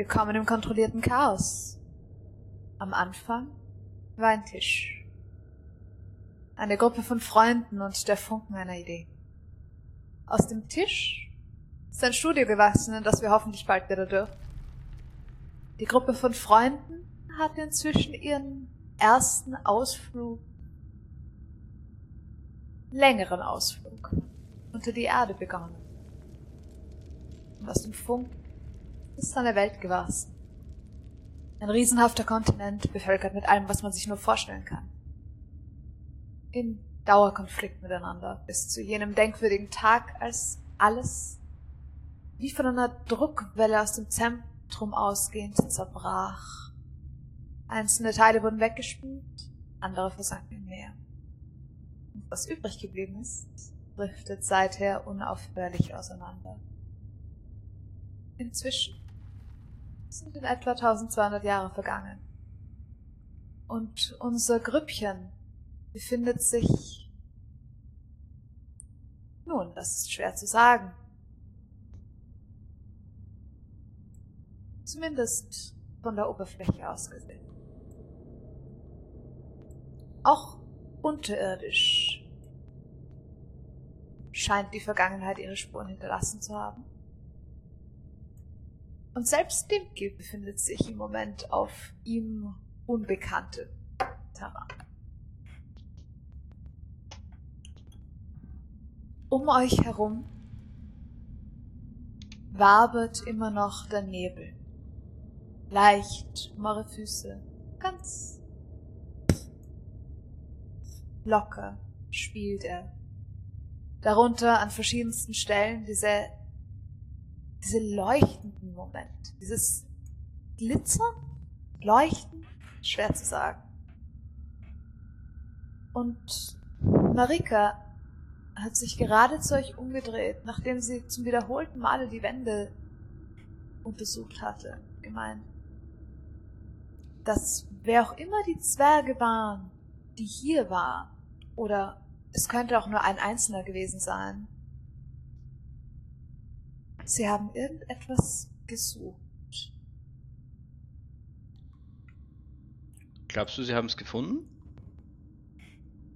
Willkommen im kontrollierten Chaos. Am Anfang war ein Tisch. Eine Gruppe von Freunden und der Funken einer Idee. Aus dem Tisch ist ein Studio gewachsen, in das wir hoffentlich bald wieder dürfen. Die Gruppe von Freunden hatte inzwischen ihren ersten Ausflug, längeren Ausflug, unter die Erde begonnen. Und aus dem Funken ist eine Welt gewachsen. Ein riesenhafter Kontinent, bevölkert mit allem, was man sich nur vorstellen kann. In Dauerkonflikt miteinander, bis zu jenem denkwürdigen Tag, als alles wie von einer Druckwelle aus dem Zentrum ausgehend zerbrach. Einzelne Teile wurden weggespült, andere versanken im Meer. Und was übrig geblieben ist, driftet seither unaufhörlich auseinander. Inzwischen sind in etwa 1200 Jahre vergangen. Und unser Grüppchen befindet sich. Nun, das ist schwer zu sagen. Zumindest von der Oberfläche aus gesehen. Auch unterirdisch scheint die Vergangenheit ihre Spuren hinterlassen zu haben. Und selbst Dimki befindet sich im Moment auf ihm unbekannte Terrain. Um euch herum wabert immer noch der Nebel. Leicht um eure Füße, ganz locker spielt er. Darunter an verschiedensten Stellen diese, diese leuchtenden Momente, dieses Glitzer, Leuchten, schwer zu sagen. Und Marika hat sich gerade zu euch umgedreht, nachdem sie zum wiederholten Male die Wände untersucht hatte, gemeint, dass wer auch immer die Zwerge waren, die hier waren, oder es könnte auch nur ein Einzelner gewesen sein, sie haben irgendetwas gesucht. Glaubst du, sie haben es gefunden?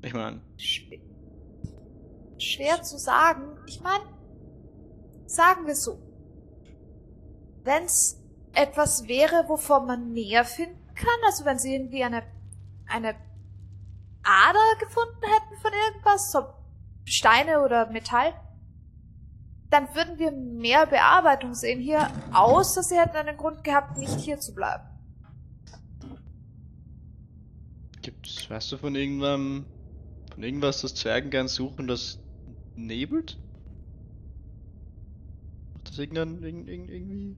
Ich meine. Schwer, schwer zu sagen. Ich meine, sagen wir so. Wenn's etwas wäre, wovon man mehr finden kann, also wenn sie irgendwie eine, eine Ader gefunden hätten von irgendwas, so Steine oder Metall, dann würden wir mehr Bearbeitung sehen hier, außer sie hätten einen Grund gehabt, nicht hier zu bleiben. Gibt's, weißt du von irgendeinem, von irgendwas, das Zwergen gern suchen, das nebelt? Macht das irgendein, irg- irg- irgendwie?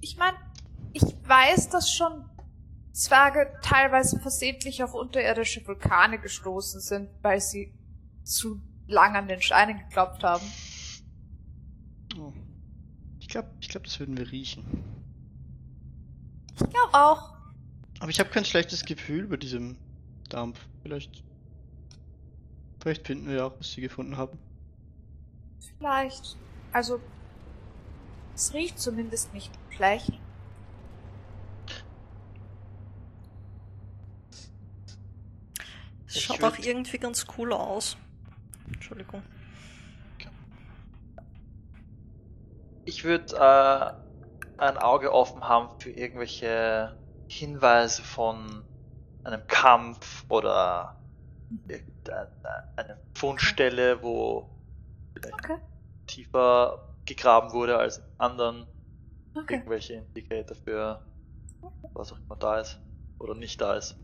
Ich meine, ich weiß, dass schon Zwerge teilweise versehentlich auf unterirdische Vulkane gestoßen sind, weil sie zu lang an den Steinen geklopft haben. Ich glaube, ich glaub, das würden wir riechen. Ich glaube auch. Aber ich habe kein schlechtes Gefühl bei diesem Dampf. Vielleicht. Vielleicht finden wir ja auch, was sie gefunden haben. Vielleicht. Also, es riecht zumindest nicht schlecht. Es schaut auch irgendwie ganz cool aus. Entschuldigung. Ich würde äh, ein Auge offen haben für irgendwelche Hinweise von einem Kampf oder irgendeine Fundstelle, wo vielleicht Okay. tiefer gegraben wurde als in anderen. Okay. Irgendwelche Indikator für was auch immer da ist oder nicht da ist.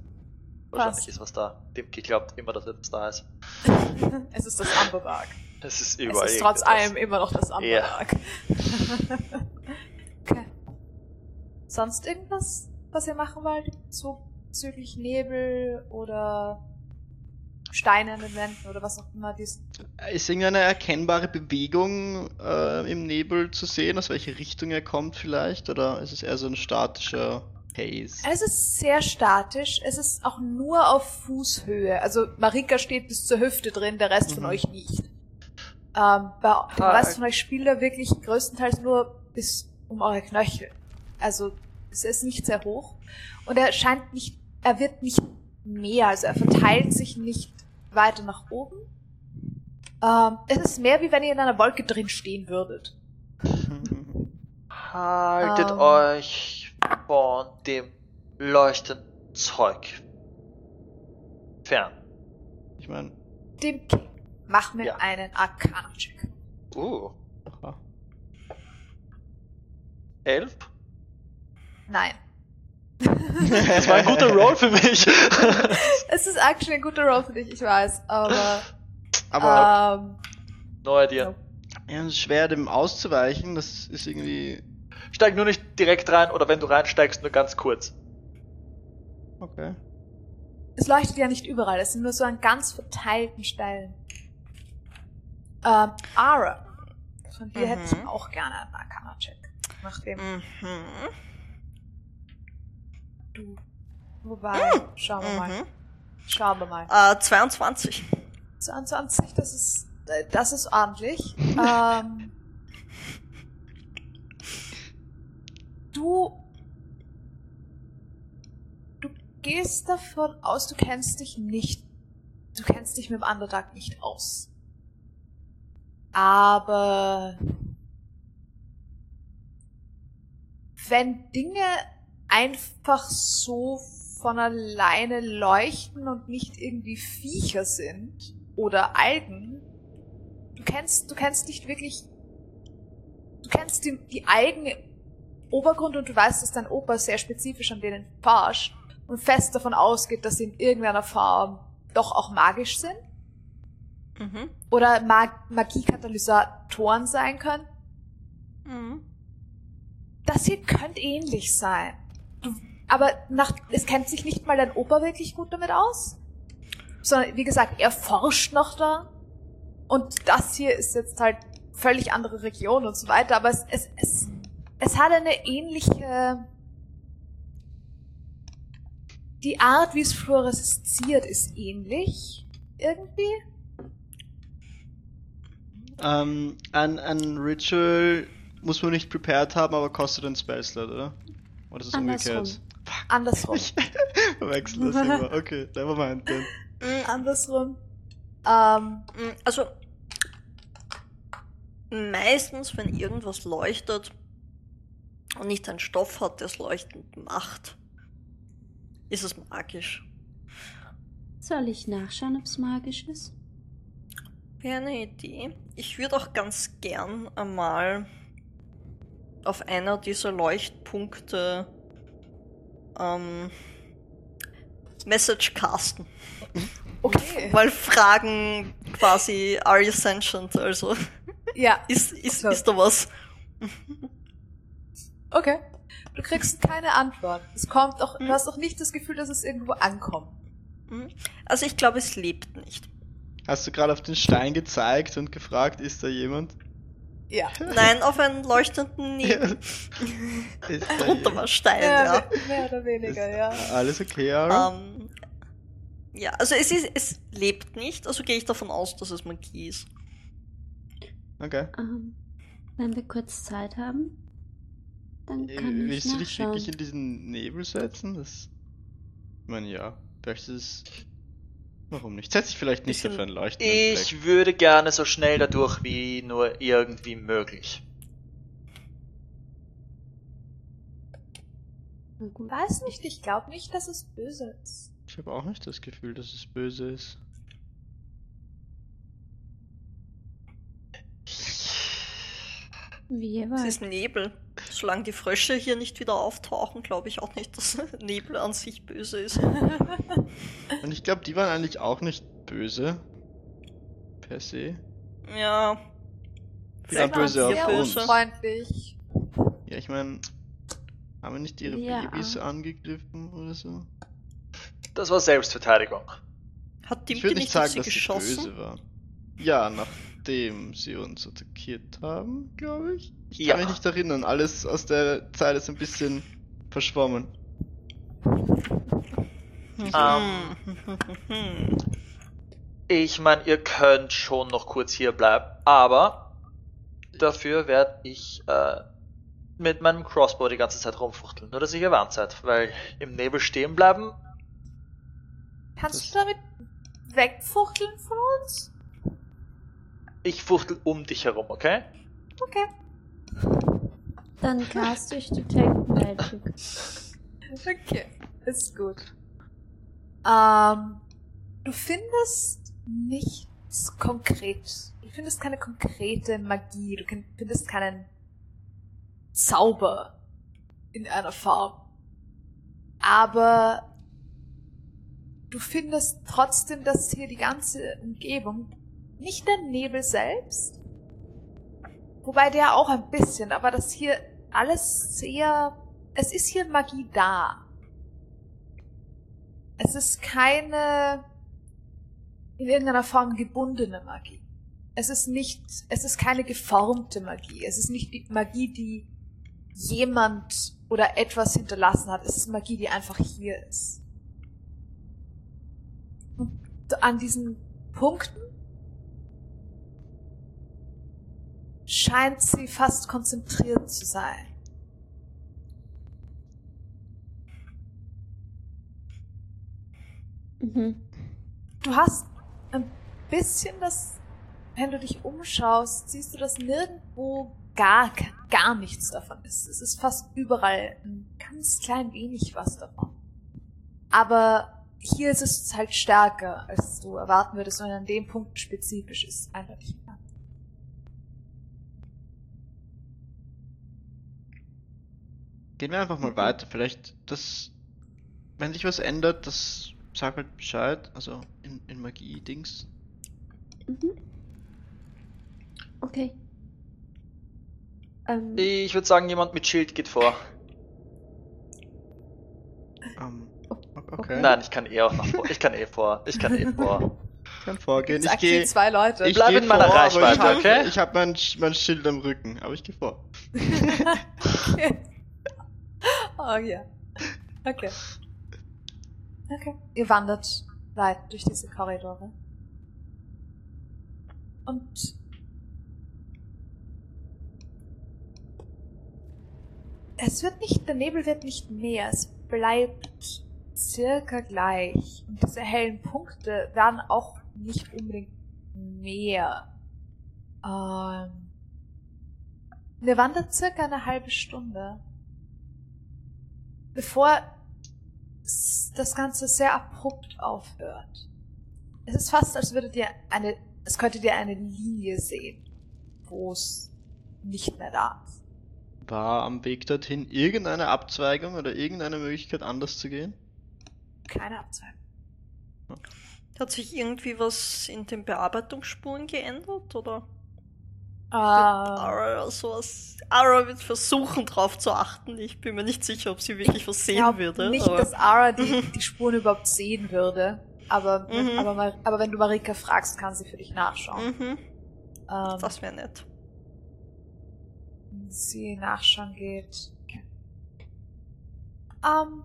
Wahrscheinlich Passt. ist was da. Dem glaubt immer, dass etwas da ist. es ist das Amberberg. Es ist Es überall. ist trotz allem immer noch das Ja. Amberberg. okay. Sonst irgendwas, was ihr machen wollt? So bezüglich Nebel oder Steine an den Wänden oder was auch immer dies. Ist irgendeine erkennbare Bewegung äh, im Nebel zu sehen, aus welche Richtung er kommt vielleicht? Oder ist es eher so ein statischer Haze? Es ist sehr statisch. Es ist auch nur auf Fußhöhe. Also Marika steht bis zur Hüfte drin, der Rest von Mhm. euch nicht. Ähm, bei dem Ah, Rest von euch spielt er wirklich größtenteils nur bis um eure Knöchel. also es ist nicht sehr hoch. Und er scheint nicht, er wird nicht mehr, also er verteilt sich nicht weiter nach oben. Ähm, es ist mehr, wie wenn ihr in einer Wolke drin stehen würdet. Haltet Ähm. euch von dem leuchtenden Zeug fern. Ich meine, Dem King. Mach mir Ja. einen Arcana-Check. Uh, aha. elf? Nein. Das war ein guter Roll für mich. Es ist actually ein guter Roll für dich, ich weiß, aber, Aber ähm, Neuer dir. ja, es ist schwer, dem auszuweichen. Das ist irgendwie. Steig nur nicht direkt rein oder wenn du reinsteigst, nur ganz kurz. Okay. es leuchtet ja nicht überall, es sind nur so an ganz verteilten Stellen. Ähm, Ara, von dir Mhm. hätte ich auch gerne einen Arcana-Check. Nachdem Mhm. du. Wobei, schauen wir mal. Mhm. Schauen wir mal. Äh, 22. 22, das ist, äh, das ist ordentlich. ähm, du, du gehst davon aus, du kennst dich nicht, du kennst dich mit dem Underdark nicht aus. Aber wenn Dinge einfach so von alleine leuchten und nicht irgendwie Viecher sind oder Algen, du kennst, du kennst nicht wirklich, du kennst die, die Algen Obergrund und du weißt, dass dein Opa sehr spezifisch an denen forscht und fest davon ausgeht, dass sie in irgendeiner Form doch auch magisch sind Mhm. oder Mag Magiekatalysatoren sein können. Mhm. Das hier könnte ähnlich sein. Aber nach, es kennt sich nicht mal dein Opa wirklich gut damit aus. Sondern, wie gesagt, er forscht noch da. Und das hier ist jetzt halt völlig andere Region und so weiter. Aber es, es, es, es hat eine ähnliche, die Art, wie es fluoresziert, ist ähnlich. Irgendwie. Ähm, ein, ein Ritual muss man nicht prepared haben, aber kostet ein Spellslot, oder? Oder ist es Andersrum. umgekehrt? Andersrum. Ich verwechsel das immer. Okay, never mind then. Mhm. Andersrum. Ähm, Mm, Also, meistens, wenn irgendwas leuchtet und nicht einen Stoff hat, der es leuchtend macht, ist es magisch. Soll ich nachschauen, ob es magisch ist? Wäre eine Idee. Ich würde auch ganz gern einmal auf einer dieser Leuchtpunkte ähm, Message casten. okay. Mal fragen quasi, are you sentient? Also, Ja. ist, ist, So. ist da was? Okay. Du kriegst keine Antwort. Es kommt auch, du hast auch nicht das Gefühl, dass es irgendwo ankommt. Hm? Also ich glaube, es lebt nicht. Hast du gerade auf den Stein gezeigt und gefragt, ist da jemand? Ja. Nein, auf einen leuchtenden Nebel. Ist da Drunter war? Stein, Mehr, ja. mehr oder weniger, ja. Alles okay, Ara? Ähm, ja, also es, ist, es lebt nicht, also gehe ich davon aus, dass es Magie ist. Okay. Ähm, wenn wir kurz Zeit haben, dann Äh, kann ich Willst du dich wirklich in diesen Nebel setzen? Das. Ich meine, ja. Vielleicht ist es. Warum nicht? Setz dich vielleicht nicht Bisschen- auf einen leuchtenden Fleck. Ich würde gerne so schnell dadurch wie nur irgendwie möglich. Weiß nicht, ich glaube nicht, dass es böse ist. Ich habe auch nicht das Gefühl, dass es böse ist. Es ist Nebel. Solange die Frösche hier nicht wieder auftauchen, glaube ich auch nicht, dass Nebel an sich böse ist. Und ich glaube, die waren eigentlich auch nicht böse. Per se. Ja. Die waren böse auf sehr uns. unfreundlich. Ja, ich meine. Haben wir nicht ihre Ja. Babys angegriffen oder so? Das war Selbstverteidigung. Hat Dimki würde nicht nicht sagen, dass sie geschossen? böse waren. Ja, nachdem sie uns attackiert haben, glaube ich. Ich Ja. kann mich nicht erinnern. Alles aus der Zeit ist ein bisschen verschwommen. Ähm. Ich meine, ihr könnt schon noch kurz hier bleiben, aber dafür werde ich äh, mit meinem Crossbow die ganze Zeit rumfuchteln, nur dass ihr gewarnt seid, weil im Nebel stehen bleiben. Kannst du damit wegfuchteln von uns? Ich fuchtel um dich herum, okay? Okay. Dann cast ich Detect Magic. Okay, ist gut. Ähm, du findest nichts konkret. Du findest keine konkrete Magie. Du findest keinen Zauber in einer Form. Aber du findest trotzdem, dass hier die ganze Umgebung, nicht der Nebel selbst, wobei der auch ein bisschen, aber dass hier alles sehr es ist hier Magie da. Es ist keine in irgendeiner Form gebundene Magie. Es ist nicht, es ist keine geformte Magie. Es ist nicht die Magie, die jemand oder etwas hinterlassen hat. Es ist Magie, die einfach hier ist. Und an diesen Punkten scheint sie fast konzentriert zu sein. Mhm. Du hast ein bisschen das, wenn du dich umschaust, siehst du, dass nirgendwo gar, gar nichts davon ist. Es ist fast überall ein ganz klein wenig was davon. Aber hier ist es halt stärker, als du erwarten würdest, und an dem Punkt spezifisch ist eindeutig Gehen wir einfach mal weiter. Vielleicht, das, wenn sich was ändert, das sag halt Bescheid. Also in, in Magie-Dings. Mhm. Okay. Ähm, Ich würde sagen, jemand mit Schild geht vor. Ähm, okay. Nein, ich kann eh auch nach vor. Ich kann eh vor. Ich kann eh vor. Ich kann vorgehen. Jetzt Ich gehe. zwei Leute. Ich Bleib geh in meiner vor, Reichweite, ich hab, okay? Ich habe mein, Sch- mein Schild am Rücken, aber ich gehe vor. oh ja. Okay. Okay. Ihr wandert weit durch diese Korridore. Und es wird nicht, der Nebel wird nicht mehr, es bleibt circa gleich. Und diese hellen Punkte werden auch nicht unbedingt mehr. Ähm, wir wandern circa eine halbe Stunde bevor s- das Ganze sehr abrupt aufhört. Es ist fast, als würdet ihr eine, es könntet ihr eine Linie sehen, wo es nicht mehr da ist. War am Weg dorthin irgendeine Abzweigung oder irgendeine Möglichkeit anders zu gehen? Keine Abzweigung. Hat sich irgendwie was in den Bearbeitungsspuren geändert? Oder? Ara, sowas. Ara wird versuchen, drauf zu achten. Ich bin mir nicht sicher, ob sie wirklich was sehen würde. nicht, aber dass Ara die, die Spuren überhaupt sehen würde. Aber, Mhm. aber, aber wenn du Marika fragst, kann sie für dich nachschauen. mhm, Ähm, das wäre nett. wenn sie nachschauen geht. Ähm,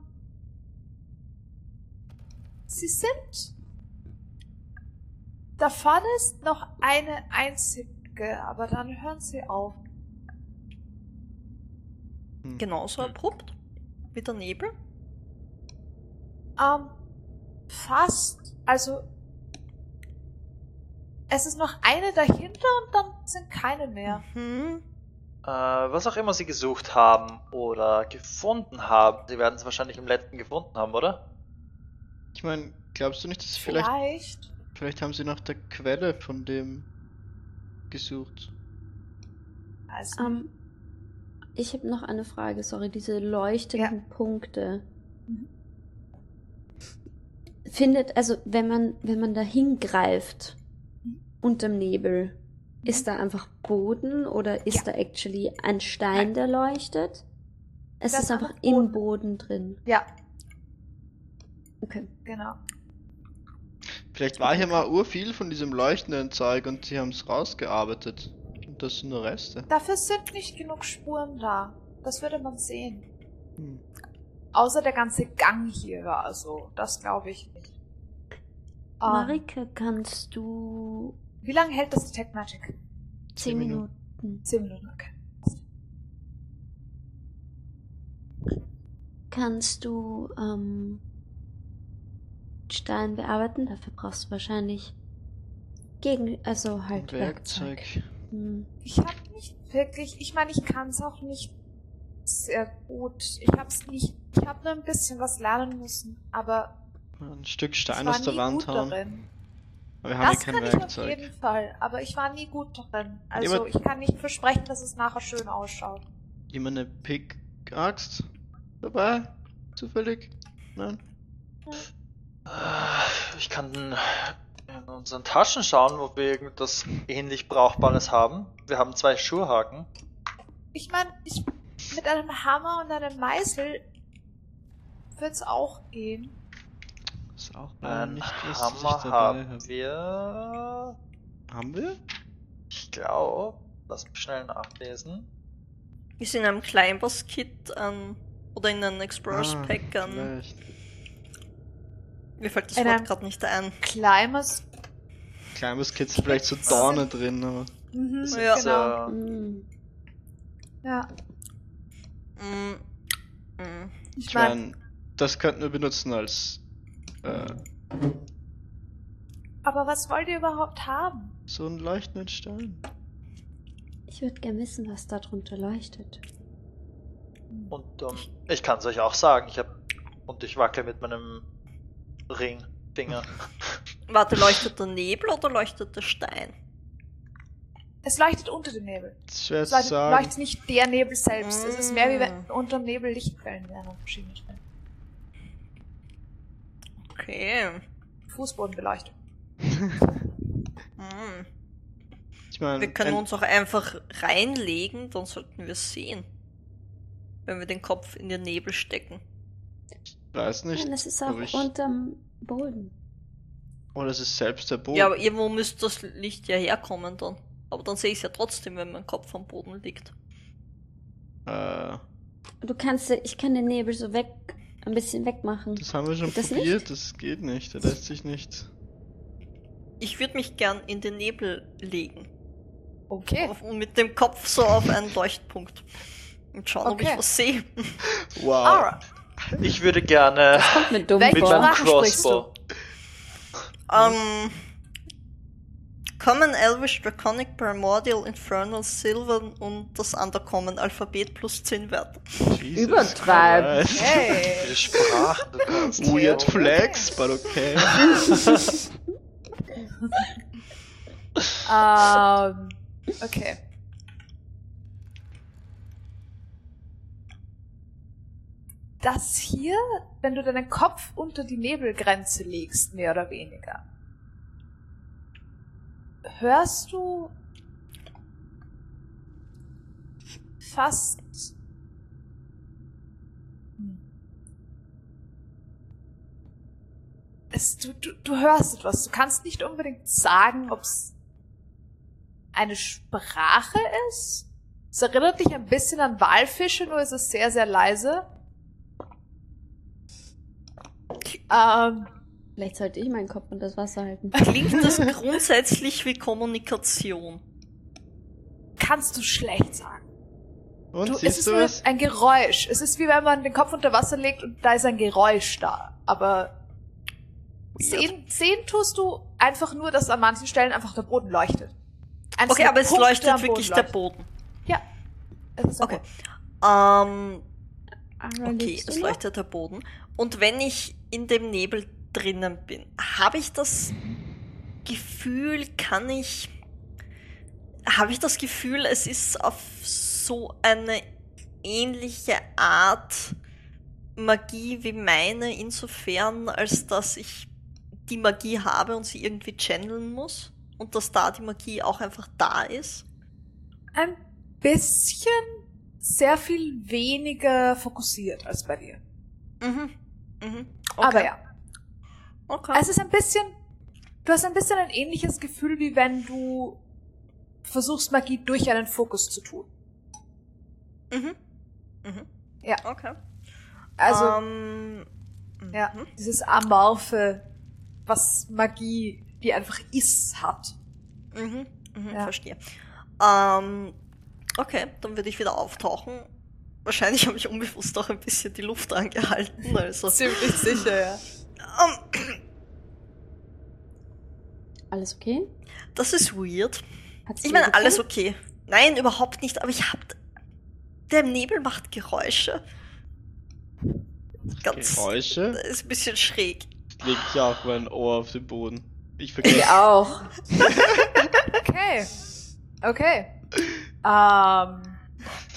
sie sind. Da vorne ist noch eine einzige, aber dann hören sie auf. Hm. Genauso abrupt wie der Nebel. Ähm, fast. Also. Es ist noch eine dahinter und dann sind keine mehr. Mhm. Äh, was auch immer sie gesucht haben oder gefunden haben, sie werden es wahrscheinlich im letzten gefunden haben, oder? Ich meine, glaubst du nicht, dass vielleicht, Vielleicht. vielleicht haben sie nach der Quelle von dem gesucht? Also, ähm, ich habe noch eine Frage, sorry, diese leuchtenden Punkte. Mhm. Findet, also wenn man, wenn man da hingreift Mhm. unterm Nebel, ist da einfach Boden oder ist Ja. da actually ein Stein, der leuchtet? Es Da ist einfach im Boden. Boden drin. ja, Okay. genau. Vielleicht war hier mal urviel von diesem leuchtenden Zeug und sie haben es rausgearbeitet. Und das sind nur Reste. Dafür sind nicht genug Spuren da. Das würde man sehen. Hm. Außer der ganze Gang hier war so. Das glaube ich nicht. Ähm, Marike, kannst du wie lange hält das Detect Magic? zehn Minuten. Minuten. Zehn Minuten, okay. Kannst du ähm, Stein bearbeiten? Dafür brauchst du wahrscheinlich gegen, also halt Werkzeug. Werkzeug. Hm. Ich habe nicht wirklich, ich meine, ich kann es auch nicht sehr gut. Ich hab's nicht, ich habe nur ein bisschen was lernen müssen, aber Ein Stück Stein aus der Wand hauen. darin. Aber wir haben Das ja kann kein ich auf Werkzeug. jeden Fall, aber ich war nie gut darin. Also Jemand- ich kann nicht versprechen, dass es nachher schön ausschaut. Jemand eine Pickaxe dabei? Zufällig? Nein? Äh, Ich kann in unseren Taschen schauen, ob wir irgendwas ähnlich Brauchbares haben. Wir haben zwei Schuhhaken. Ich meine, ich, mit einem Hammer und einem Meißel wird's auch gehen. Ist auch Ein nicht, Hammer haben hab. wir. Haben wir? Ich glaube. Lass mich schnell nachlesen. Ist in einem Climbers Kit an oder in einem Explorers Ah, Pack an. vielleicht. Mir fällt das In Wort gerade nicht ein. Climbers. Kleines Kitzel vielleicht so Dorne drin, aber. Mhm, Das Ja. ist, genau. äh, Hm. Ja. Mm. Ich Ich meine, das könnten wir benutzen als äh, aber was wollt ihr überhaupt haben? so einen leuchtenden Stein. Ich würde gern wissen, was da drunter leuchtet. Und ähm, ich kann es euch auch sagen. Ich habe und ich wackel mit meinem Ringfinger. Warte, leuchtet der Nebel oder leuchtet der Stein? Es leuchtet unter dem Nebel. Schwer Es leuchtet, sagen. leuchtet nicht der Nebel selbst. Es ist mehr wie wenn Mm. unter dem Nebel Lichtquellen wären an verschiedenen Stellen. Okay. Fußbodenbeleuchtung. Mm. Ich meine, Wir können uns auch einfach reinlegen, dann sollten wir es sehen. Wenn wir den Kopf in den Nebel stecken. Weiß nicht. Nein, das ist auch ich- unterm Boden. Oder es ist selbst der Boden. Ja, aber irgendwo müsste das Licht ja herkommen dann. Aber dann sehe ich es ja trotzdem, wenn mein Kopf am Boden liegt. äh, Du kannst, ich kann den Nebel so weg, ein bisschen wegmachen. das haben wir schon Geht das probiert, nicht? das geht nicht. Da lässt sich nicht. Ich würde mich gern in den Nebel legen. Okay. Auf, und mit dem Kopf so auf einen Leuchtpunkt. Und schauen, ob ich Okay. was sehe. Wow. Alright. Ich würde gerne Kommt Welche mit meinem Sprache sprichst Crossbow. Ähm. Common Elvish, Draconic, Primordial, Infernal, Sylvan und das Undercommon Alphabet plus 10 Werte. Jesus Übertreib. Christ. Hey. Kannst. Weird flex, but okay. ähm, okay. Das hier, wenn du deinen Kopf unter die Nebelgrenze legst, mehr oder weniger, hörst du fast. Hm. Es, du, du, du hörst etwas. Du kannst nicht unbedingt sagen, ob es eine Sprache ist. Es erinnert dich ein bisschen an Walfische, nur ist es sehr, sehr leise. Ähm, Vielleicht sollte ich meinen Kopf unter das Wasser halten. Klingt das grundsätzlich wie Kommunikation? kannst du schlecht sagen. Und Du, es siehst ist du nur was? ein Geräusch. Es ist wie wenn man den Kopf unter Wasser legt und da ist ein Geräusch da. Aber sehen, sehen tust du einfach nur, dass an manchen Stellen einfach der Boden leuchtet. Einzelne Okay, aber es Punkte leuchtet am Boden wirklich der leuchten. Boden. Ja. Es ist der Okay. Boden. Ähm, okay, es leuchtet der Boden. Und wenn ich in dem Nebel drinnen bin, habe ich das Gefühl, kann ich. Habe ich das Gefühl, es ist auf so eine ähnliche Art Magie wie meine, insofern, als dass ich die Magie habe und sie irgendwie channeln muss? Und dass da die Magie auch einfach da ist? Ein bisschen sehr viel weniger fokussiert als bei dir. Mhm. Mhm. Aber ja. Okay. Es ist ein bisschen, du hast ein bisschen ein ähnliches Gefühl, wie wenn du versuchst, Magie durch einen Fokus zu tun. Mhm. Mhm. Ja. Okay. Also, Ähm, ja, mhm. dieses Amorphe, was Magie, die einfach ist, hat. Mhm. Mhm. Ja. Verstehe. Ähm, okay, dann würde ich wieder auftauchen wahrscheinlich habe ich unbewusst auch ein bisschen die Luft angehalten. Also. Ziemlich sicher, ja. Ähm, Alles okay? das ist weird. Hat's Ich meine, gefallen? alles okay. Nein, überhaupt nicht, aber ich hab. Der Nebel macht Geräusche. Ganz. Geräusche? Das ist ein bisschen schräg. Lege ich auch mein Ohr auf den Boden. Ich Ich vergesse. auch. Okay. Okay. Ähm.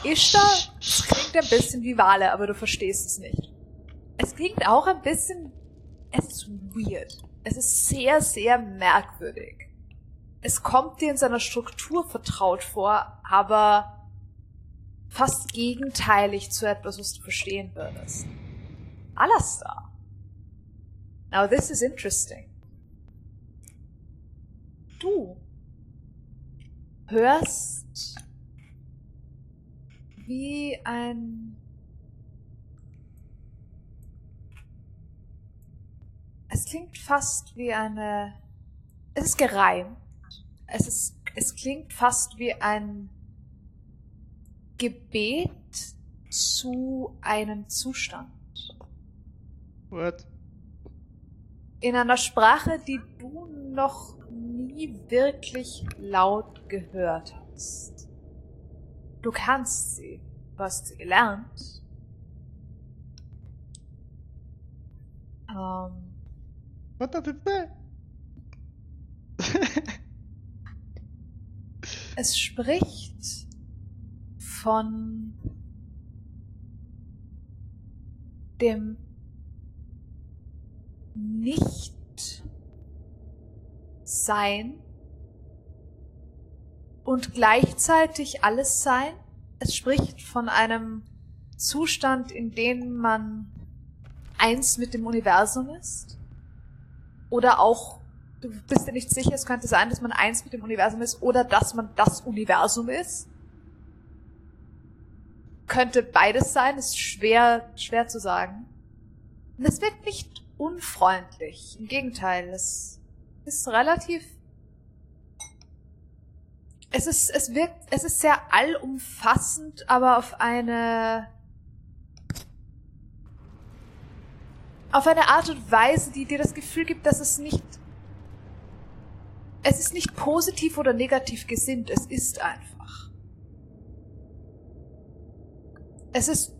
Ishtar es klingt ein bisschen wie Wale, aber du verstehst es nicht. Es klingt auch ein bisschen. Es ist weird. Es ist sehr, sehr merkwürdig. Es kommt dir in seiner Struktur vertraut vor, aber fast gegenteilig zu etwas, was du verstehen würdest. Alastar. Now this is interesting. Du hörst wie ein es klingt fast wie eine es ist gereimt es ist es klingt fast wie ein Gebet zu einem Zustand What? in einer Sprache, die du noch nie wirklich laut gehört hast. Du kannst sie, du hast sie gelernt. Ähm, What does it say? es spricht von dem nicht sein und gleichzeitig alles sein. Es spricht von einem Zustand, in dem man eins mit dem Universum ist. Oder auch, du bist dir nicht sicher, es könnte sein, dass man eins mit dem Universum ist oder dass man das Universum ist. Könnte beides sein, ist schwer, schwer zu sagen. Und es wird nicht unfreundlich. Im Gegenteil, es ist relativ. Es ist, es wirkt, es ist sehr allumfassend, aber auf eine, auf eine Art und Weise, die dir das Gefühl gibt, dass es nicht, es ist nicht positiv oder negativ gesinnt, es ist einfach. Es ist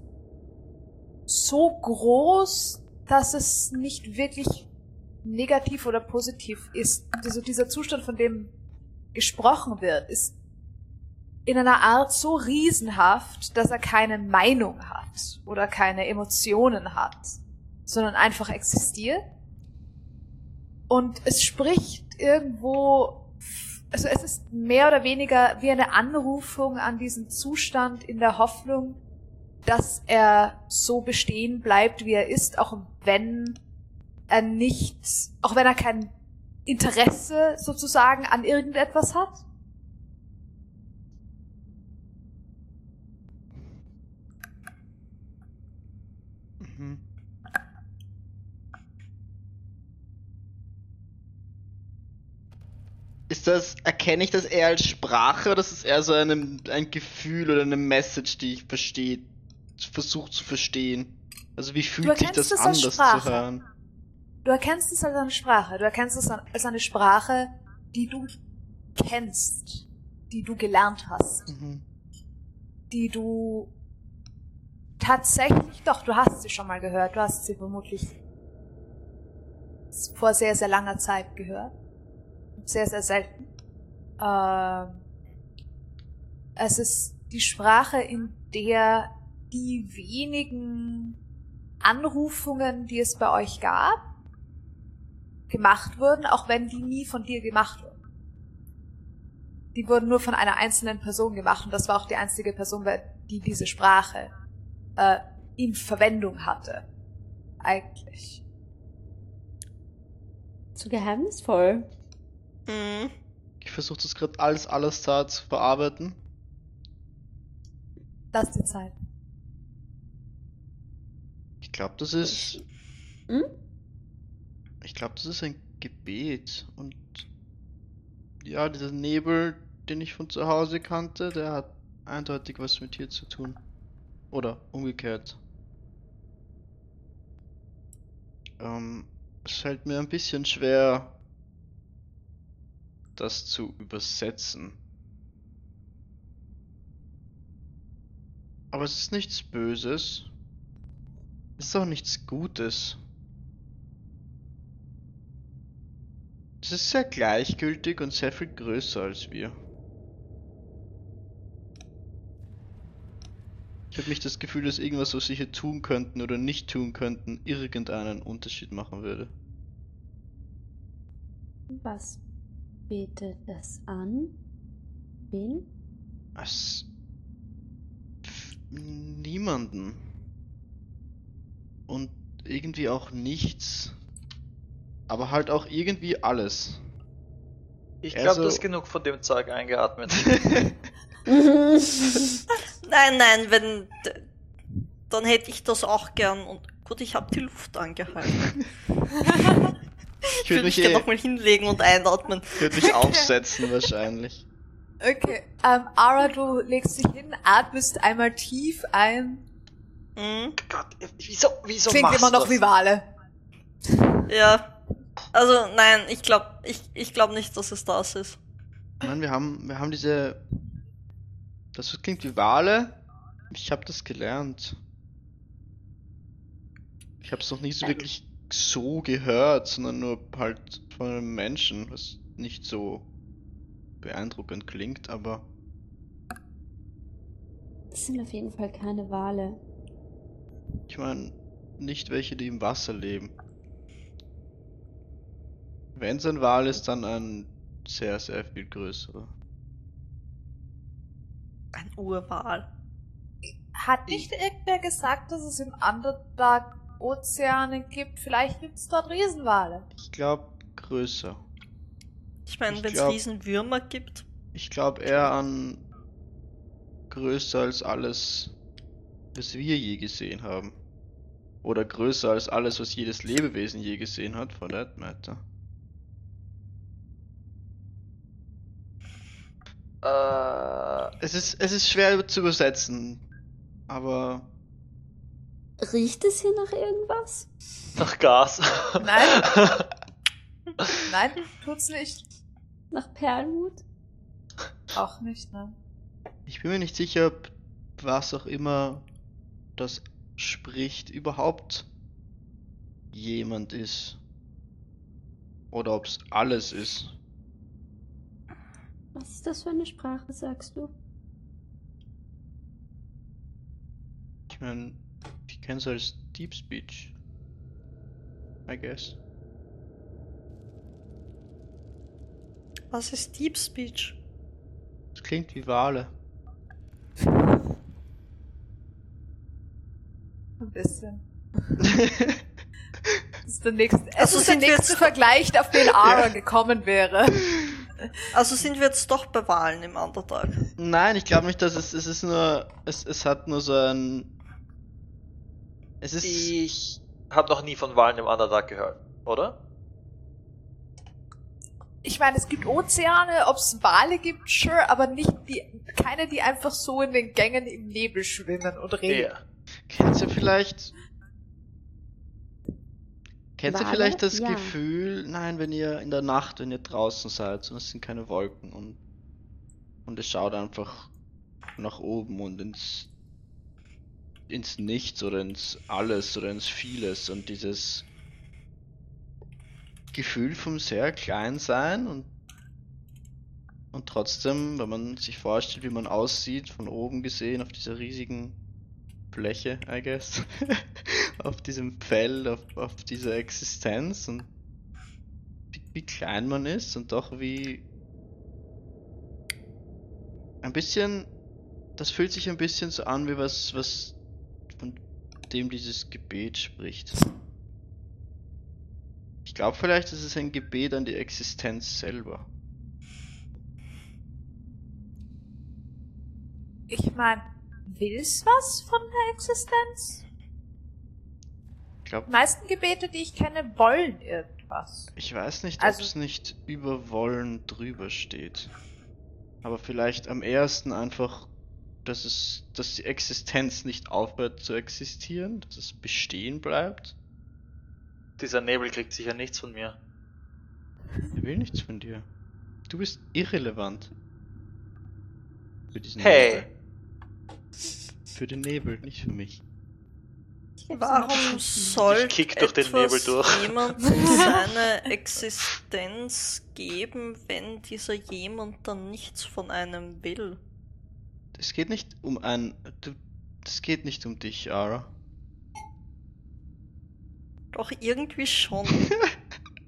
so groß, dass es nicht wirklich negativ oder positiv ist. Also dieser Zustand, von dem gesprochen wird, ist in einer Art so riesenhaft, dass er keine Meinung hat oder keine Emotionen hat, sondern einfach existiert. Und es spricht irgendwo, also es ist mehr oder weniger wie eine Anrufung an diesen Zustand in der Hoffnung, dass er so bestehen bleibt, wie er ist, auch wenn er nicht, auch wenn er kein Interesse sozusagen an irgendetwas hat. Mhm. Ist das, erkenne ich das eher als Sprache oder ist es eher so eine, ein Gefühl oder eine Message, die ich verstehe, versuche zu verstehen? Also wie fühlt sich das das Sprache. zu hören? Du erkennst es als eine Sprache. Du erkennst es als eine Sprache, die du kennst, die du gelernt hast, Mhm. die du tatsächlich, doch, du hast sie schon mal gehört. Du hast sie vermutlich vor sehr, sehr langer Zeit gehört. Sehr, sehr selten. Ähm, es ist die Sprache, in der die wenigen Anrufungen, die es bei euch gab, gemacht wurden, auch wenn die nie von dir gemacht wurden. Die wurden nur von einer einzelnen Person gemacht und das war auch die einzige Person, die diese Sprache äh, in Verwendung hatte. Eigentlich. Zu geheimnisvoll. Mhm. Ich versuche das gerade alles, alles da zu verarbeiten. Lass dir Zeit. Ich glaube, das ist. Hm? Ich glaube, das ist ein Gebet. Und ja, dieser Nebel, den ich von zu Hause kannte, der hat eindeutig was mit hier zu tun. Oder umgekehrt. Ähm, es fällt mir ein bisschen schwer, das zu übersetzen. Aber es ist nichts Böses. Es ist auch nichts Gutes. Es ist sehr gleichgültig und sehr viel größer als wir. Ich habe nicht das Gefühl, dass irgendwas, was wir hier tun könnten oder nicht tun könnten, irgendeinen Unterschied machen würde. Was betet das an? Wen? Es. Niemanden. Und irgendwie auch nichts. Aber halt auch irgendwie alles. Ich Also- glaube, du hast genug von dem Zeug eingeatmet. Nein, nein, wenn. Dann hätte ich das auch gern. Und gut, ich habe die Luft angehalten. Ich würde würde mich mich, gerne eh, nochmal hinlegen und einatmen. ich würd mich aufsetzen wahrscheinlich. Okay. Ähm, Ara, du legst dich hin, atmest einmal tief ein. Mhm. Gott, wieso, wieso Klingt machst immer noch das? wie Wale. Ja. Also, nein, ich glaube ich, ich glaub nicht, dass es das ist. Nein, wir haben, wir haben diese. Das klingt wie Wale. Ich habe das gelernt. Ich habe es noch nie so wirklich so gehört, sondern nur halt von einem Menschen, was nicht so beeindruckend klingt, aber Das sind auf jeden Fall keine Wale. ich meine nicht welche, die im Wasser leben. Wenn es ein Wal ist, dann ein sehr, sehr viel größerer. Ein Urwal. Hat nicht irgendwer gesagt, dass es im Underdark Ozeane gibt? Vielleicht gibt es dort Riesenwale. Ich glaube größer. Ich meine, wenn es Riesenwürmer gibt. Ich glaube eher an größer als alles, was wir je gesehen haben. Oder größer als alles, was jedes Lebewesen je gesehen hat, for that matter. Äh, Es ist, es ist schwer zu übersetzen, aber Riecht es hier nach irgendwas? nach Gas. Nein. Nein, tut's nicht. Nach Perlmut? Auch nicht, ne? ich bin mir nicht sicher, ob was auch immer das spricht überhaupt jemand ist. Oder ob es alles ist. Was ist das für eine Sprache, sagst du? Ich meine, ich kenne es als Deep Speech. I guess. Was ist Deep Speech? Es klingt wie Wale. Ein bisschen. Das ist der nächste, es Also ist der nächste Vergleich, auf den Ara gekommen wäre. Also sind wir jetzt doch bei Wahlen im Underdark. Nein, ich glaube nicht, dass es, es ist nur, es, es hat nur so ein, es ist, Ich habe noch nie von Wahlen im Underdark gehört, oder? Ich meine, es gibt Ozeane, ob es Wale gibt, sure, aber nicht die, keine, die einfach so in den Gängen im Nebel schwimmen und reden. Ja. kennst du vielleicht, kennst du vielleicht das Ja. Gefühl, nein, wenn ihr in der Nacht, wenn ihr draußen seid und es sind keine Wolken und, und es schaut einfach nach oben und ins, ins Nichts oder ins Alles oder ins Vieles und dieses Gefühl vom sehr klein sein und und trotzdem, wenn man sich vorstellt, wie man aussieht, von oben gesehen, auf dieser riesigen Fläche, I guess, auf diesem Feld, auf, auf dieser Existenz und wie, wie klein man ist und doch wie ein bisschen, das fühlt sich ein bisschen so an wie was, was von dem dieses Gebet spricht. Ich glaube vielleicht ist es ein Gebet an die Existenz selber. Ich meine, will's was von der Existenz? Ich glaube, Die meisten Gebete, die ich kenne, wollen irgendwas. Ich weiß nicht, Also- ob es nicht über Wollen drüber steht. Aber vielleicht am ersten einfach dass es, dass die Existenz nicht aufhört zu existieren, dass es bestehen bleibt. Dieser Nebel kriegt sicher nichts von mir. Er will nichts von dir. Du bist irrelevant. Für diesen Hey. Nebel. Für den Nebel, nicht für mich. Warum soll kick durch den etwas Nebel durch. jemandem seine Existenz geben, wenn dieser jemand dann nichts von einem will? Es geht nicht um ein. Es geht nicht um dich, Ara. Doch irgendwie schon.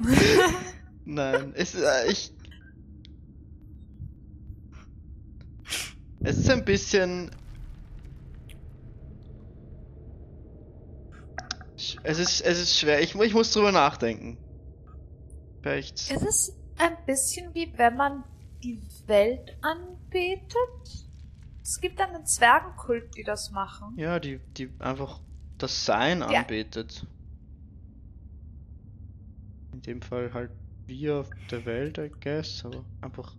Nein, es äh, ich. Es ist ein bisschen. Es ist, es ist schwer. Ich, ich muss drüber nachdenken. Vielleicht. Es ist ein bisschen wie wenn man die Welt anbetet. Es gibt einen Zwergenkult, die das machen. Ja, die, die einfach das Sein Ja. anbetet. In dem Fall halt wir auf der Welt, I guess, aber einfach.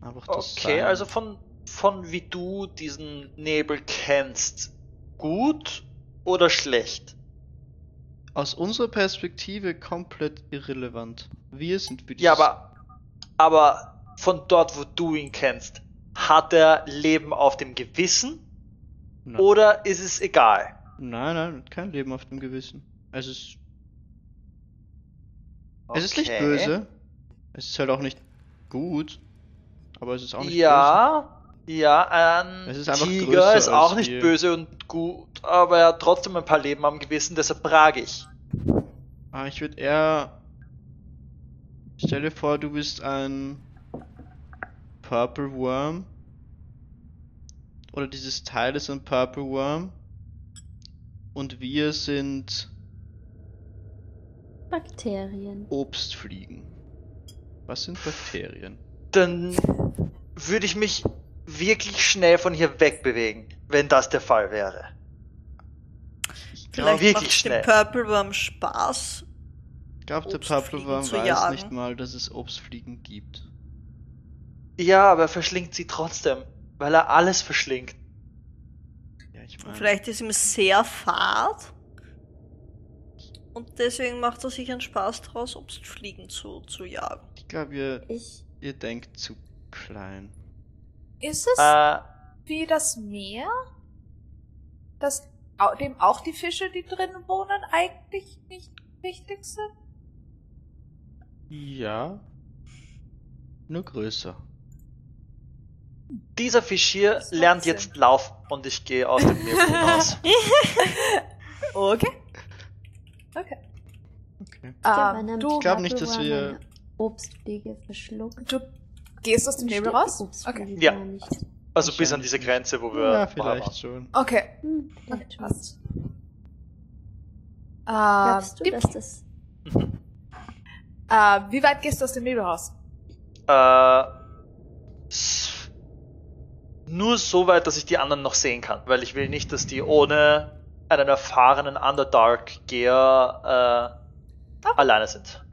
Einfach das Okay, Sein. also von, von wie du diesen Nebel kennst, gut oder schlecht? Aus unserer Perspektive komplett irrelevant. Wir sind für Ja, aber, aber von dort, wo du ihn kennst, hat er Leben auf dem Gewissen Nein. oder ist es egal? Nein, nein, kein Leben auf dem Gewissen. Es ist. Es ist nicht Okay. böse. Es ist halt auch nicht gut. Aber es ist auch nicht Ja, ja, ein Es ist Tiger ist auch nicht böse und gut, aber er hat trotzdem ein paar Leben am Gewissen, deshalb frage ich. Ah, ich würde eher. Stell dir vor, du bist ein Purple Worm. Oder dieses Teil ist ein Purple Worm. Und wir sind Bakterien. Obstfliegen. Was sind Bakterien? Dann würde ich mich wirklich schnell von hier wegbewegen, wenn das der Fall wäre. Ich Vielleicht wirklich macht dem schnell. Purple Worm Spaß. glaube, der Purple Worm weiß jagen. nicht mal, dass es Obstfliegen gibt. Ja, aber er verschlingt sie trotzdem, weil er alles verschlingt. Ja, ich meine. Vielleicht ist ihm sehr fad. Und deswegen macht er sich einen Spaß draus, Obstfliegen zu, zu jagen. Ich glaube, ihr, Ich. ihr denkt zu klein. Ist es Äh, wie das Meer? Das, dem auch die Fische, die drin wohnen, eigentlich nicht wichtig sind? Ja. Nur größer. dieser Fisch hier lernt Sinn. jetzt laufen und ich gehe aus dem Nebel hinaus. Okay. Okay. Okay. Ich Ähm, du, glaub nicht, dass wir- Obstfliege verschluckt. du gehst aus dem Nebel raus? Okay. Ja. nicht. Also bis an diese. Grenze, wo wir Ja, vielleicht waren. schon. Okay. Hm, Okay, schon. passt. Ähm, Glaubst du, dass das. Mhm. äh, wie weit gehst du aus dem Nebel raus? Äh, nur so weit, dass ich die anderen noch sehen kann, weil ich will nicht, dass die ohne einen erfahrenen Underdark-Geher äh, alleine sind.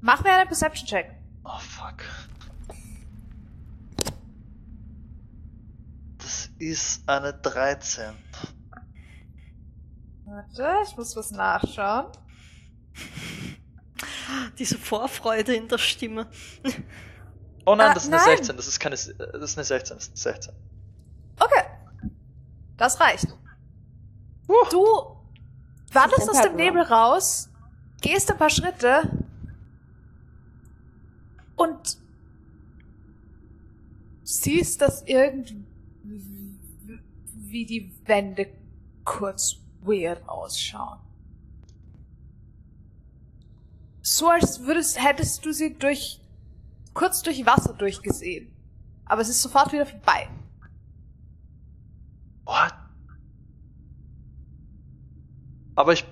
Mach mir einen Perception-Check. Oh fuck. Das ist eine 13. Warte, ich muss was nachschauen. Diese Vorfreude in der Stimme. Oh nein, Ah, das ist eine nein. 16. Das ist keine. Das ist eine 16. Das ist eine 16. Okay. Das reicht. Huh. Du wanderst Ist aus dem Nebel raus, gehst ein paar Schritte und siehst, dass irgendwie die Wände kurz weird ausschauen. So als würdest, hättest du sie durch, kurz durch Wasser durchgesehen. Aber es ist sofort wieder vorbei. What? Aber ich.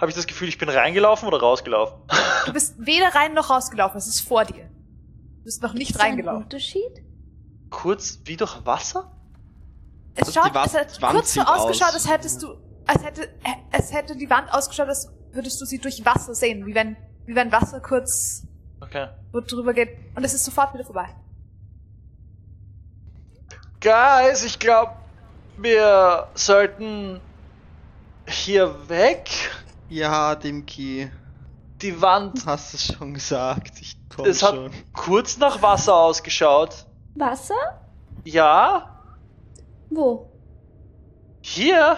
Habe ich das Gefühl, ich bin reingelaufen oder rausgelaufen? Du bist weder rein noch rausgelaufen, es ist vor dir. Du bist noch nicht Ist da ein reingelaufen. Unterschied? Kurz wie durch Wasser? Es Also schaut, es hat kurz so ausgeschaut, aus. als hättest du, als hätte, es hätte die Wand ausgeschaut, als würdest du sie durch Wasser sehen, wie wenn, wie wenn Wasser kurz Okay. wo drüber geht und es ist sofort wieder vorbei. Guys, ich glaube, wir sollten hier weg. Ja, Dimki, Die Wand, hast es schon gesagt. Ich komm es hat schon. kurz nach Wasser ausgeschaut. Wasser? Ja, Wo? hier.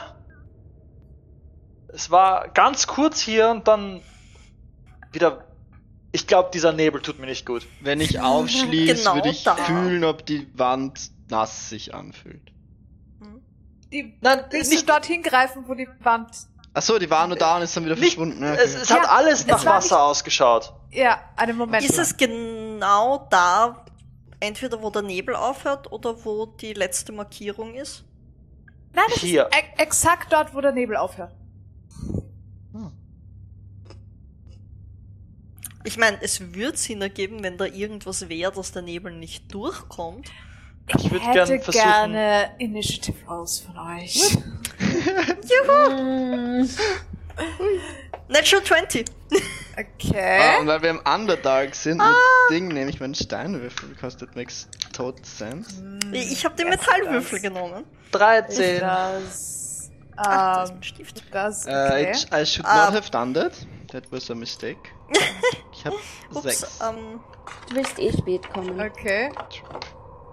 Es war ganz kurz hier und dann wieder. Ich glaube, dieser Nebel tut mir nicht gut. Wenn ich aufschließe, Genau würde ich da. fühlen, ob die Wand nass sich anfühlt. Die, Nein, willst nicht- du dorthin greifen, wo die Wand. Achso, die war nur da und ist dann wieder Nicht, verschwunden. es, Okay. es hat Ja, alles es nach Wasser ausgeschaut. Ja, einen Moment. Ist es genau da, entweder wo der Nebel aufhört oder wo die letzte Markierung ist? Nein, es Hier. ist e exakt dort, wo der Nebel aufhört. Hm. Ich meine, es würde Sinn ergeben, wenn da irgendwas wäre, dass der Nebel nicht durchkommt. Ich würd hätte gern versuchen- gerne Initiative Rolls von euch. Hm, Natural 20. Okay. Ah, und weil wir im Underdark sind, mit Ding nehme ich meinen Steinwürfel, because that makes total sense. Ich habe den Metallwürfel das. genommen. 13. Das. Ach, da ist Ähm, mein Stift. das. Uh, Okay. it, I should Ah. not have done that. That was a mistake. Ich hab Ups, sechs. ähm, du willst eh spät kommen. Okay.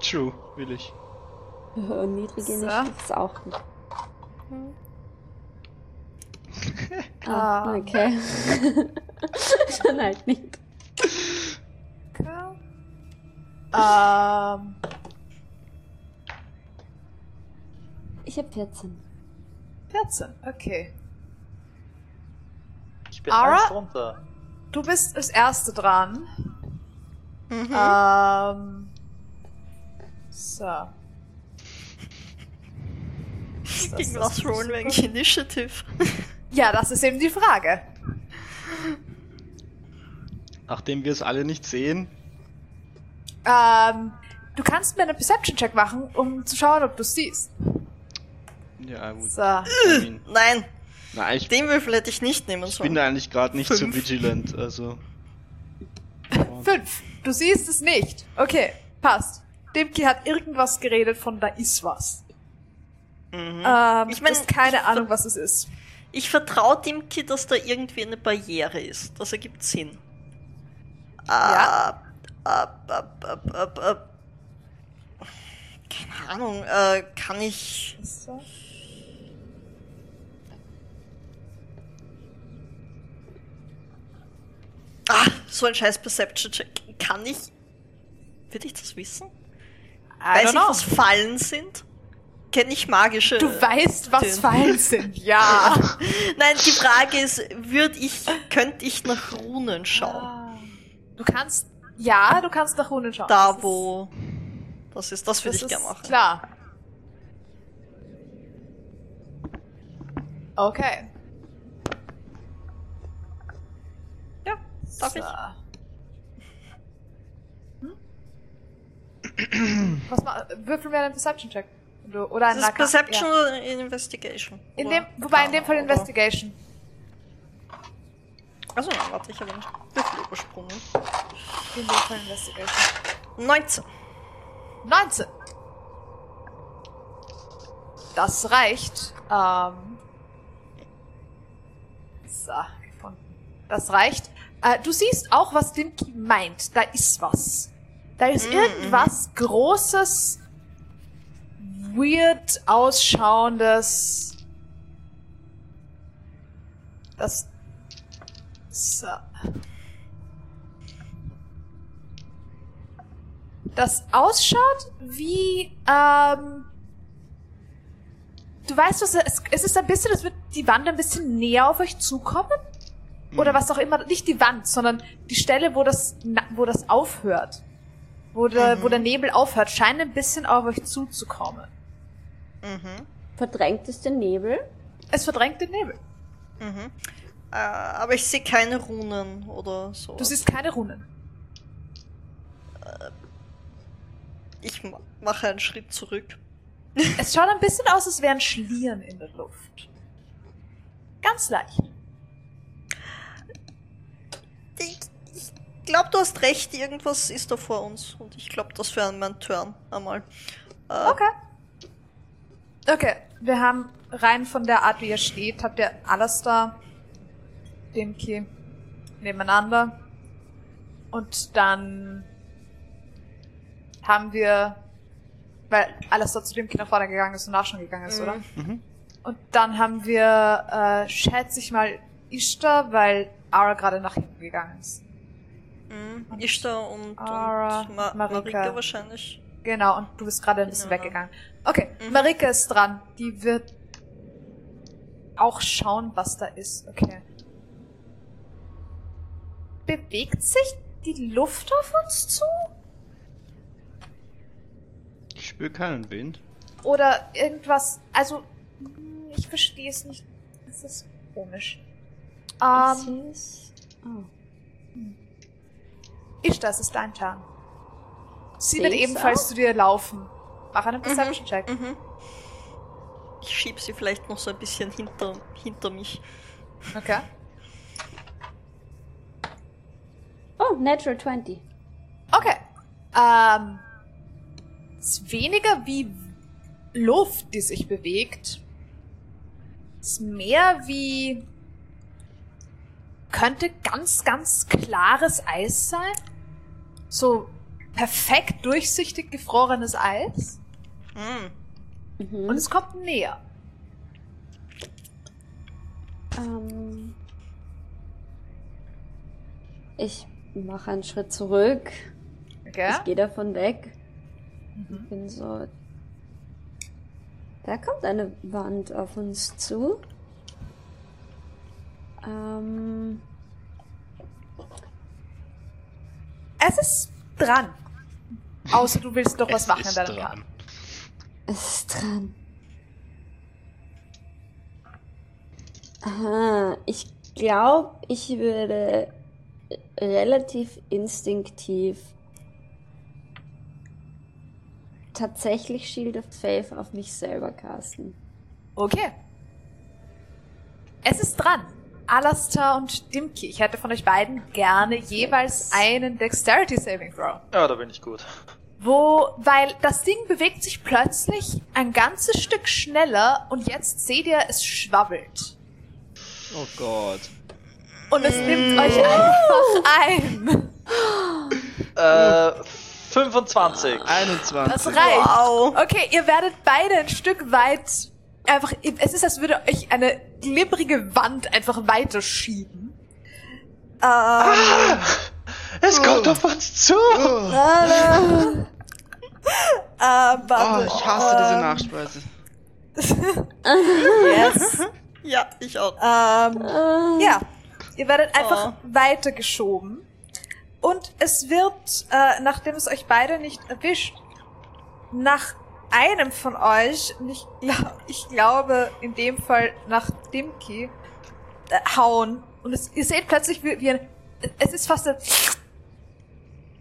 True, will ich. Oh, Niedrige So. Initiative ist auch gut. hm. Ah, Ah. okay. Dann halt nicht. Ähm, Ich habe 14. 14, okay. Ich bin Ara? eins. Du bist das erste dran. Mhm. Ähm. So. Gegen was rollen wir eigentlich Initiative? Ja, das ist eben die Frage. Nachdem wir es alle nicht sehen. Ähm, du kannst mir einen Perception-Check machen, um zu schauen, ob du es siehst. Ja, gut. So. Mean, Nein, na, ich den Würfel hätte ich nicht nehmen bin sollen. da eigentlich gerade nicht so Fünf. vigilant, also. Fünf. Du siehst es nicht. Okay, passt. Demki hat irgendwas geredet von da ist was. Mhm. Ähm, Ich mein, du hast keine ich- Ahnung, was es ist. Ich vertraue dem Kid, dass da irgendwie eine Barriere ist. Das ergibt Sinn. Ja. Äh, äh, äh, äh, äh, äh. Keine Ahnung, äh, kann ich. Ah, so ein scheiß Perception-Check. Kann ich. Würde ich das wissen? I Weiß ich, was Fallen sind? Kenne ich magische. Du weißt, was den- Fallen sind, ja. Nein, die Frage ist, würde ich, könnte ich nach Runen schauen? Ah. Du kannst, ja, du kannst nach Runen schauen. Da, Das wo. Das ist, das würde ich gerne machen. Klar. Okay. Ja, darf so. ich? Hm? Was ma würfel mir einen Perception-Check. Oder Das ein ist Perception Ja. oder Investigation? In Oder- dem, wobei in dem Fall Investigation. Also nein, warte, ich habe einen Würfel übersprungen. In dem Fall Investigation. 19. 19. Das reicht. Ähm. So, gefunden. Das reicht. Äh, du siehst auch, was Dimki meint. Da ist was. Da ist Mhm, irgendwas Großes, weird ausschauendes. Das. So. Das ausschaut wie, ähm, du weißt was, es, es ist ein bisschen, es wird die Wand ein bisschen näher auf euch zukommen. Oder was auch immer, nicht die Wand, sondern die Stelle, wo das, wo das aufhört. Wo der, Mhm. wo der Nebel aufhört, scheint ein bisschen auf euch zuzukommen. Mhm. Verdrängt es den Nebel? Es verdrängt den Nebel. Mhm. Äh, aber ich sehe keine Runen oder so. Du siehst keine Runen. Ich ma- mache einen Schritt zurück. Es schaut ein bisschen aus, als wären Schlieren in der Luft. Ganz leicht. Ich, ich glaube, du hast recht, irgendwas ist da vor uns. Und ich glaube, das wäre mein Turn einmal. Äh, Okay. Okay, wir haben rein von der Art, wie ihr steht, habt ihr Alastair, Dimki nebeneinander. Und dann haben wir, weil Alastair zu Dimki nach vorne gegangen ist und nach schon gegangen ist, Mhm. oder? Mhm. Und dann haben wir, äh, schätze ich mal, Ishtar, weil Ara gerade nach hinten gegangen ist. mh, Ishtar und, Ara, und Ma Marika. Marika wahrscheinlich. Genau, und du bist gerade ein bisschen Genau. weggegangen. Okay, Mhm. Marika ist dran. Die wird auch schauen, was da ist. Okay. Bewegt sich die Luft auf uns zu? Ich spüre keinen Wind. Oder irgendwas? Also, hm, ich verstehe es nicht. Es ist komisch. Ich Ähm, seh's. Oh. Ishtar, es ist dein Turn. Sie Seh wird ebenfalls auch? zu dir laufen. Mach einen Perception-Check. Mhm. Ich schieb sie vielleicht noch so ein bisschen hinter, hinter mich. Okay. oh, Natural 20. Okay. Ähm, ist weniger wie Luft, die sich bewegt. Ist mehr wie könnte ganz, ganz klares Eis sein. So perfekt durchsichtig gefrorenes Eis. Mhm. Mhm. Und es kommt näher. Ähm, ich mache einen Schritt zurück. Okay? Ich gehe davon weg. Mhm. Bin so. Da kommt eine Wand auf uns zu. Ähm, Es ist dran. Außer du willst doch was machen in ist deinem dran. Plan. es ist dran. Aha, ich glaube, ich würde relativ instinktiv tatsächlich Shield of Faith auf mich selber casten. Okay. Es ist dran. Alastair und Dimki. Ich hätte von euch beiden gerne jeweils einen Dexterity Saving Throw. Ja, da bin ich gut. Wo, weil das Ding bewegt sich plötzlich ein ganzes Stück schneller und jetzt seht ihr, es schwabbelt. Oh Gott. Und es nimmt euch einfach ein. Äh, 25. 21. Das reicht. Wow. Okay, ihr werdet beide ein Stück weit einfach, es ist, als würde euch eine glibbrige Wand einfach weiterschieben. Ähm, Es kommt auf uns zu! Oh, warte. ich hasse diese ähm, Nachspeise. Yes. Ja, ich auch. Ähm, Äh, ja, ihr werdet einfach Oh. weitergeschoben. Und es wird, äh, nachdem es euch beide nicht erwischt, nach einem von euch, und ich, glaub, ich glaube in dem Fall nach Dimki, äh, hauen. Und es, ihr seht plötzlich, wie, wie ein, es ist fast ein,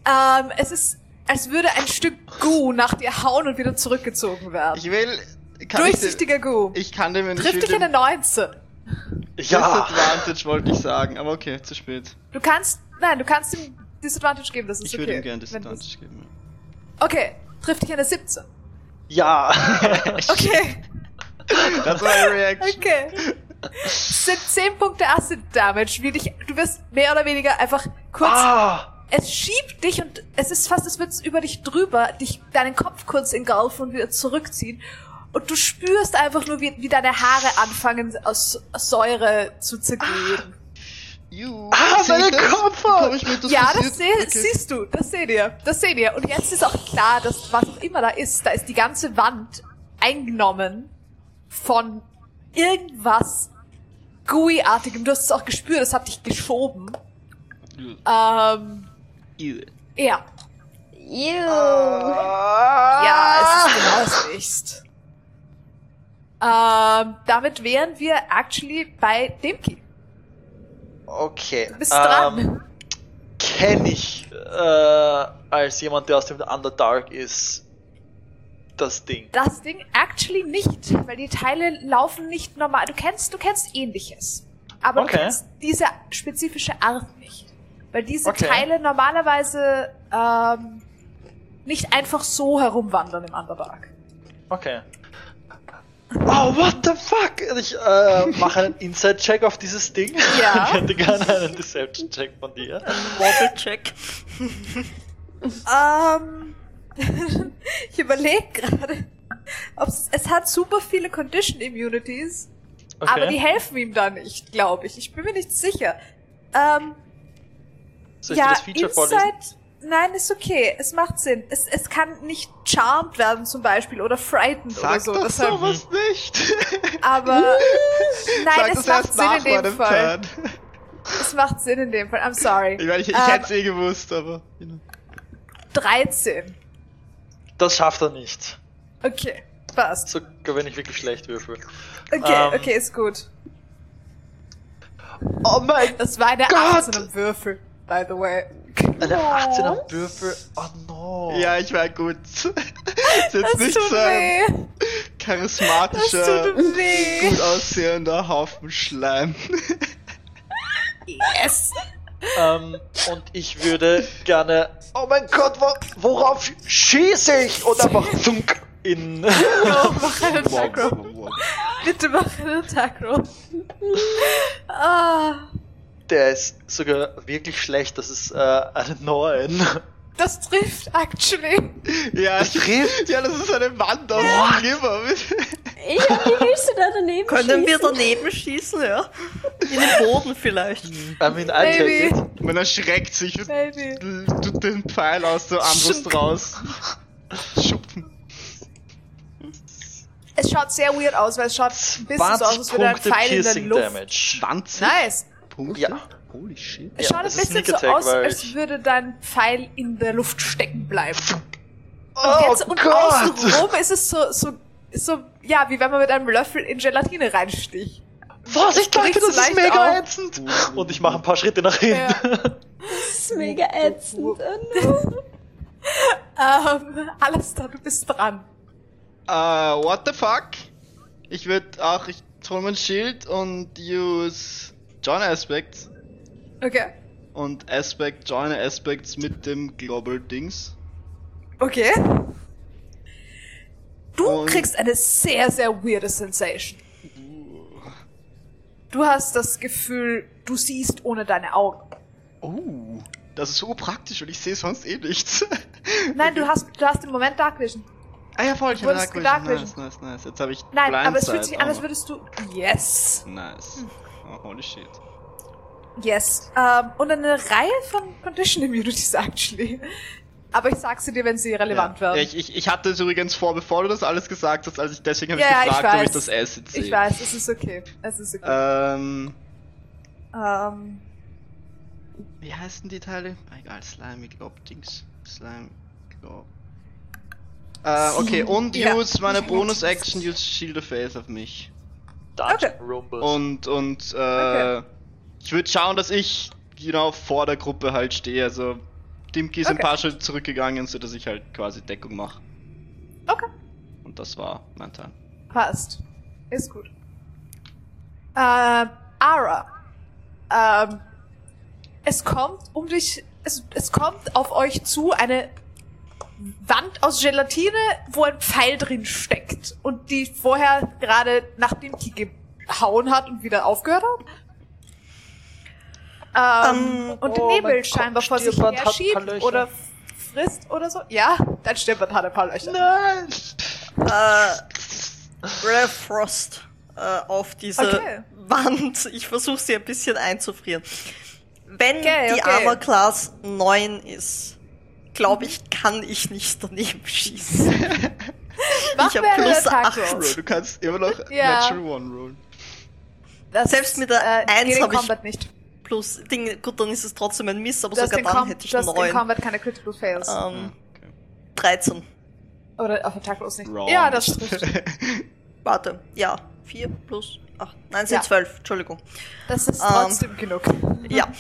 ähm, es ist, als würde ein Stück Goo nach dir hauen und wieder zurückgezogen werden. Ich will. Kann ich, Durchsichtiger Goo. ich kann dem nicht Trifft dich in eine 19. Ja! Disadvantage wollte ich sagen, aber okay, zu spät. Du kannst, nein, du kannst ihm Disadvantage geben, das ist Ich okay. würde ihm gerne Disadvantage geben. Okay, trifft dich eine 17. Ja! Okay, Das war eine Reaction. okay. Es sind 10 Punkte Acid Damage, wie dich, du wirst mehr oder weniger einfach kurz, ah! es schiebt dich und es ist fast, als würde es über dich drüber, dich, deinen Kopf kurz engulfen und wieder zurückziehen. Und du spürst einfach nur, wie, wie deine Haare anfangen, aus Säure zu zergehen. Ah, Sehe ich meine das? Kopfhaut! Ja, das seh, Okay. siehst du, das seht ihr, das seht ihr. Und jetzt ist auch klar, dass was auch immer da ist, da ist die ganze Wand eingenommen von irgendwas Gooey-artigem. Du hast es auch gespürt, das hat dich geschoben. Ähm, You. ja. Ew. Ja, es ist genau das Licht. Ähm, damit wären wir actually bei Dimki. Okay. Du bist dran. Kenne ich äh, als jemand, der aus dem Underdark ist, das Ding. Das Ding actually nicht, weil die Teile laufen nicht normal. Du kennst, du kennst ähnliches. Aber Okay. du kennst diese spezifische Art nicht. Weil diese Okay. Teile normalerweise ähm, nicht einfach so herumwandern im Underdark. Okay. Oh, what the fuck? Ich äh, mache einen Inside-Check auf dieses Ding. Ja. Ich hätte gerne einen Deception-Check von dir. Wobble-Check. Ähm, ich überlege gerade, es, hat super viele Condition Immunities, Okay. aber die helfen ihm da nicht, glaube ich. Ich bin mir nicht sicher. Ähm, Soll ich ja, dir das Feature vorlesen? Nein, ist okay. Es macht Sinn. Es, es kann nicht charmed werden zum Beispiel oder frightened oder Sag so. doch deshalb, sowas nicht. aber nein, Sag es das macht erst Sinn nach in dem meinem Fall. Turn. Es macht Sinn in dem Fall. I'm sorry. Ich meine, ich, ich Ähm, hätte es eh gewusst, aber. you know. 13. Das schafft er nicht. Okay, passt. Sogar wenn ich wirklich schlecht würfel. Okay, Ähm. okay, ist gut. Oh mein Das war eine Gott! 18 am Würfel, by the way. Eine 18 am Würfel. Oh no. Ja, ich war gut. ist jetzt Das nicht tut so ein weh. Das charismatischer, gut aussehender Haufen Schleim. Yes. Ähm, und ich würde gerne. Oh mein Gott, wo, worauf schieße ich? Und einfach zunk in. Oh, mach einen Attack Roll. Bitte mach einen Attack Roll. Ah, Der ist sogar wirklich schlecht. Das ist äh, eine 9. das trifft, actually. Ja, ich Trifft? Ja, das ist eine Wand aus dem Glimmer. Ja, wie willst du da daneben Können wir schießen? daneben schießen, ja? In den Boden vielleicht. I mean, I. Man erschreckt sich und Maybe. tut den Pfeil aus der Armbrust raus. Schupfen. Es schaut sehr weird aus, weil es schaut ein bisschen so aus, 20 als würde ein Punkte Pfeil in der Luft. Damage. 20 Nice. Punkte? Ja. Holy shit. Es Ja, schaut ein das ist bisschen so Attack, aus, als würde dein Pfeil in der Luft stecken bleiben. Oh Jetzt, und Gott! außenrum ist es so, so, so, ja, wie wenn man mit einem Löffel in Gelatine reinsticht. Vorsicht, Leute, das ist mega auf. ätzend. Und ich mache ein paar Schritte nach hinten. Ja. Das ist mega ätzend. Oh no. Ähm, alles da, du bist dran. Äh, what the fuck? Ich würde auch, ich hol mein Schild und use Join Aspects. Okay. Und Aspect, Join Aspects mit dem Global Dings. Okay. Du Und- kriegst eine sehr, sehr weirde Sensation. Du hast das Gefühl, du siehst ohne deine Augen. Oh, das ist so praktisch und ich sehe sonst eh nichts. Nein, du hast, du hast im Moment Dark Vision. ah ja, voll, ich habe Dark Vision. gedark Nice, nice, nice. Jetzt habe ich Nein, Blindside, aber es fühlt sich an, als würdest du. Yes. Nice. Oh, holy shit. Yes. Ähm, und eine Reihe von Condition Immunities, actually. Aber ich sag sie dir, wenn sie relevant ja. werden. Ja, ich, ich, ich hatte es übrigens vor, bevor du das alles gesagt hast, als ich deswegen habe Ja, ich ja, ich gefragt, ob ich das Acid sehe. Ich weiß, es ist okay. Es ist okay. Ähm, Ähm, wie heißen die Teile? Egal, Slime, Glob, Dings. Slime, Glob. Äh, okay, und use meine Bonus-Action, use Shield of Faith auf mich. Dungeon Okay. Rumble. Und, und, äh, Okay. ich würde schauen, dass ich, genau, vor der Gruppe halt stehe. Also, Dimki ist ein Okay. paar Schritte zurückgegangen, so dass ich halt quasi Deckung mache. okay. Und das war mein Turn. Passt. Ist gut. Äh, Ara. Ähm, es kommt um dich, es, es kommt auf euch zu eine Wand aus Gelatine, wo ein Pfeil drin steckt und die vorher gerade nach dem Ki gehauen hat und wieder aufgehört hat. Ähm, Ähm, und den oh, Nebel scheinbar vor sich her schiebt oder frisst oder so. Ja, dein Stirnband hat ein paar Löcher. Nein! Äh, Ray Frost äh, auf diese Okay. Wand. Ich versuche sie ein bisschen einzufrieren. Wenn Okay, die okay. Armor Class 9 ist, glaube ich, kann ich nicht daneben schießen. Mach Ich hab mir einen plus Attack acht. Roll. Bro, du kannst immer noch Ja. Natural One rollen. Das, Selbst mit der äh, Eins geht in hab ich- nicht. Plus, Ding, gut, dann ist es trotzdem ein Miss, aber Du hast, sogar dann hätte ich du hast in 9. Combat keine Critical Fails. Ähm, Ah, okay. 13. Oder auf Attack Rolls nicht. Wrong. Ja, das trifft. Warte, ja. 4 plus 8. Nein, sind Ja. 12. Entschuldigung. Das ist Ähm, trotzdem genug. Ja.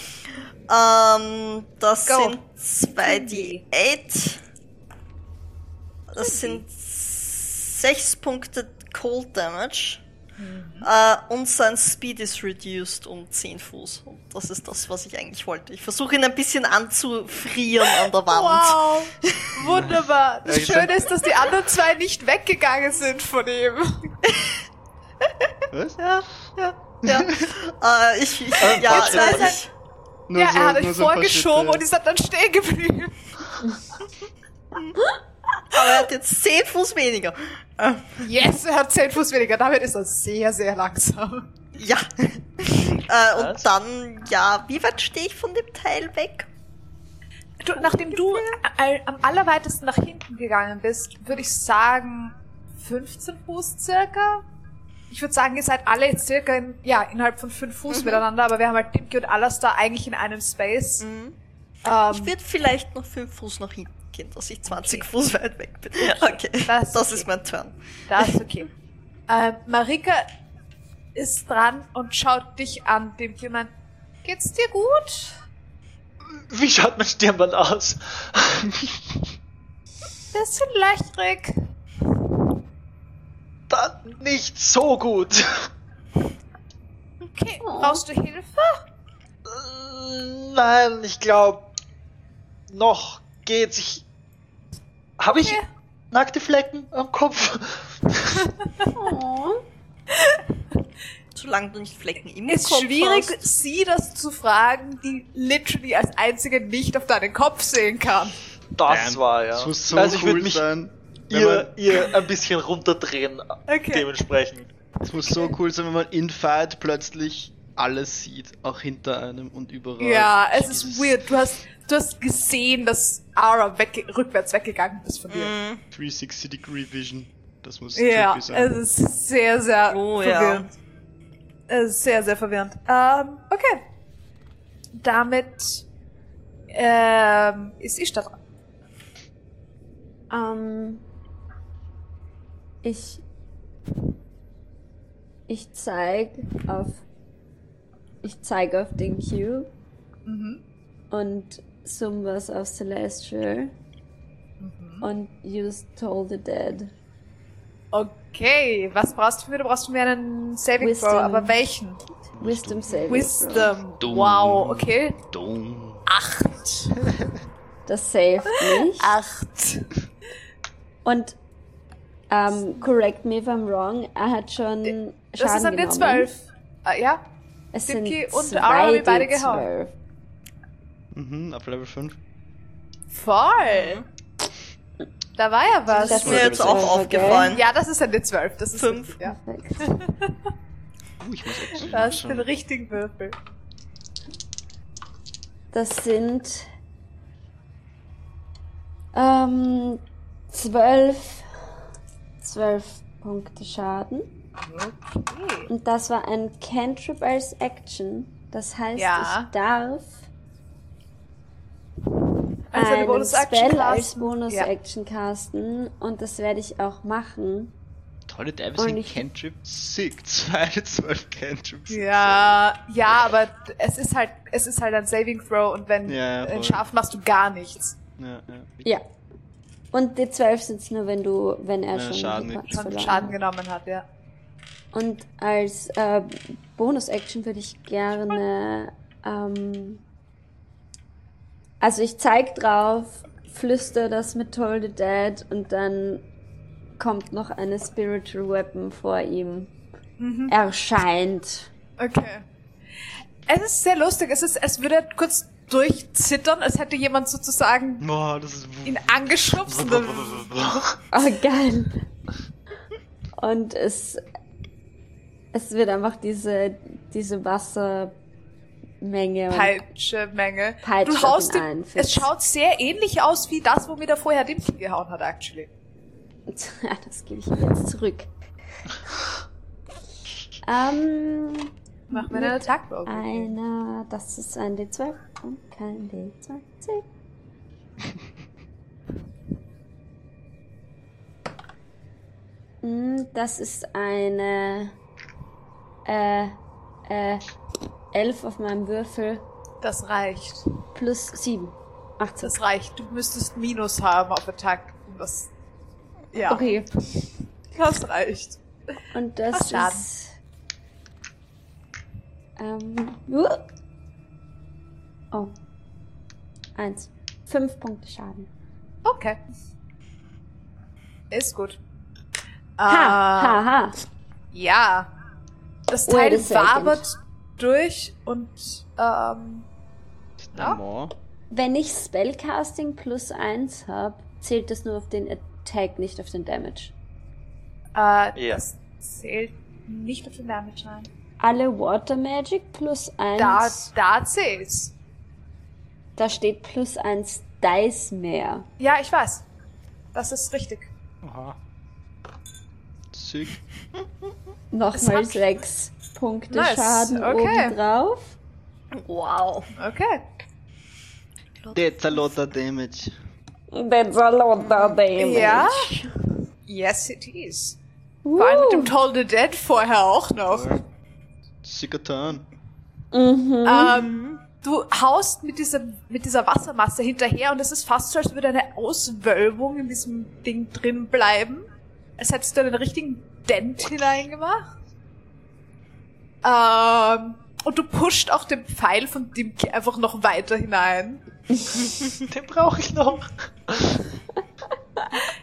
Ähm, das Go. sind 2d8. Das sind 6 Punkte Cold Damage. Äh, und sein Speed ist reduced um 10 Fuß. Und das ist das, was ich eigentlich wollte. Ich versuche ihn ein bisschen anzufrieren an der Wand. Wow, wunderbar. Das Schöne ist, dass die anderen zwei nicht weggegangen sind von ihm. Was? Ja, ja, ja. äh, ich, ich, Äh, ja, ich, Nur ja, so- er hat euch so vorgeschoben und ist dann, dann stehen geblieben. aber er hat jetzt 10 Fuß weniger. Yes, er hat 10 Fuß weniger. Damit ist er sehr, sehr langsam. ja. äh, und dann, ja, wie weit stehe ich von dem Teil weg? Du, nachdem du äh, am allerweitesten nach hinten gegangen bist, würde ich sagen 15 Fuß circa. Ich würde sagen, ihr seid alle jetzt circa in, ja, innerhalb von 5 Fuß Mhm. miteinander, aber wir haben halt Dimki und Alastar eigentlich in einem Space. Mhm. Ähm, Ich würde vielleicht noch 5 Fuß nach hinten gehen, dass ich 20 Fuß weit weg bin. Okay, Das das, ist okay. ist mein Turn. Das ist okay. äh, Marika ist dran und schaut dich an, Dimki, und meint, geht's dir gut? Wie schaut mein Stirnband aus? Bisschen löchrig. Dann nicht so gut. Okay, Oh. brauchst du Hilfe? Äh, Nein, ich glaube, noch geht's. Ich. Habe ich Okay. nackte Flecken am Kopf? Oh. Solange du nicht Flecken im Ist Kopf schwierig, hast. sie das zu fragen, die literally als einzige nicht auf deinen Kopf sehen kann. Das Damn, war ja. Das muss so also ich cool würde mich sein. Ihr, ihr ein bisschen runterdrehen Okay. dementsprechend. es muss so cool sein, wenn man in Fight plötzlich alles sieht, auch hinter einem und überall. Ja, es ist Dieses weird. Du hast, du hast gesehen, dass Ara wegge rückwärts weggegangen ist von dir. Mhm. 360 Degree Vision. Das muss Ja, sein. es ist sehr, sehr Oh, ja. verwirrend. Es ist sehr, sehr verwirrend. Ähm, okay. Damit ähm, ist Ishtar dran. Ähm, ich ich zeig auf ich zeige auf den Q Mhm. und summ was auf Celestial Mhm. und use Toll the Dead. Okay, was brauchst du für? Du brauchst für mir einen Saving Wisdom. Throw, aber welchen? Wisdom Saving. Throw. Wisdom. Dumm. Wow, okay. Dumm. Acht. Das saved mich. Acht. Und ähm, correct me if I'm wrong, er hat schon Schaden Das ist an genommen. dir zwölf. Ah, ja? Es sind Dimki und Aura haben wir beide gehauen. D12. Mhm, auf Level 5. Voll. Da war ja was. Das ist mir jetzt auch aufgefallen. ja, das ist ein D12. Das ist Fünf. Ja. Perfekt. Uh, ich muss jetzt Da hast du den richtigen Würfel. Das sind ähm, zwölf, zwölf Punkte Schaden. Okay. Und das war ein Cantrip als Action. Das heißt, Ja. ich darf Also eine einen Bonus-Action Spell als. Bonus-Action casten. Und das werde ich auch machen. Tolle sind ich- Cantrip. Sick. 2, 12 Cantrips. Ja, ja, aber es ist halt, es ist halt ein Saving Throw und wenn Ja, ein. Schaf machst du gar nichts. Ja, ja. Ja. Und die 12 sind nur, wenn du, wenn er Ja, schon Schaden Schon Schaden hat. genommen hat, ja. Und als äh, Bonus-Action würde ich gerne. Ähm, also ich zeig drauf, flüster das mit Toll the Dead und dann kommt noch eine Spiritual Weapon vor ihm. Mhm. Erscheint. Okay. Es ist sehr lustig. Es ist, es würde er kurz durchzittern, als hätte jemand sozusagen ist. ihn angeschubst. Oh, geil. Und es, es wird einfach diese, diese Wassermenge. und- Peitsche-Menge. Peitscht Du haust ein, es schaut sehr ähnlich aus wie das, womit er vorher Dimki gehauen hat, actually. Ja, das gebe ich ihm jetzt zurück. ähm, Mach mir einen Attack einer, das ist ein D12 und kein D20. Mm, Das ist eine äh, äh, 11 auf meinem Würfel Das reicht. plus 7. 18. Das reicht. Du müsstest Minus haben auf Attack. Das, ja, Okay. das reicht. Und das Ach, ist Ähm. uh. Oh. Eins. Fünf Punkte Schaden. Okay. Ist gut. Ha, Ah, ha, ha. Ja. Das Teil wabert durch und ähm, Ja. More. Wenn ich Spellcasting plus eins habe, zählt das nur auf den Attack, nicht auf den Damage. äh, Ja. das zählt nicht auf den Damage ein. Alle Water Magic plus eins. Da, da zählt's. Da steht plus eins Dice mehr. Ja, ich weiß. Das ist richtig. Aha. Sick. Nochmal sechs Punkte Nice, Schaden okay. obendrauf. Wow. Okay. That's a lot of damage. That's a lot of damage. Ja. Yes, it is. Vor allem mit dem Uh. Toll the Dead vorher auch noch. Sicker Turn. Mhm. Ähm, du haust mit, diesem, mit dieser Wassermasse hinterher und es ist fast so, als würde eine Auswölbung in diesem Ding drin bleiben. Als hättest du einen richtigen Dent hineingemacht. Ähm, und du pusht auch den Pfeil von Dimki einfach noch weiter hinein. Den brauche ich noch.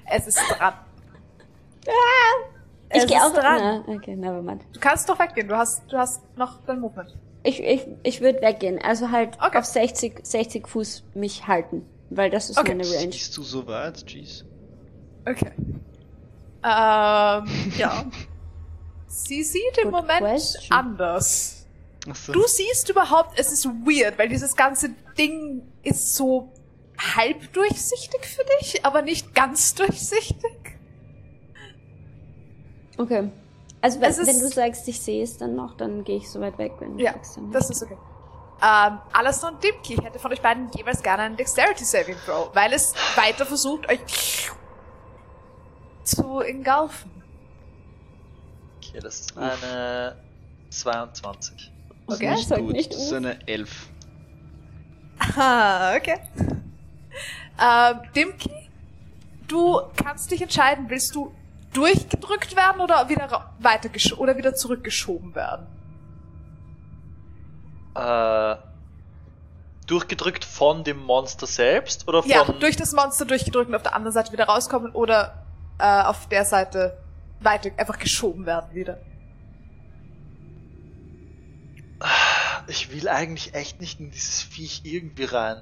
Es ist dran. ich es gehe ist auch dran. Na, okay, nevermind. Du kannst doch weggehen. Du hast, du hast noch dein Movement. Ich, ich, ich würde weggehen. Also halt Okay. auf 60, 60 Fuß mich halten. Weil das ist Okay. meine Range. Siehst du so weit? Jeez. Okay. Ähm, Ja. sie sieht im Good Moment question. anders. Achso. Du siehst überhaupt, es ist weird, weil dieses ganze Ding ist so halb durchsichtig für dich, aber nicht ganz durchsichtig. Okay. Also wenn, Es ist- wenn du sagst, ich sehe es dann noch, dann gehe ich so weit weg, wenn du Ja, sagst. Dann das ist okay. Ähm, Alastor und Dimki, ich hätte von euch beiden jeweils gerne einen Dexterity Saving Throw, weil es weiter versucht, euch zu engulfen. Okay, das ist eine 22. Das ist Okay, nicht gut. nicht das ist eine 11. Ah, okay. Ähm, Dimki, du kannst dich entscheiden, willst du durchgedrückt werden oder wieder weitergesch oder wieder zurückgeschoben werden? Äh, durchgedrückt von dem Monster selbst oder von. Ja, durch das Monster durchgedrückt und auf der anderen Seite wieder rauskommen oder äh, auf der Seite weiter einfach geschoben werden wieder. Ich will eigentlich echt nicht in dieses Viech irgendwie rein.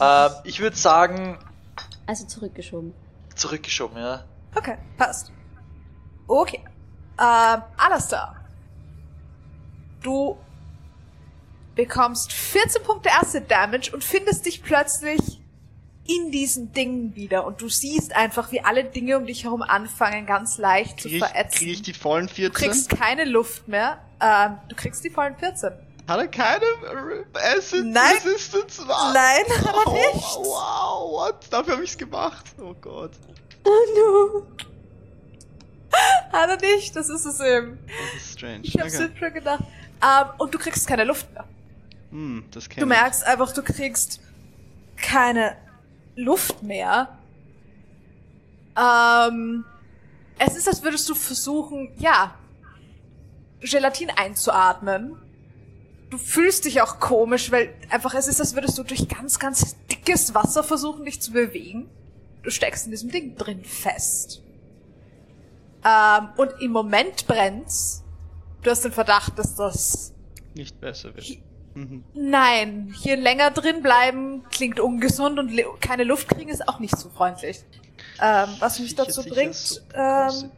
Ähm, ich würde sagen, Also zurückgeschoben. zurückgeschoben, ja. Okay, passt. Okay. Ähm, Alastar. Du bekommst 14 Punkte Acid Damage und findest dich plötzlich in diesen Dingen wieder. Und du siehst einfach, wie alle Dinge um dich herum anfangen, ganz leicht zu Krieg ich, verätzen. krieg ich die vollen du 14? kriegst keine Luft mehr. Ähm, du kriegst die vollen 14. Hat er keine äh, Acid Nein. Resistance? Was? Nein, hat er Oh, nicht. wow, what? Dafür habe ich's gemacht. Oh Gott. Oh no. Hat er nicht, das ist es eben. Das ist strange. Ich hab's okay. schon gedacht. Ähm, und du kriegst keine Luft mehr. Hm, das kenn Du merkst einfach, du kriegst keine Luft mehr. Ähm, es ist, als würdest du versuchen, ja, Gelatin einzuatmen. Du fühlst dich auch komisch, weil einfach es ist, als würdest du durch ganz, ganz dickes Wasser versuchen, dich zu bewegen. Du steckst in diesem Ding drin fest. Ähm, und im Moment brennt's. Du hast den Verdacht, dass das ich. Nicht besser wird. Mhm. Nein, hier länger drin bleiben klingt ungesund und keine Luft kriegen ist auch nicht so freundlich. Ähm, was mich dazu sicher, bringt, ähm,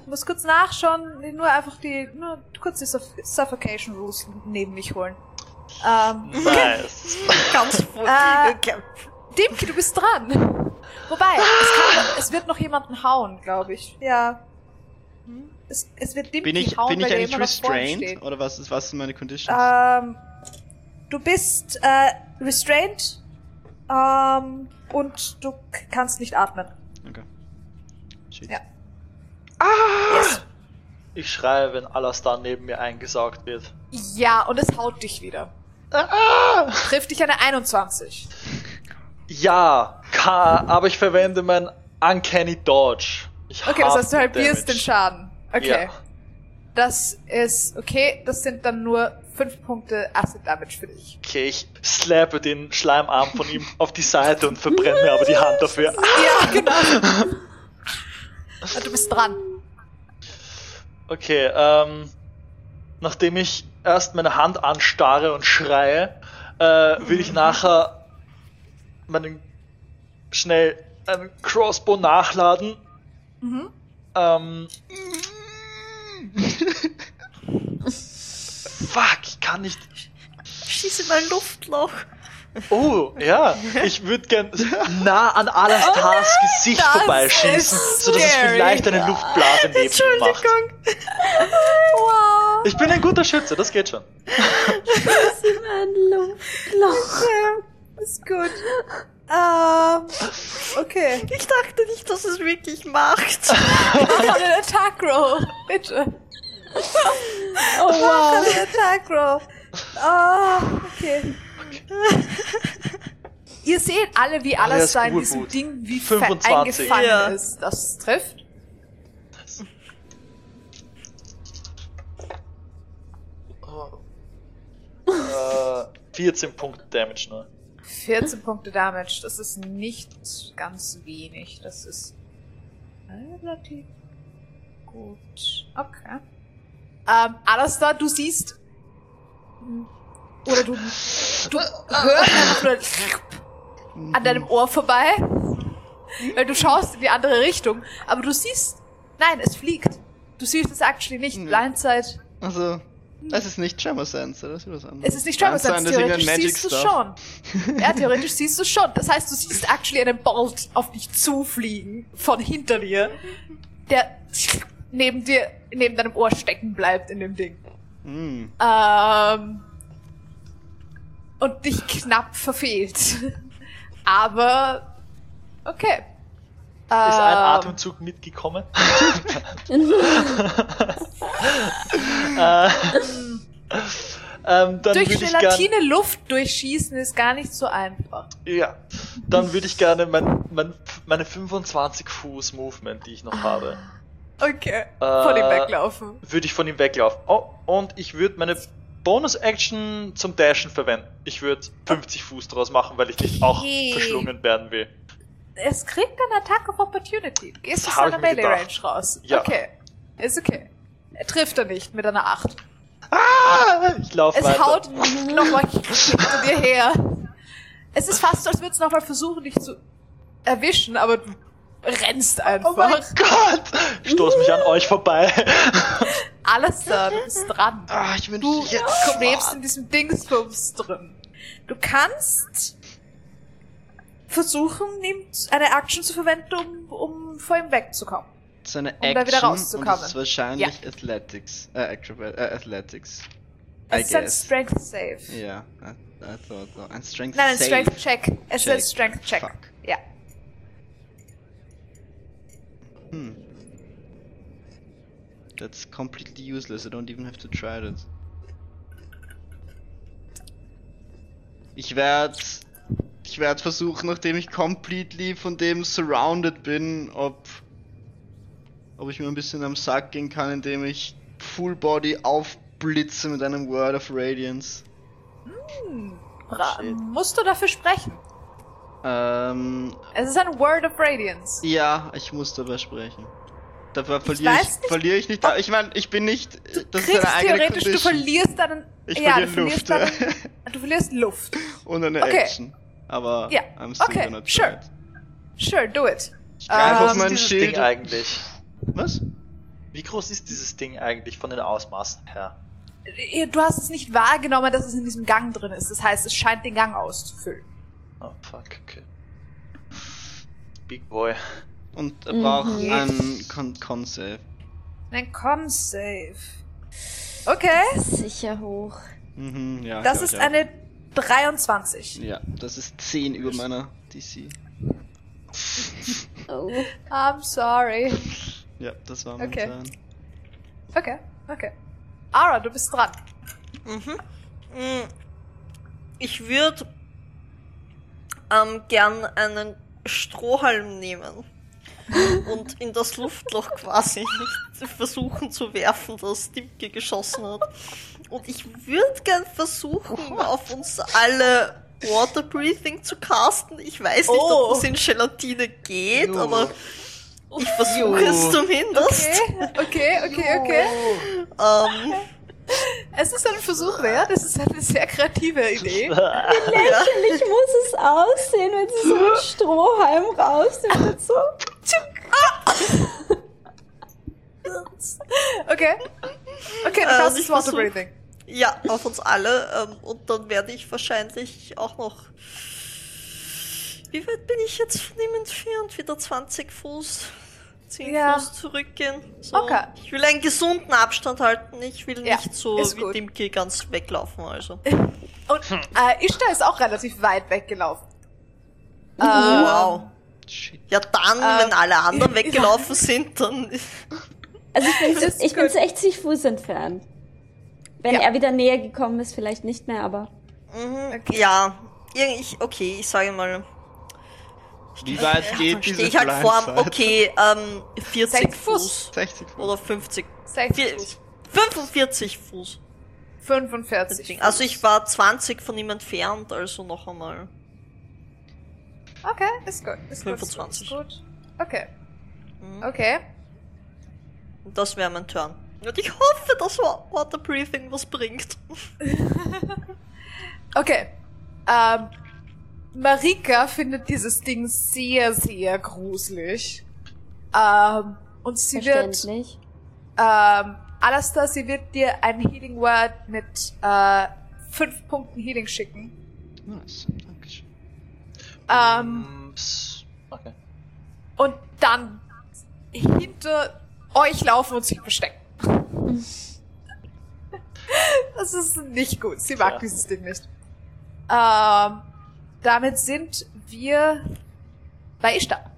ich muss kurz nachschauen, nur einfach die, nur kurz die Suff Suffocation Rules neben mich holen. Ähm, Nice. Ganz Äh, okay. Dimki, du bist dran. Wobei, es, kann, es wird noch jemanden hauen, glaube ich. Ja. Hm? Es, es wird Dimki Bin ich, hauen, bin ich eigentlich restrained? Oder was ist, was sind meine Conditions? Ähm, du bist äh, restrained ähm, und du kannst nicht atmen. okay. Shit. Ja. Ah! Ich schreie, wenn Alastar neben mir eingesaugt wird. Ja, und es haut dich wieder. Ah! Trifft dich eine 21. Ja, ka- aber ich verwende mein Uncanny Dodge. Ich Okay, das heißt, du halbierst den. Schaden. Okay. das ist okay. Das sind dann nur fünf Punkte Acid Damage für dich. Okay, ich slappe den Schleimarm von ihm auf die Seite und verbrenne mir aber die Hand dafür. Ja, genau. Du bist dran. Okay, ähm, nachdem ich erst meine Hand anstarre und schreie, äh, will ich nachher meinen schnell einen Crossbow nachladen. Mhm. Ähm, fuck, ich kann nicht. Schieße mal Luftloch. Oh, ja, ich würde gern nah an Alastars Gesicht das vorbeischießen, sodass es vielleicht eine Luftblase neben ihm macht. Wow. Ich bin ein guter Schütze, das geht schon. Ein Luftloch. Ist gut. Ähm, okay. Ich dachte nicht, dass es wirklich macht. Mach einen Attack Roll. Bitte. Oh Mach wow. einen Attack Roll. Ah, okay. Ihr seht alle, wie alles da in diesem gut. Ding wie fe- 25. eingefangen Ja. ist. Das trifft. Äh, 14 Punkte Damage nur. 14 Punkte Damage. Das ist nicht ganz wenig. Das ist relativ gut. Okay. Ähm, Alastar, du siehst. Oder du, du hörst an deinem Ohr vorbei. Weil du schaust in die andere Richtung. Aber du siehst. Nein, es fliegt. Du siehst es actually nicht. Blindside. Also, das ist nicht Tremor Sense, oder? Das ist was anderes. Es ist nicht Tremor Sense, das ist irgendein theoretisch siehst du schon. Ja, theoretisch siehst du schon. Das heißt, du siehst actually einen Bolt auf dich zufliegen, von hinter dir, der neben dir, neben deinem Ohr stecken bleibt in dem Ding. Hm. Ähm, und dich knapp verfehlt. Aber, okay. Ist ein Ähm, Atemzug mitgekommen? äh, ähm, Durch ich gern, Gelatine Luft durchschießen ist gar nicht so einfach. ja, dann würde ich gerne mein, mein, meine 25 Fuß Movement, die ich noch habe, Okay. Von ihm Äh, weglaufen. würde ich von ihm weglaufen. Oh, und ich würde meine Bonus-Action zum Dashen verwenden. Ich würde 50 Fuß draus machen, weil ich nicht auch Okay. verschlungen werden will. Es kriegt einen Attack of Opportunity. Du gehst aus hab seiner ich mir Melee Range gedacht. raus. Ja. Okay. Ist okay. Er trifft er nicht mit einer 8. Ah, ich laufe Es weiter. haut nochmal hinter dir her. Es ist fast als würde es nochmal versuchen, dich zu erwischen, aber du rennst einfach. Oh mein Gott! Ich stoß mich an euch vorbei. Alles da, du bist dran. Ah, ich wünschte, Du hätte schwebst in diesem Dingsbums drin. Du kannst versuchen, ihm eine Action zu verwenden, um, um vor ihm wegzukommen. so eine da Action wieder rauszukommen. und das ist wahrscheinlich Athletics. Äh, Acrobat, äh, Athletics. I Es ist ein. Strength Save. Ja, thought so. Ein Strength Nein, ein Save. Strength Check. Es ist ein. Strength Check. Fuck. Ja. Hm. That's completely useless. I don't even have to try that. Ich werde ich werde versuchen, nachdem ich completely von dem surrounded bin, ob ob ich mir ein bisschen am Sack gehen kann, indem ich Full Body aufblitze mit einem Word of Radiance. Ra Shit. musst du dafür sprechen? Ähm, Es ist ein Word of Radiance. ja, ich muss dabei sprechen. Dafür verliere ich, nicht, verliere ich nicht. Ich meine, ich bin nicht. Das ist Kriegst eine eigene theoretisch, du Condition. verlierst deinen. Ich ja, verliere du verlierst Luft, ja. deinen, Du verlierst Luft. Und eine Okay. Action. Aber Ja, I'm still okay, gonna try sure. it. Sure, do it. Ich greif Ähm, auf mein dieses Schild. Ding eigentlich? Was? Wie groß ist dieses Ding eigentlich von den Ausmaßen her? Du hast es nicht wahrgenommen, dass es in diesem Gang drin ist. Das heißt, es scheint den Gang auszufüllen. Oh, fuck, okay. Big Boy. Und er Mhm. braucht einen Con, Con Save. Ein Con-Save. Okay, Sicher hoch. Mhm, ja. das ist auch. eine 23. Ja, das ist 10 über meiner DC. Oh. I'm sorry. Ja, das war mein Okay. Turn. Okay, okay. Ara, du bist dran. Mhm. Mm. Ich würde ähm, gern einen Strohhalm nehmen und in das Luftloch quasi versuchen zu werfen, das Dimke geschossen hat. Und ich würde gern versuchen, auf uns alle Water Breathing zu casten. Ich weiß nicht, Oh. ob das in Gelatine geht, Jo. aber ich versuche es zumindest. Okay, okay, okay, okay. Ähm, Es ist ein Versuch wert. Es ist eine sehr kreative Idee. Lächerlich muss es aussehen, wenn sie so mit Strohhalm raus und so. Okay. Okay, Äh, du kannst ich das Water versuch- Breathing. Ja, auf uns alle. Ähm, und dann werde ich wahrscheinlich auch noch. Wie weit bin ich jetzt von ihm entfernt? Wieder 20 Fuß. 10 Ja. Fuß zurückgehen. So. Okay. Ich will einen gesunden Abstand halten. Ich will Ja, nicht so wie gut. Dimke ganz weglaufen. Also. Und äh, Ishtar ist auch relativ weit weggelaufen. Ähm, wow. Shit. Ja, dann, Ähm, wenn alle anderen weggelaufen sind, dann. Also ich bin, ist ich bin gut. 60 Fuß entfernt. Wenn Ja. er wieder näher gekommen ist, vielleicht nicht mehr, aber. Mhm, Ja. Irgend- Ich, okay, ich sage mal. Wie weit geht Dann diese stehe ich halt vor. Okay, ähm, 40 60 Fuß. Fuß. 60 Fuß. Oder 50. 60 Vier- Fuß. 45 Fuß. 45. Also ich war 20 von ihm entfernt, also noch einmal. Okay, ist gut. Ist 25. Gut, ist gut. Okay. Mhm. Okay. Und das wäre mein Turn. Und ich hoffe, dass Wa- Water Breathing was bringt. Okay. Ähm, Marika findet dieses Ding sehr, sehr gruselig. Ähm, und sie wird, Verständlich. ähm, Alastair, sie wird dir ein Healing Word mit äh, fünf Punkten Healing schicken. Nice. Dankeschön. Ähm, Mm, Okay. und dann hinter euch laufen und sich verstecken. Das ist nicht gut. Sie mag Ja. dieses Ding nicht. Ähm, damit sind wir bei Ishtar.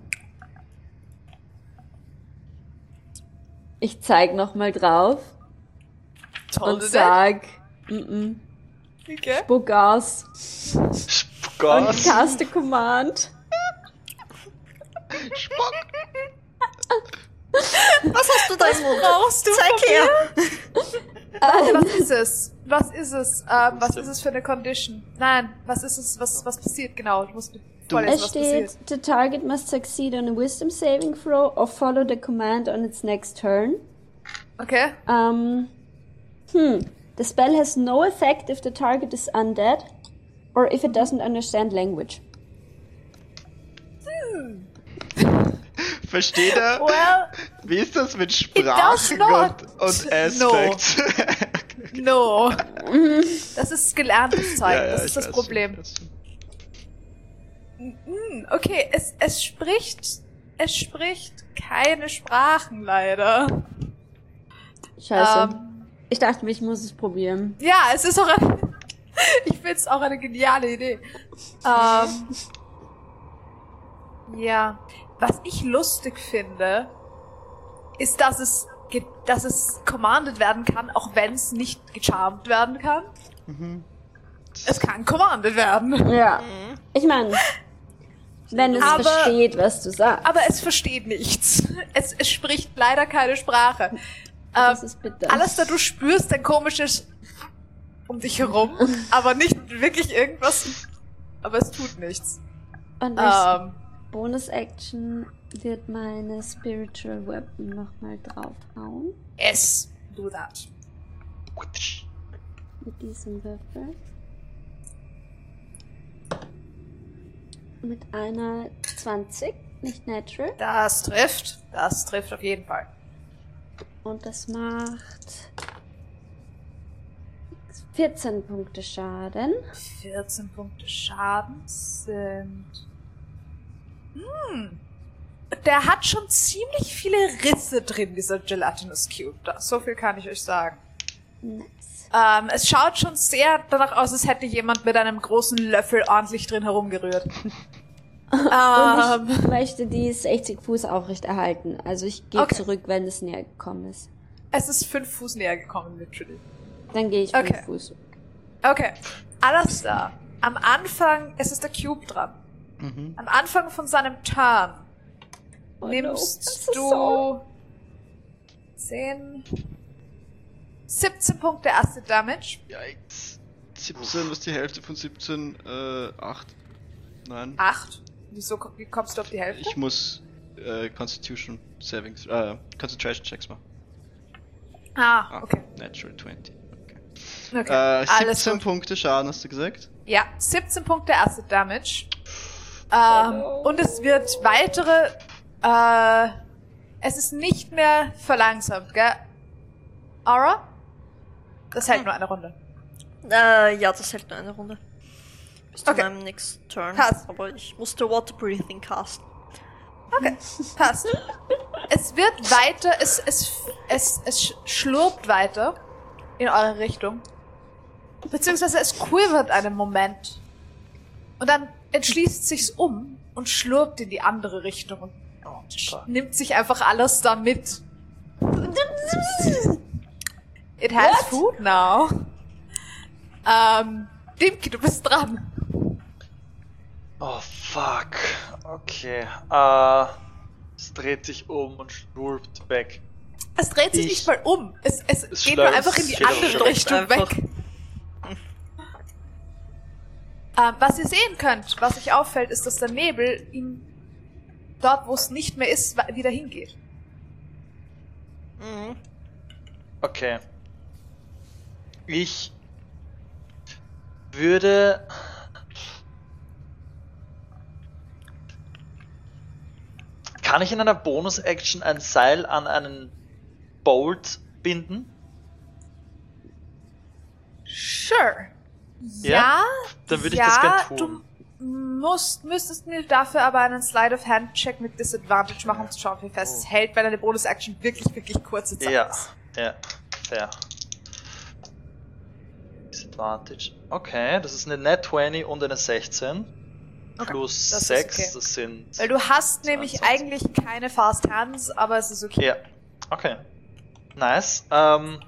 Ich zeig nochmal drauf Toll, und sag, mm -mm, Okay. spuck aus und Spuckgas. cast a command. Was hast du da im Mund? Brauchst du Zeig her! mir? Was ist es? Was ist es? Ähm, was ist es für eine Condition? Nein, was ist es? Was, was passiert genau? Du musst mir vorlesen, Es was steht, passiert. the target must succeed on a wisdom saving throw or follow the command on its next turn. Okay. Um, hmm. The spell has no effect if the target is undead or if it doesn't understand language. Versteht er? Well, Wie ist das mit Sprachen und, und No. Aspects? no. Das ist gelerntes Zeug. das ich ist das Problem. weiß schon. Hm, okay, es, es spricht, es spricht keine Sprachen leider. Scheiße. Ähm, ich dachte mir, ich muss es probieren. ja, es ist auch eine, ich finde es auch eine geniale Idee. Ähm, ja, was ich lustig finde, ist, dass es, dass es commanded werden kann, auch wenn es nicht gecharmt werden kann. Mhm. Es kann commanded werden. Ja. Ich meine, wenn es Aber- versteht, was du sagst. Aber es versteht nichts. Es, es spricht leider keine Sprache. das Ähm, ist bitter. alles da du spürst ein komisches um dich herum, aber nicht wirklich irgendwas. Aber es tut nichts. Und als Ähm, Bonus-Action wird meine Spiritual Weapon nochmal draufhauen. es do that. Mit diesem Würfel. Mit einer 20, nicht natural. Das trifft. Das trifft auf jeden Fall. Und das macht 14 Punkte Schaden. 14 Punkte Schaden sind. Hm. Der hat schon ziemlich viele Risse drin, dieser Gelatinous Cube. Das, so viel kann ich euch sagen. Nice. Ähm, es schaut schon sehr danach aus, als hätte jemand mit einem großen Löffel ordentlich drin herumgerührt. Ähm, ich möchte die 60 Fuß aufrecht erhalten. Also ich gehe Okay. zurück, wenn es näher gekommen ist. es ist fünf Fuß näher gekommen, literally. Dann gehe ich Okay. 5 Fuß. Okay. Alles da. Am Anfang, es ist der Cube dran. Mhm. Am Anfang von seinem Turn Oh no, nimmst I'm so du sorry. 10, 17 Punkte Acid Damage. Yikes. 17, was ist die Hälfte von 17? Äh, 8. Nein. 8. Wieso wie kommst du auf die Hälfte? Ich muss äh, Constitution Savings, äh, Concentration Checks machen. ah, okay. Natural 20. Okay. okay. Äh, Alles 17 gut. Punkte Schaden, hast du gesagt? Ja, 17 Punkte Acid Damage. Ähm, no. Und es wird weitere. Äh, es ist nicht mehr verlangsamt, gell? Aura? Das hält Hm. nur eine Runde. Äh, ja, das hält nur eine Runde. Bis zu Okay. meinem nächsten Turn. Passt. Aber ich musste Water Breathing casten. Okay, passt. es wird weiter, es, es, es, es sch- schlurpt weiter in eure Richtung. Beziehungsweise es quivert einen Moment. Und dann entschließt sich's um und schlurpt in die andere Richtung und Oh, nimmt sich einfach alles da mit. It has What? food now. Ähm, Dimki, du bist dran. Oh, fuck. Okay. Äh, es dreht sich um und schlurpt weg. Es dreht sich Ich- nicht mal um. Es, es, Es geht nur einfach in die andere Richtung einfach. weg. Ähm, was ihr sehen könnt, was euch auffällt, ist, dass der Nebel ihm dort, wo es nicht mehr ist, wieder hingeht. Mhm. Okay. Ich würde. Kann ich in einer Bonus-Action ein Seil an einen Bolt binden? Sure. Ja? Ja, Dann würde ich ja, das gern tun. Du musst, müsstest mir dafür aber einen Slide of Hand Check mit Disadvantage machen, um zu schauen, wie fest es hält, weil deine Bonus-Action wirklich, wirklich kurze Zeit Oh. Ja, ist. ja, fair. Disadvantage. Okay, das ist eine Net 20 und eine 16. Okay, Plus das ist 6, okay. das sind. Weil du hast nämlich 22. eigentlich keine Fast Hands, aber es ist okay. Ja, okay. Nice. Ähm,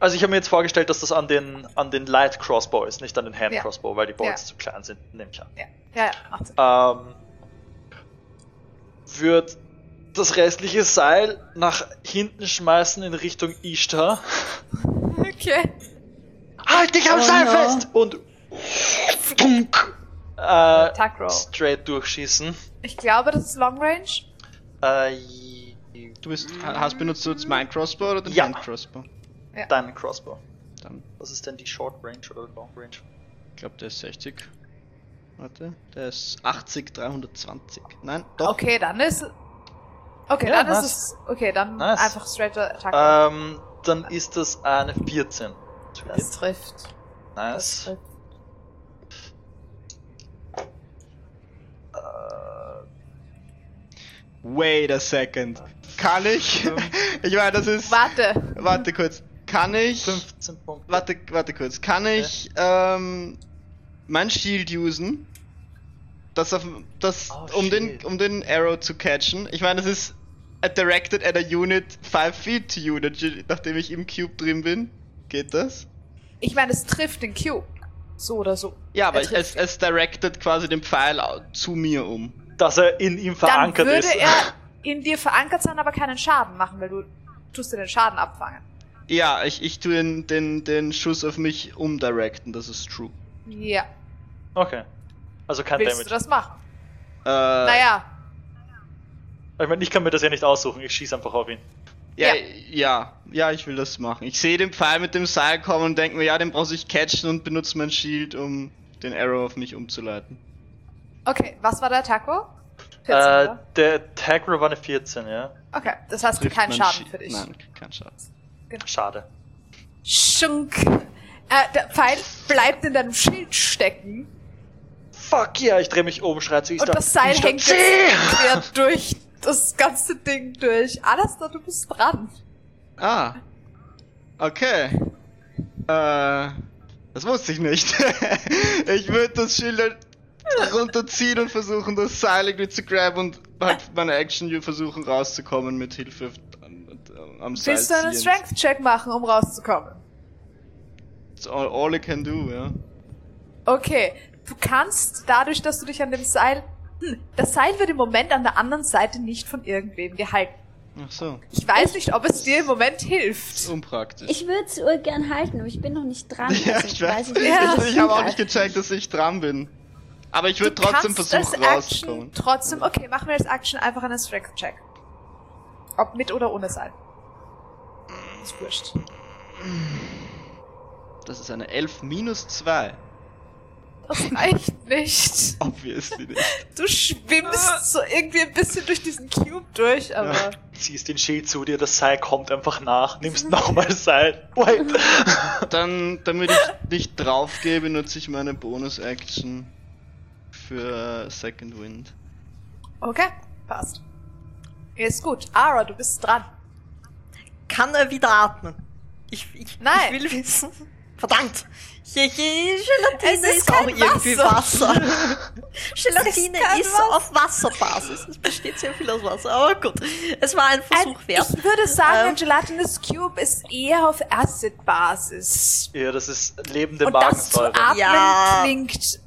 also ich habe mir jetzt vorgestellt, dass das an den, an den Light Crossbow ist, nicht an den Hand Ja. Crossbow, weil die Bolts Ja. zu klein sind, nehme ich an. Ja, ja, ja. Ähm, wird das restliche Seil nach hinten schmeißen in Richtung Ishtar. Okay. Halt dich am Oh Seil no. fest! Und Dunk, äh, Attack Roll. straight durchschießen. Ich glaube, das ist Long Range. Äh, Du bist, ha- hast benutzt du jetzt mein Crossbow oder den Ja. Hand Crossbow? Deinen Crossbow. Dann, Was ist denn die Short Range oder Long Range? ich glaube, der ist 60. Warte, der ist 80, 320. Nein, doch. Okay, dann ist. Okay, Ja, dann nice. ist es. Okay, dann Nice. einfach straighter Attack. Ähm, dann ist das eine 14. To das hit. trifft. Das Nice. trifft. Äh, Wait a second. Kann ich? ich meine, das ist. Warte. Warte kurz. Kann ich. 15 Punkte. Warte, warte kurz. Kann ich ähm, mein Shield usen? Das auf, das, Oh, um, den, um den Arrow zu catchen. Ich meine, das ist a directed at a unit 5 feet to you, nachdem- ich im Cube drin bin. Geht das? Ich meine, es trifft den Cube. So oder so. Ja, aber Er ich, es, es directed quasi den Pfeil zu mir um. Dass er in ihm Dann verankert würde ist. er in dir verankert sein, aber keinen Schaden machen, weil du tust dir den Schaden abfangen. Ja, ich, ich tue den, den, den Schuss auf mich umdirecten, das ist true. Ja. Okay. Also kein Willst Damage. du das machen? Äh, Naja, Ich meine, ich kann mir das ja nicht aussuchen, ich schieße einfach auf ihn. Ja, Ja. ja, ja, ich will das machen. Ich sehe den Pfeil mit dem Seil kommen und denke mir, ja, den brauche ich catchen und benutze mein Shield, um den Arrow auf mich umzuleiten. okay. Was war der Attack Roll? 14, Äh, der Roll war eine 14, ja. Okay, das heißt Trifft kein mein Schaden Shield- für dich. Nein, kein Schaden. Schade. Schunk. Äh, der Pfeil bleibt in deinem Schild stecken Fuck yeah, ich drehe mich um, schreit zu und Ishtar. das Seil hängt jetzt quer durch das ganze Ding durch. Alles da, du bist dran. Ah. Okay. Äh, das wusste ich nicht. ich würde das Schild halt runterziehen und versuchen, das Seil irgendwie zu graben und halt meine Action versuchen rauszukommen mit Hilfe am, Seil Willst du einen. Strength-Check machen, um rauszukommen? It's all, all I can do, ja. Okay. Du kannst, dadurch, dass du dich an dem Seil Hm, das Seil wird im Moment an der anderen Seite nicht von irgendwem gehalten. Ach so, Ich weiß nicht, ob es dir im Moment hilft. unpraktisch. Ich würde es urgern halten, aber ich bin noch nicht dran. ja, also ich weiß nicht, nicht. Ja. Ich, ich habe auch nicht gecheckt, dass ich dran bin. Aber ich würde trotzdem versuchen rauszukommen. Action trotzdem, okay, machen wir als Action einfach einen Strength-Check. Ob mit oder ohne Seil. Ist wurscht. Das ist eine 11 minus 2. Das reicht nicht. Obviously nicht. Du schwimmst so irgendwie ein bisschen durch diesen Cube durch, aber. Ja. Ziehst den Schild zu dir, das Seil kommt einfach nach, nimmst nochmal Seil. Wait. Dann, damit ich nicht draufgebe, nutze ich meine Bonus-Action für Second Wind. Okay, passt. Ist gut. Ara, du bist dran. Kann er wieder atmen? Ich, ich, Nein. ich will wissen. Verdammt! Gelatine Es ist ist, auch kein irgendwie Wasser. Wasser. Gelatine ist ist Wasser. auf Wasserbasis. Es besteht sehr viel aus Wasser. Aber gut, es war ein Versuch Ein, wert. ich würde sagen, Ähm, ein Gelatinous Cube ist eher auf Acid-Basis. Ja, das ist lebende Und das zu Magensäure. atmen Ja. klingt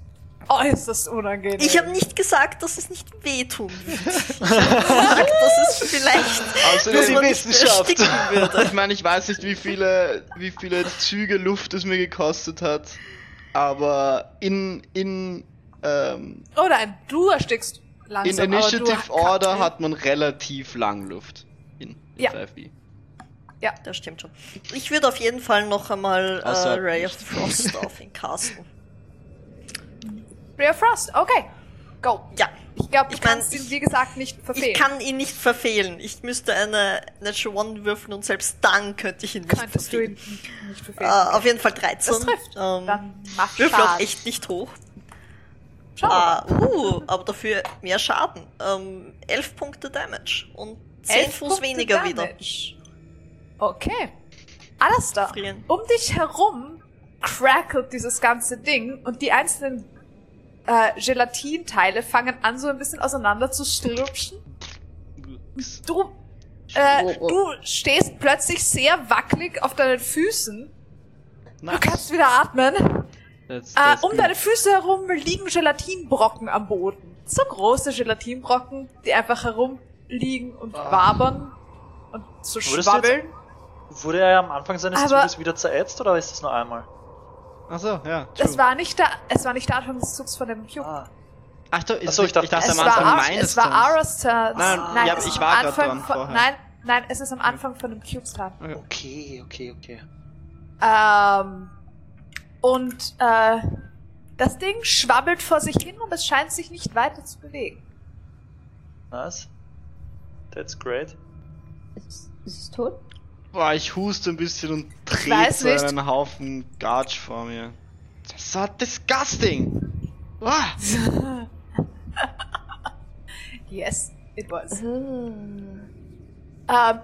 äußerst unangenehm. Ich habe nicht gesagt, dass es nicht wehtun wird. Ich habe gesagt, dass es vielleicht Außerdem- dass man Die nicht Wissenschaft. würde. Ich meine, ich weiß nicht, wie viele, wie viele Züge Luft es mir gekostet hat, aber in, in, ähm, Oh nein, du erstickst in langsam. du Initiative Order hat man relativ lang Luft. In Ja. 5e. Das stimmt schon. Ich würde auf jeden Fall noch einmal äh, Ray of Frost auf ihn casten. Of Frost, okay. Go. Ja, Ich glaube, Ich mein, kannst ihn, ich- wie gesagt, nicht verfehlen. ich kann ihn nicht verfehlen. Ich müsste eine Natural One würfeln und selbst dann könnte ich ihn nicht Könntest du ihn verfehlen. nicht verfehlen. auf jeden Fall 13. das trifft. Ähm, Dann mach Würfel auch echt nicht hoch. Schau. Ah, uh, aber dafür mehr Schaden. Ähm, 11 Punkte Damage und 10 Elf Fuß Punkte weniger wieder. Damage. Okay. Alles da. Frieren. Um dich herum crackelt dieses ganze Ding und die einzelnen äh, Gelatinteile fangen an, so ein bisschen auseinander zu strupschen. Du, äh, du stehst plötzlich sehr wackelig auf deinen Füßen. Du kannst wieder atmen. That's, Äh, that's um good. deine Füße herum liegen Gelatinbrocken am Boden. So große Gelatinbrocken, die einfach herumliegen und Ah. wabern und so Würdest du schwabbeln. Wurde er am Anfang seines Aber- Zuges wieder zerätzt oder ist das nur einmal? Achso, ja. Es true. war nicht der, es war nicht der Anfang des Zugs von dem Cube. Ah. Ach, ich, Achso, ich dachte- ich dachte es, am war Anfang meines es war. Aras Turn. Nein, nein, ja, es ich ist war Anfang dran von, vorher. Nein, nein, es ist am Anfang von dem Cubes Turn. Okay. Okay, okay, okay. Ähm, und äh, das Ding schwabbelt vor sich hin und es scheint sich nicht weiter zu bewegen. Nice. That's great. Ist, ist es tot? Boah, ich huste ein bisschen und trete einen Haufen Garch vor mir. Das ist so disgusting! Boah. yes, it was. Ähm,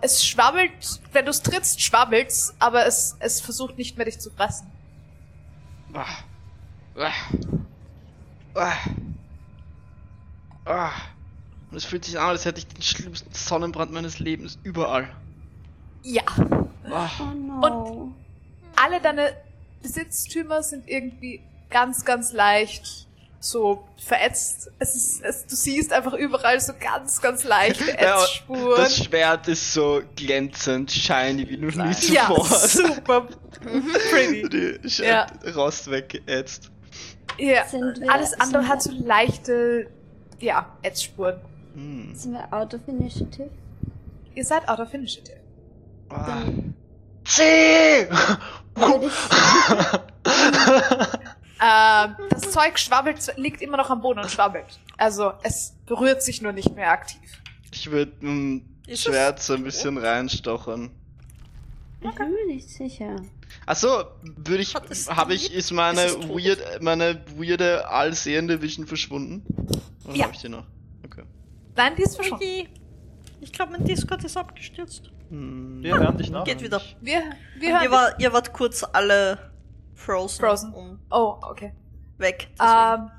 es schwabbelt, wenn du es trittst, schwabbelt's, aber es, es versucht nicht mehr dich zu fressen. Ah. Ah. Ah. Ah. Und es fühlt sich an, als hätte ich den schlimmsten Sonnenbrand meines Lebens überall. Ja. Oh no. Alle deine Besitztümer sind irgendwie ganz, ganz leicht so verätzt. Es ist, es, du siehst einfach überall so ganz, ganz leichte Ja, und Ätzspuren. das Schwert ist so glänzend, shiny wie noch nie ja, zuvor. super pretty. Die Sch- Ja. Rost weggeätzt. Ja, alles andere hat so leichte, ja, Ätzspuren. Hm. Sind wir out of initiative? Ihr seid out of initiative. Ah. C! Ähm, das Zeug schwabbelt, liegt immer noch am Boden und schwabbelt. Also, es berührt sich nur nicht mehr aktiv. Ich würde dem Ist Schwert so ein bisschen reinstochern. ich bin mir nicht sicher. Achso, würde ich, habe ich, ist meine Ist weird, meine weirde allsehende Vision verschwunden? Oder Ja. habe ich die noch? Okay. Nein, die ist verschwunden. Ich glaube, mein Discord ist abgestürzt. Hm. Wir hören dich noch. Geht wieder. Wir, wir hören Ihr, war, ihr wart kurz alle frozen, Frozen. Oh, okay. weg. Ähm,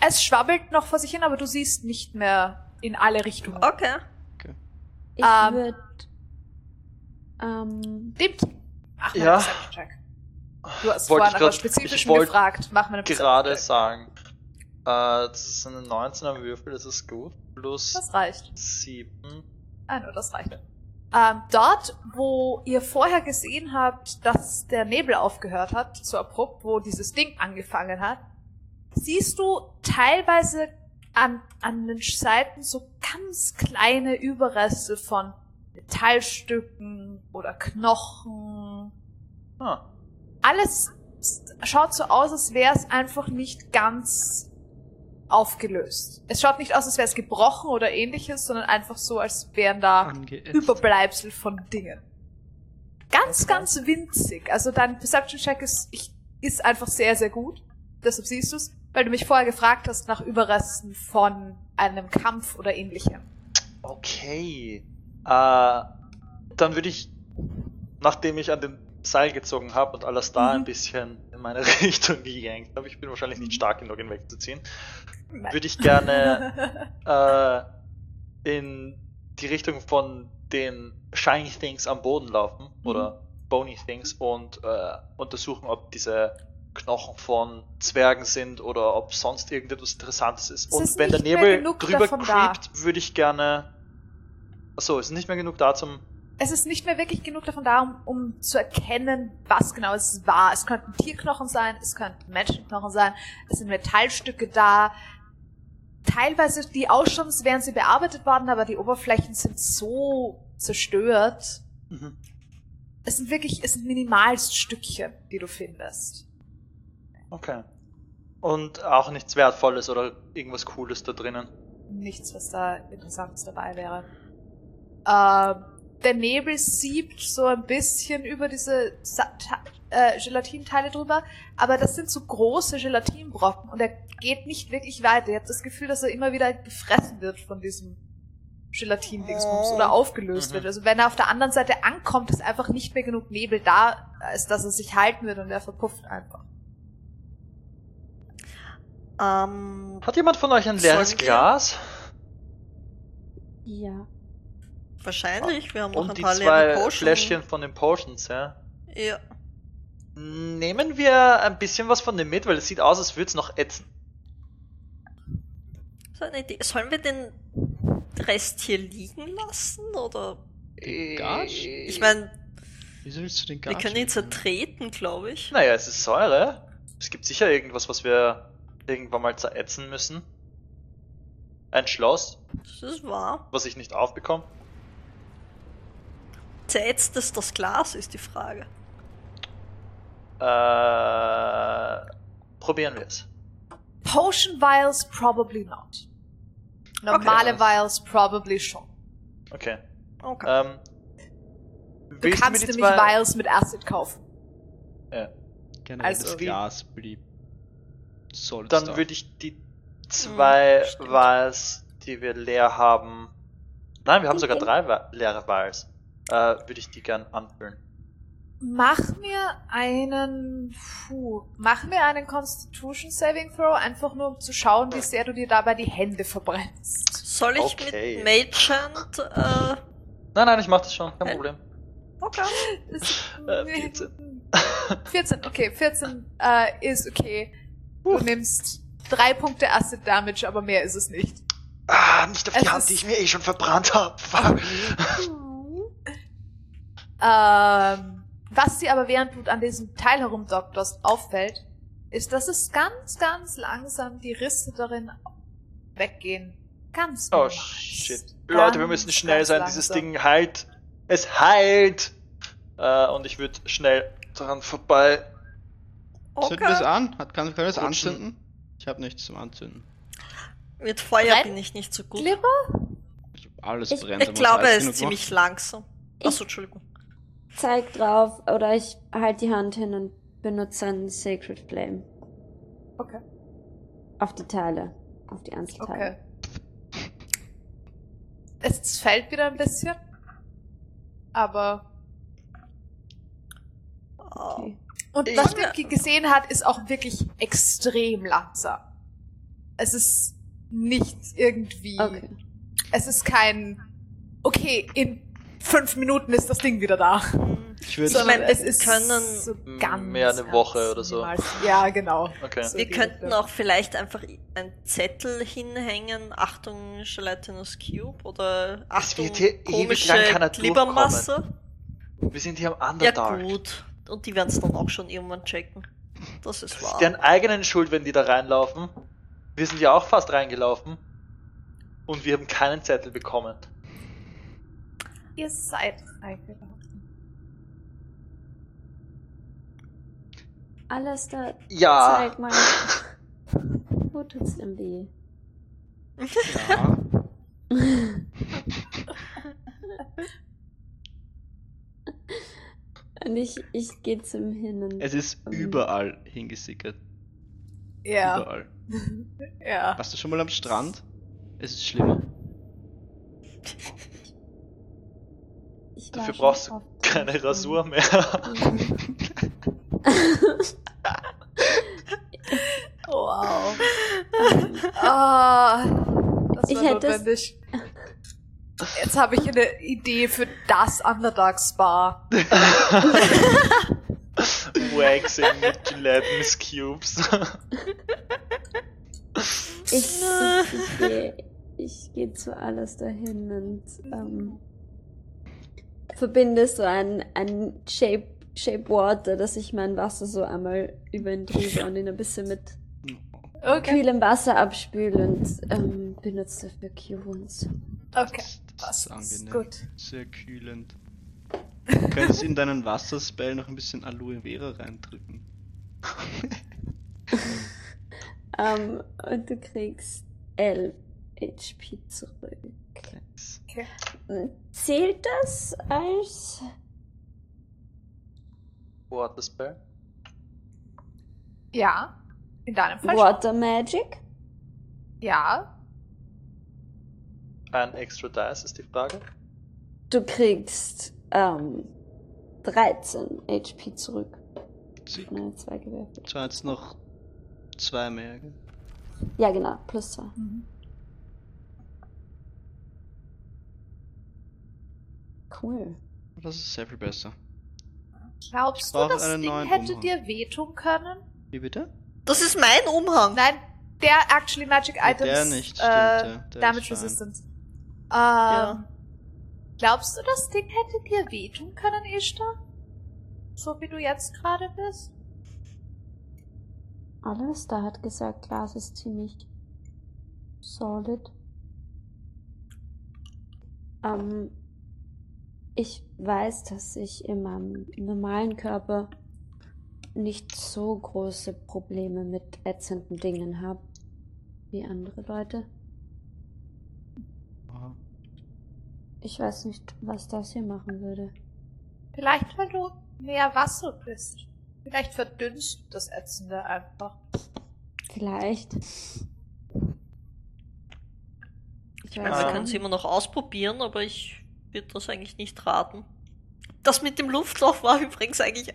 es schwabbelt noch vor sich hin, aber du siehst nicht mehr in alle Richtungen. okay. Ich Ähm. würde. Ähm, Dimmt. Ach, Ja. Perception Check. Du hast Wollte vorhin aber spezifisch gefragt. Mach mal eine Perception Gerade sagen. das ist eine 19er Würfel, das ist gut. Plus Das reicht. 7. Ah, nur das reicht. Ähm, dort, wo ihr vorher gesehen habt, dass der Nebel aufgehört hat, so abrupt, wo dieses Ding angefangen hat, siehst du teilweise an, an den Seiten so ganz kleine Überreste von Metallstücken oder Knochen. Ah, Alles schaut so aus, als wäre es einfach nicht ganz aufgelöst. Es schaut nicht aus, als wäre es gebrochen oder ähnliches, sondern einfach so, als wären da Angeätzt. Überbleibsel von Dingen. Ganz, ganz winzig. Also dein Perception Check ist, ich, ist einfach sehr, sehr gut. Deshalb siehst du es, weil du mich vorher gefragt hast nach Überresten von einem Kampf oder ähnlichem. okay. Äh, dann würde ich, nachdem ich an den Seil gezogen habe und alles da Mhm. ein bisschen in meine Richtung gejankt habe, ich bin wahrscheinlich nicht stark genug, ihn wegzuziehen, würde ich gerne äh, in die Richtung von den Shiny Things am Boden laufen oder Bony Things und äh, untersuchen, ob diese Knochen von Zwergen sind oder ob sonst irgendetwas Interessantes ist. Es und ist wenn der Nebel drüber creept, würde ich gerne. Achso, ist nicht mehr genug da zum. Es ist nicht mehr wirklich genug davon da, um, um zu erkennen, was genau es war. Es könnten Tierknochen sein, es könnten Menschenknochen sein, es sind Metallstücke da. Teilweise die ausschauen, als wären sie bearbeitet worden, aber die Oberflächen sind so zerstört. Mhm. Es sind wirklich, es sind Minimalstückchen, die du findest. Okay. Und auch nichts Wertvolles oder irgendwas Cooles da drinnen. Nichts, was da Interessantes dabei wäre. Ähm, der Nebel siebt so ein bisschen über diese Sa äh, Gelatinteile drüber, aber das sind so große Gelatinbrocken und er geht nicht wirklich weiter. Ihr habt das Gefühl, dass er immer wieder gefressen wird von diesem Gelatin-Dingsbums Oh. oder aufgelöst Mhm. wird. Also wenn er auf der anderen Seite ankommt, ist einfach nicht mehr genug Nebel da, als dass er sich halten wird und er verpufft einfach. Ähm, Hat jemand von euch ein leeres Glas? Ja. Wahrscheinlich. Wir haben noch Und ein die paar zwei leere Potions. Fläschchen von den Potions, ja. Ja. Nehmen wir ein bisschen was von dem mit, weil es sieht aus, als würde es noch ätzen. So eine Idee. Sollen wir den Rest hier liegen lassen? Oder? Gas? Ich meine, Wieso willst du den Gas? wir können ihn zertreten, glaube ich. Naja, es ist Säure. Es gibt sicher irgendwas, was wir irgendwann mal zerätzen müssen. Ein Schloss, Das ist wahr. was ich nicht aufbekomme. Zerätzt es das Glas, ist die Frage. Äh, probieren wir es. Potion Vials probably not. Normale Okay. Vials probably schon. Okay. Okay. Ähm, Du kannst nämlich zwei- Vials mit Acid kaufen. Ja. Generell Also das wie- Glas blieb. Solid Dann würde ich die zwei stimmt. Vials, die wir leer haben. Nein, wir haben sogar drei leere Vials. Äh, würde ich die gern anfüllen. Mach mir einen, puh, mach mir einen Constitution Saving Throw, einfach nur um zu schauen, wie sehr du dir dabei die Hände verbrennst. Soll ich okay. mit Mage Hand, äh, Nein, nein, ich mach das schon, kein Hä? Problem. okay. Das- Äh, 14. 14, okay, 14 äh, ist okay. Du nimmst drei Punkte Acid Damage, aber mehr ist es nicht. Ah, nicht auf Es die Hand, ist- die ich mir eh schon verbrannt habe. Ähm, was dir aber während du an diesem Teil herumdokterst auffällt, ist, dass es ganz, ganz langsam die Risse darin weggehen. Ganz Oh normal. shit. Ganz, Leute, wir müssen schnell sein. Dieses langsam. Ding heilt. Es heilt. Äh, und ich würde schnell dran vorbei. Zünden wir es Okay. an? Hat, kann, können wir es anzünden? Ich habe nichts zum Anzünden. Mit Feuer Brennt? bin ich nicht so gut. Glibber? Ich, alles Ich- brennt. Ich glaube, er ist ziemlich macht. langsam. Achso, Entschuldigung. Zeig drauf oder ich halte die Hand hin und benutze einen Sacred Flame. Okay. Auf die Teile. Auf die Einzelteile. Okay. Es fällt wieder ein bisschen. Aber. Okay. Und was Nimki gesehen hat, ist auch wirklich extrem langsam. Es ist nicht irgendwie. Okay. Es ist kein. Okay, in fünf Minuten ist das Ding wieder da. Ich würde Sondern meine, es wir ist können so mehr eine Woche oder so. Ja, genau. Okay. So Wir könnten auch vielleicht einfach einen Zettel hinhängen, Achtung Gelatinous Cube oder Achtung wird hier ewig komische lang keiner Glibbermasse. Wir sind hier am Ja Underdark. gut, und die werden es dann auch schon irgendwann checken. Das ist Das wahr. ist deren eigenen Schuld, wenn die da reinlaufen. Wir sind ja auch fast reingelaufen. Und wir haben keinen Zettel bekommen. Ihr seid reingelaufen. Alles da. Ja. Zeig mal. Wo tut's denn weh? Ja. Und ich, ich gehe zum Hin und. Es ist überall hingesickert. Ja, Überall. ja. Warst du schon mal am Strand? Es ist schlimmer. ich Dafür brauchst du keine Rasur mehr. Wow. Ah, das Ich war hätte notwendig. Jetzt habe ich eine Idee für das Underdark Spa. Waxing mit Gelatinous Cubes. Ich, ich, ich gehe ich geh zu alles dahin und ähm, verbinde so ein, ein Shape, Shape Water, dass ich mein Wasser so einmal über ihn drüber und ihn ein bisschen mit Okay. kühlem Wasser abspüle und ähm, benutze dafür Q-Wounds. Okay. Das ist Das ist angenehm. gut. Sehr kühlend. Du könntest in deinen Wasserspell noch ein bisschen Aloe Vera reindrücken. Ähm, und du kriegst 11 HP zurück. Thanks. Okay. Zählt das als Water Spell. Ja. In deinem Fall. Water Magic? Ja. Ein extra Dice ist die Frage. Du kriegst ähm, 13 HP zurück. Nein, zwei gewürfelt. So jetzt noch zwei mehr. gell? Ja, genau, plus zwei. Cool. Das ist sehr viel besser. Glaubst du, das Ding hätte Umhang. dir wehtun können? Wie bitte? Das ist mein Umhang. Nein, der Actually Magic Ja, Items. der nicht, äh, der- der Damage. Resistance. Ähm, Ja. Glaubst du, das Ding hätte dir wehtun können, Ishtar? So wie du jetzt gerade bist? Alles da hat gesagt, Glas ist ziemlich solid. Ähm, ich weiß, dass ich in meinem normalen Körper nicht so große Probleme mit ätzenden Dingen habe wie andere Leute. Aha. Ich weiß nicht, was das hier machen würde. Vielleicht, weil du mehr Wasser bist. Vielleicht verdünnst du das Ätzende einfach. Vielleicht. Ich Ich meine, wir können es immer noch ausprobieren, aber ich würde das eigentlich nicht raten. Das mit dem Luftloch war übrigens eigentlich.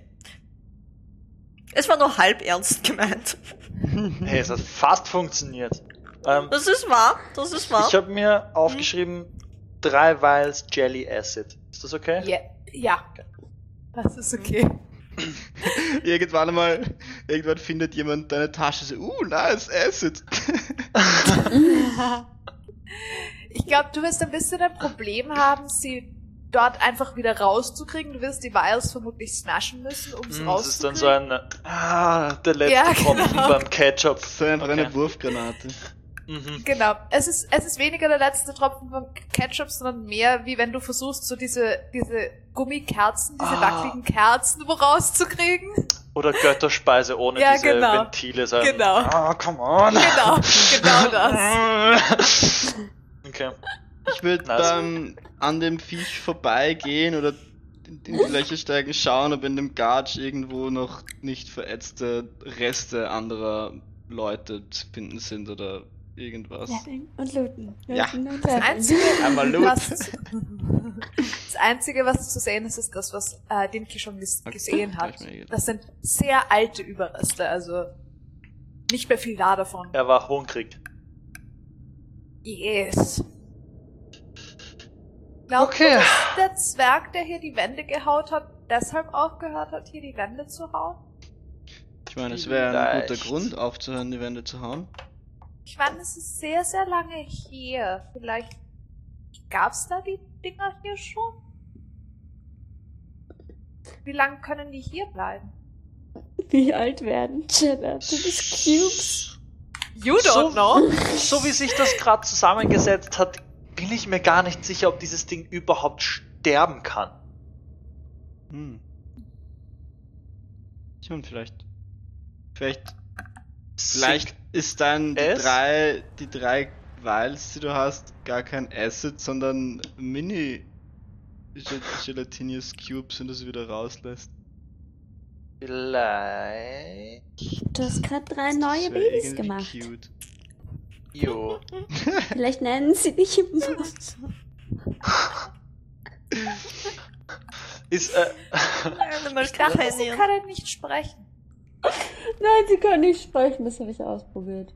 Es war nur halb ernst gemeint. Hey, es hat fast funktioniert. Ähm, Das ist wahr, das ist wahr. ich habe mir aufgeschrieben, drei Vials Jelly Acid. Ist das okay? Ja. ja. Das ist okay. irgendwann einmal, irgendwann findet jemand deine Tasche so, uh, nice, Acid. Ich glaube, du wirst ein bisschen ein Problem haben, sie dort einfach wieder rauszukriegen. Du wirst die Vials vermutlich smashen müssen, um es Hm, das ist dann rauszukriegen. so ein, ah, der letzte Ja, Tropfen genau. beim Ketchup. so einfach Okay. eine Wurfgranate. Mhm. Genau. Es ist, es ist weniger der letzte Tropfen vom Ketchup, sondern mehr, wie wenn du versuchst, so diese, diese Gummikerzen, diese Ah. wackeligen Kerzen wo rauszukriegen. Oder Götterspeise ohne Ja, diese genau. Ventile. So ein, Genau. Ah, come on. Genau, genau das. okay. Ich würde Nice. dann an dem Viech vorbeigehen oder in in die Löcher steigen, schauen, ob in dem Garge irgendwo noch nicht verätzte Reste anderer Leute zu finden sind oder irgendwas. Leveln und looten. Ja. Looten und Das. Einzige, Einmal Loot. was, das Einzige, was zu sehen ist, ist das, was äh, Dinky schon ges Okay, gesehen hat. Das sind sehr alte Überreste, also nicht mehr viel da davon. Er war hungrig. Yes. Glaubt Okay. ihr, dass der Zwerg, der hier die Wände gehaut hat, deshalb aufgehört hat, hier die Wände zu hauen? Ich meine, es wäre ein guter. Grund aufzuhören, die Wände zu hauen. Ich meine, es ist sehr, sehr lange hier. Vielleicht gab's da die Dinger hier schon? Wie lange können die hier bleiben? Wie alt werden Jenna? Du bist Cubes. You So- So wie sich das gerade zusammengesetzt hat, bin ich mir gar nicht sicher, ob dieses Ding überhaupt sterben kann. Hm. Tja, und vielleicht. Vielleicht. Vielleicht ist dann die es? drei, die drei Vials, die du hast, gar kein Acid, sondern Mini Gel- Gelatinous Cubes, wenn du sie wieder rauslässt. Vielleicht. Du hast gerade drei Das neue Babys gemacht. Cute. Jo. Vielleicht nennen sie dich immer. Ist, äh, Ich dachte, sie Companion. können nicht sprechen. Nein, sie können nicht sprechen, das habe ich ausprobiert.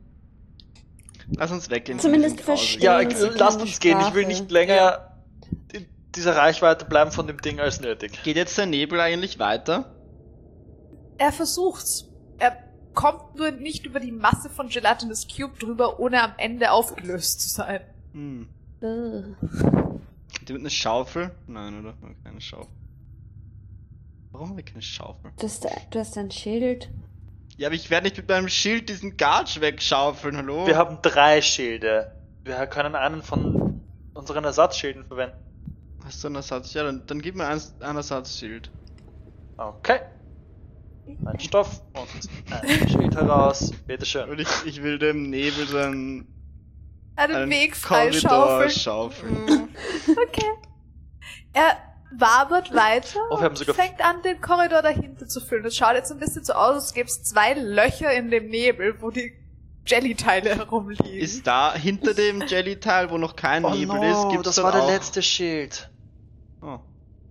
Lass uns weggehen. Zumindest verstehen. ja, lasst uns gehen. Ich will nicht länger in dieser Reichweite bleiben von dem Ding als nötig. Geht jetzt der Nebel eigentlich weiter? Er versucht's. Er kommt nur nicht über die Masse von Gelatinous Cube drüber, ohne am Ende aufgelöst zu sein. Hm. Ugh. Die mit einer Schaufel? Nein, oder? Wir haben Keine Schaufel. Warum haben wir keine Schaufel? Du hast, du hast ein Schild. Ja, aber ich werde nicht mit meinem Schild diesen Garge wegschaufeln, hallo? Wir haben drei Schilde. Wir können einen von unseren Ersatzschilden verwenden. Hast du einen Ersatz? Ja, dann, dann gib mir ein, ein Ersatzschild. Okay. Ein Stoff und ein Schild heraus. Bitteschön. Und ich, ich will dem Nebel so einen, Einen, einen Weg Korridor freischaufeln. schaufeln. Mhm. Okay. Er wabert weiter Oh, wir haben und fängt an, den Korridor dahinter zu füllen. Es schaut jetzt ein bisschen so aus, als gäbe es zwei Löcher in dem Nebel, wo die Jelly-Teile herumliegen. Ist da hinter dem Jelly-Teil, wo noch kein Oh Nebel no, ist, gibt's das war der letzte Schild. Oh.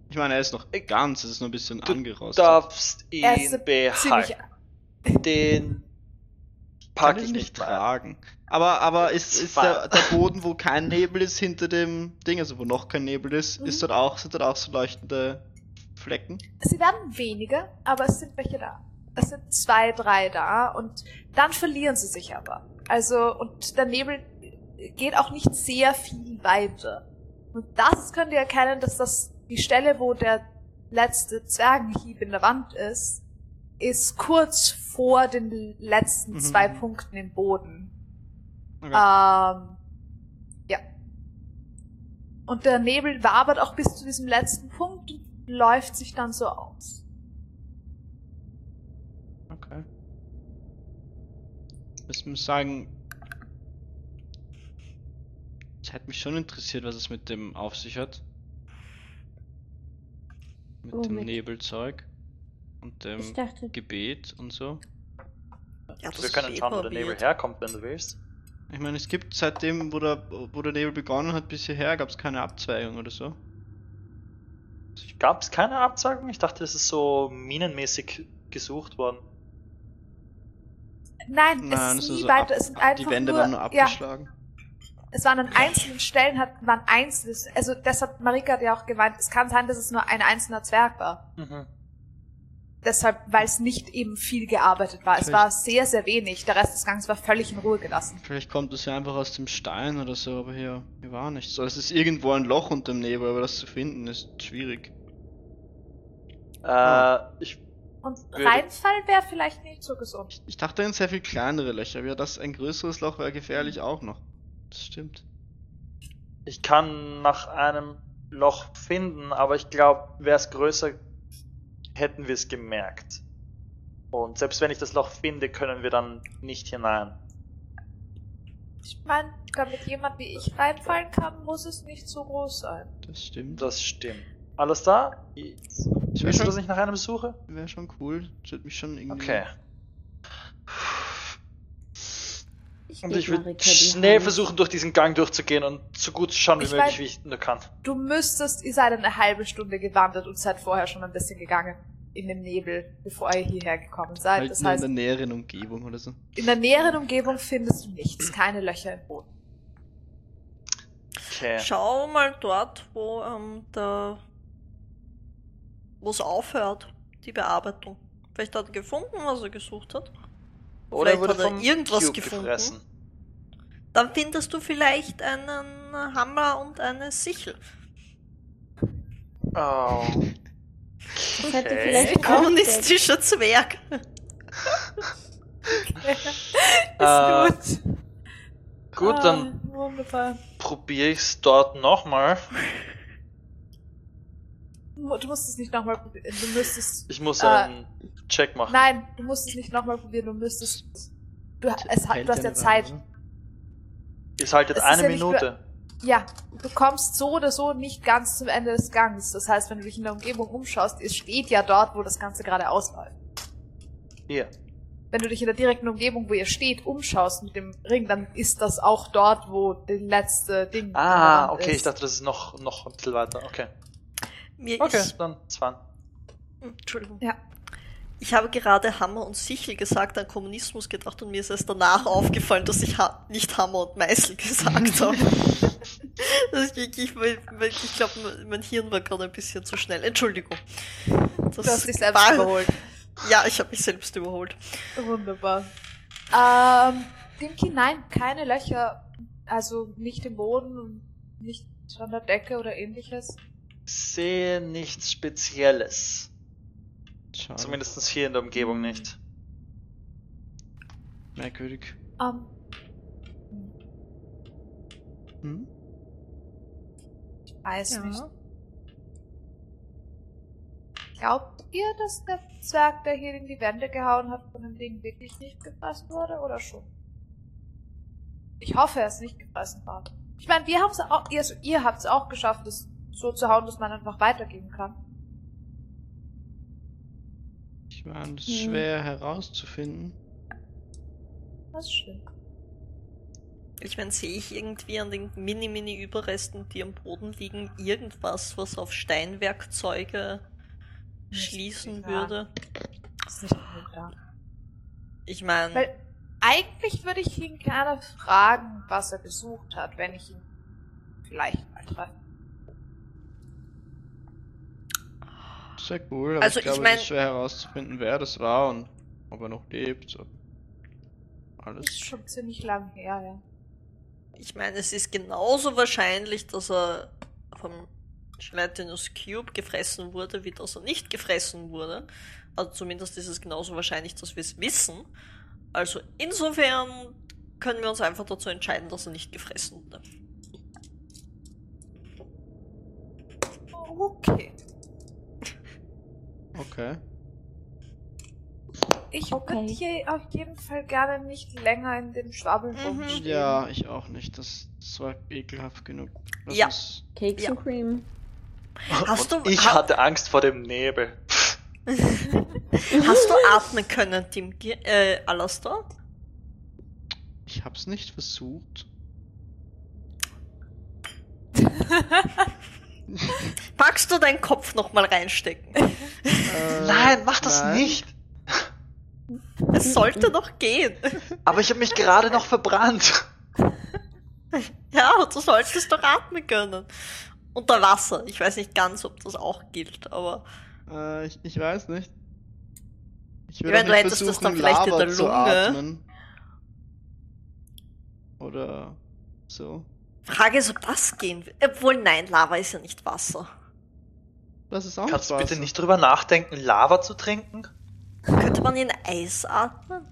Ich meine, er ist noch ganz, es ist nur ein bisschen Du angerostet. darfst Er ist ihn behalten. Den Kann pack ich ich nicht tragen. Aber, aber ist, ist der, der Boden, wo kein Nebel ist, hinter dem Ding, also wo noch kein Nebel ist, Mhm. ist dort auch, sind dort auch so leuchtende Flecken? Sie werden weniger, aber es sind welche da. Es sind zwei, drei da und dann verlieren sie sich aber. Also, und der Nebel geht auch nicht sehr viel weiter. Und das könnt ihr erkennen, dass das die Stelle, wo der letzte Zwergenhieb in der Wand ist, ist kurz vor den letzten Mhm. zwei Punkten im Boden. Okay. Ähm, ja. Und der Nebel wabert auch bis zu diesem letzten Punkt und läuft sich dann so aus. Okay. Ich muss sagen, es hätte mich schon interessiert, was es mit dem auf sich hat. Mit dem Womit? Nebelzeug und dem dachte, Gebet und so. Ja, das Wir können schauen, wo war der Nebel herkommt, wenn du willst. Ich meine, es gibt seitdem, wo der, wo der Nebel begonnen hat, bis hierher, gab es keine Abzweigung oder so. Gab es keine Abzweigung? Ich dachte, das ist so minenmäßig gesucht worden. Nein, Nein, es es ist nie so weiter. ab- es sind einfach Die Wände nur, waren nur ja, abgeschlagen. Es waren an einzelnen Stellen, hat, waren einzelnes, also das hat Marika hat ja auch gemeint, es kann sein, dass es nur ein einzelner Zwerg war. Mhm. Deshalb, weil es nicht eben viel gearbeitet war. Es Vielleicht- war sehr, sehr wenig. Der Rest des Gangs war völlig in Ruhe gelassen. Vielleicht kommt es ja einfach aus dem Stein oder so, aber hier, hier war nichts. So, es ist irgendwo ein Loch unter dem Nebel, aber das zu finden ist schwierig. Äh, ich, Und reinfallen wäre vielleicht nicht so gesund. Ich dachte an sehr viel kleinere Löcher, ja, das ein größeres Loch wäre gefährlich auch noch. Das stimmt. ich kann nach einem Loch finden, aber ich glaube, wäre es größer, hätten wir es gemerkt. Und selbst wenn ich das Loch finde, können wir dann nicht hinein. Ich meine, damit jemand wie ich reinfallen kann, muss es nicht so groß sein. Das stimmt. Das stimmt. Alles da? Ich Willst du, dass ich nach einem suche? Wäre schon cool. Das würde mich schon irgendwie. Okay. Ich Und ich würde schnell Hand. versuchen, durch diesen Gang durchzugehen und so gut zu schauen wie Ich möglich, weiß- wie ich nur kann. Du müsstest, ihr seid eine halbe Stunde gewandert und seid vorher schon ein bisschen gegangen in dem Nebel, bevor ihr hierher gekommen seid. Halt Das nur in heißt, der näheren Umgebung oder so. in der näheren Umgebung findest du nichts, keine Löcher im Boden. Okay. Schau mal dort, wo ähm, der wo es aufhört, die Bearbeitung. Vielleicht hat er gefunden, was er gesucht hat. Oder Vielleicht wurde hat er irgendwas Cube gefunden. gefressen. Dann findest du vielleicht einen Hammer und eine Sichel. Oh. Das hätte Okay. vielleicht Kommunistischer Zwerg. Ist gut. Gut, Ah, dann Wunderbar. probiere ich es dort nochmal. Du musst es nicht nochmal probieren. Du müsstest. Ich muss Äh, einen Check machen. Nein, du musst es nicht nochmal probieren. Du müsstest. Du, es, du hast ja Zeit. Ihr haltet Es ist eine ja Minute. Ja, du kommst so oder so nicht ganz zum Ende des Gangs. Das heißt, wenn du dich in der Umgebung umschaust, es steht ja dort, wo das Ganze gerade ausläuft. Hier. Wenn du dich in der direkten Umgebung, wo ihr steht, umschaust mit dem Ring, dann ist das auch dort, wo das letzte Ding Ah, okay, ist. ich dachte, das ist noch, noch ein bisschen weiter. Okay. Mir Okay, ist, dann Swan. Entschuldigung. Ja. Ich habe gerade Hammer und Sichel gesagt, an Kommunismus gedacht und mir ist erst danach aufgefallen, dass ich ha nicht Hammer und Meißel gesagt habe. Das ist wirklich, weil, weil ich glaube, mein Hirn war gerade ein bisschen zu schnell. Entschuldigung. Das Du hast dich selbst war- überholt. Ja, ich habe mich selbst überholt. Wunderbar. Ähm, Dimki, nein, keine Löcher. Also nicht im Boden und nicht an der Decke oder ähnliches. Sehe nichts Spezielles. Schade. Zumindest hier in der Umgebung nicht. Merkwürdig. Ähm, Hm? weiß nicht. Glaubt ihr, dass der Zwerg, der hier in die Wände gehauen hat, von dem Ding wirklich nicht gefressen wurde oder schon? Ich hoffe, er ist nicht gefressen worden. Ich meine, wir haben's auch, ihr, ihr habt es auch geschafft, es so zu hauen, dass man einfach weitergehen kann. Ich meine, das Hm. ist schwer herauszufinden. Das ist schön. Ich meine, sehe ich irgendwie an den Mini-Mini-Überresten, die am Boden liegen, irgendwas, was auf Steinwerkzeuge Nicht schließen klar. würde? Ich meine, Weil eigentlich würde ich ihn gerne fragen, was er gesucht hat, wenn ich ihn vielleicht mal treffe. Sehr cool, aber Also, ich ich glaube, mein- es ist schwer herauszufinden, wer das war und ob er noch lebt. So. Das Alles. ist schon ziemlich lang her, ja. ich meine, es ist genauso wahrscheinlich, dass er vom Gelatinous Cube gefressen wurde, wie dass er nicht gefressen wurde. Also zumindest ist es genauso wahrscheinlich, dass wir es wissen. Also insofern können wir uns einfach dazu entscheiden, dass er nicht gefressen wurde. Okay. Okay. Ich Okay. würde hier auf jeden Fall gerne nicht länger in den Schwabbeln Mhm. rumstehen. Ja, ich auch nicht. Das, das war ekelhaft genug. Lass Ja. uns- Cakes Ja. and Cream. Hast du- ich ha- hatte Angst vor dem Nebel. Hast du atmen können, Tim, äh, Alastor? Ich hab's nicht versucht. Magst du deinen Kopf nochmal reinstecken? Äh, Nein, mach das nein. nicht! Es sollte doch gehen. Aber ich habe mich gerade noch verbrannt. Ja, du solltest doch atmen können. Unter Wasser. Ich weiß nicht ganz, ob das auch gilt, aber Äh, ich, ich weiß nicht. Ich Ich will meine, du nicht hättest das versuchen, dann vielleicht in Lava der zu Lunge. atmen. Oder so. Frage ist, ob das gehen will. Obwohl, nein, Lava ist ja nicht Wasser. Das ist auch Kannst du Wasser. bitte nicht drüber nachdenken, Lava zu trinken? Könnte man in Eis atmen?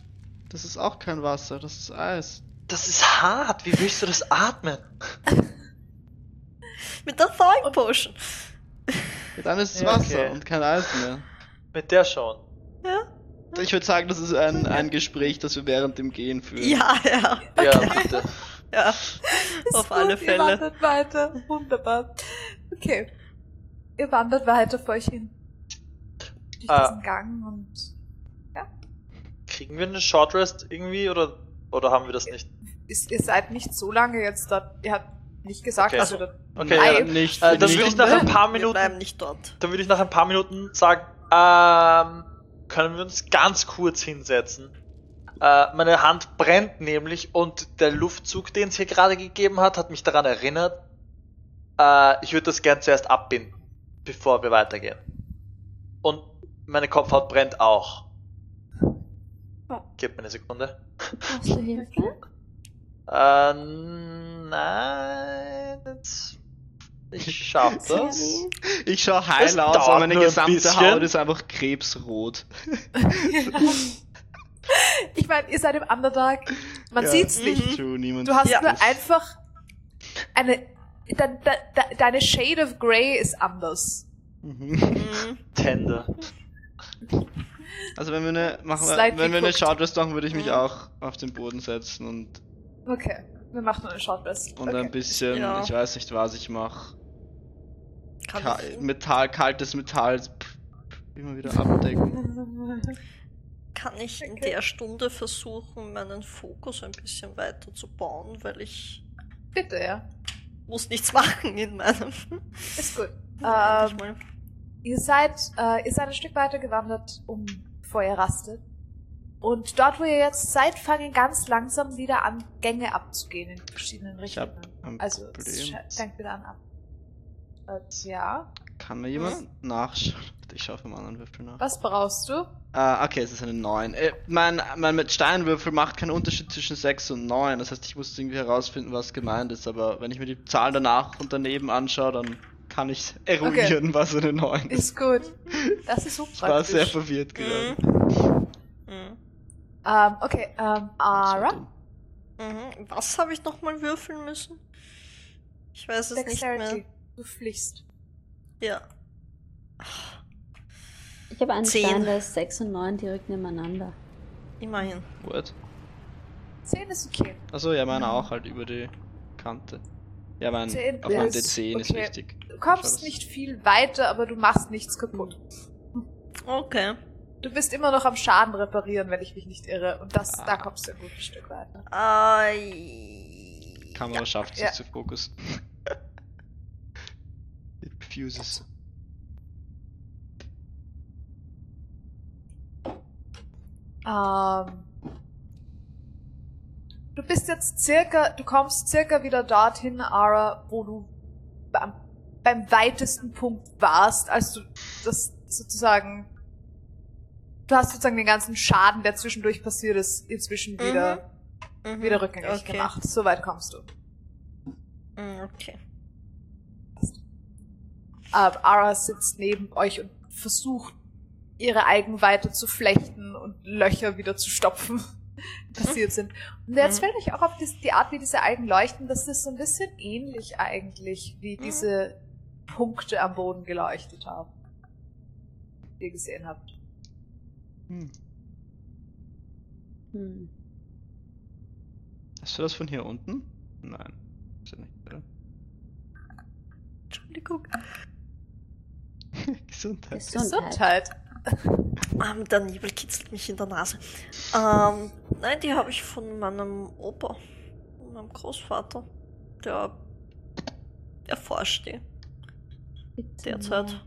Das ist auch kein Wasser, das ist Eis. Das ist hart. Wie willst du das atmen? Mit der Thawing Potion. Ja, dann ist es Ja, Wasser okay. und kein Eis mehr. Mit der schon. Ja, Ich würde sagen, das ist ein, ein Gespräch, das wir während dem Gehen führen. ja, ja. Ja, bitte. Ja. Ist Auf gut, alle Ihr Fälle. wandert weiter. Wunderbar. Okay. Ihr wandert weiter vor euch hin. Durch Ah. diesen Gang und Kriegen wir eine Short Rest irgendwie oder, oder haben wir das nicht? ist, ihr seid nicht so lange jetzt dort. Ihr habt nicht gesagt, Okay. dass ihr dort Okay, ja, nicht. Äh, dann nicht- würde ich nach ein paar Wir Minuten, bleiben nicht dort. dann würde ich nach ein paar Minuten sagen, ähm, können wir uns ganz kurz hinsetzen? Äh, meine Hand brennt nämlich und der Luftzug, den es hier gerade gegeben hat, hat mich daran erinnert. Äh, ich würde das gern zuerst abbinden, bevor wir weitergehen. Und meine Kopfhaut brennt auch. Oh. Gib mir eine Sekunde. Brauchst du Hilfe? Äh, nein. Jetzt. Ich schaff das. Ich schau Das heil aus, aber meine gesamte. Haut ist einfach krebsrot. ich meine, ihr seid im Underdark. Man Ja. sieht's nicht. True, niemand Du hast Ja. nur einfach eine. De, de, de, deine Shade of Grey ist anders. Mhm. Tender. Also wenn wir eine, machen wir, wenn wir eine. Shortrest machen, würde ich mich Mhm. auch auf den Boden setzen und, Okay. Wir machen nur eine Shortrest. und okay. ein bisschen, Ja. ich weiß nicht, was ich mache. Ka Metall, kaltes Metall, pff, pff, immer wieder abdecken. kann ich in der Stunde versuchen, meinen Fokus ein bisschen weiter zu bauen, weil ich Bitte, ja. muss nichts machen in meinem. Ist gut. Ähm. Ihr seid, äh, ihr seid ein Stück weiter gewandert, um bevor ihr rastet. Und dort, wo ihr jetzt seid, fangen ganz langsam wieder an, Gänge abzugehen in verschiedenen Ich hab Richtungen. ein Also, es fängt wieder an ab. Äh, ja. Kann mir jemand nachschauen? Ich schaue vom anderen Würfel nach. Was brauchst du? Ah, okay, es ist eine 9. Äh, mein, mein mit Steinwürfel macht keinen Unterschied zwischen 6 und 9. Das heißt, ich muss irgendwie herausfinden, was gemeint ist. Aber wenn ich mir die Zahlen danach und daneben anschaue, dann kann ich eruieren, was eine 9 ist. Ist gut. Das ist so Ich war sehr verwirrt gerade. Mhm. Mhm. Ähm, okay, ähm, Ara. Mhm. Was habe ich nochmal würfeln müssen? Ich weiß es nicht Dexterity. mehr. Du fliegst. Ja. Ich habe einen Zehn. Stein, der ist 6 und 9 direkt nebeneinander. Immerhin. What? 10 ist okay. Achso, ja, meine auch halt über die Kante. Ja, mein, Zehn auf meinem ist D10 ist okay. wichtig. Du kommst nicht viel weiter, aber du machst nichts kaputt. Okay. Du bist immer noch am Schaden reparieren, wenn ich mich nicht irre. Und das, Ah. da kommst du ein gutes Stück weiter. Äh, Kamera schafft sich ja. zu fokussen. Fuses. Ähm, du bist jetzt circa, du kommst circa wieder dorthin, Ara, wo du beim, beim weitesten Punkt warst, als du das sozusagen, du hast sozusagen den ganzen Schaden, der zwischendurch passiert ist, inzwischen wieder, Mhm. wieder rückgängig okay. gemacht. So weit kommst du. Mhm, Okay. Ara sitzt neben euch und versucht, ihre Eigen weiter zu flechten und Löcher wieder zu stopfen, die passiert sind. Und jetzt Mhm. fällt euch auch auf die, die Art, wie diese Eigen leuchten, das ist so ein bisschen ähnlich eigentlich, wie Mhm. diese Punkte am Boden geleuchtet haben. Die ihr gesehen habt. Hm. Hm. Hast du das von hier unten? Nein. Ist ja nicht, oder? Entschuldigung. Gesundheit. Gesundheit. Ähm, der Nebel kitzelt mich in der Nase. Ähm, nein, die habe ich von meinem Opa, von meinem Großvater. Der erforscht die Bitte derzeit.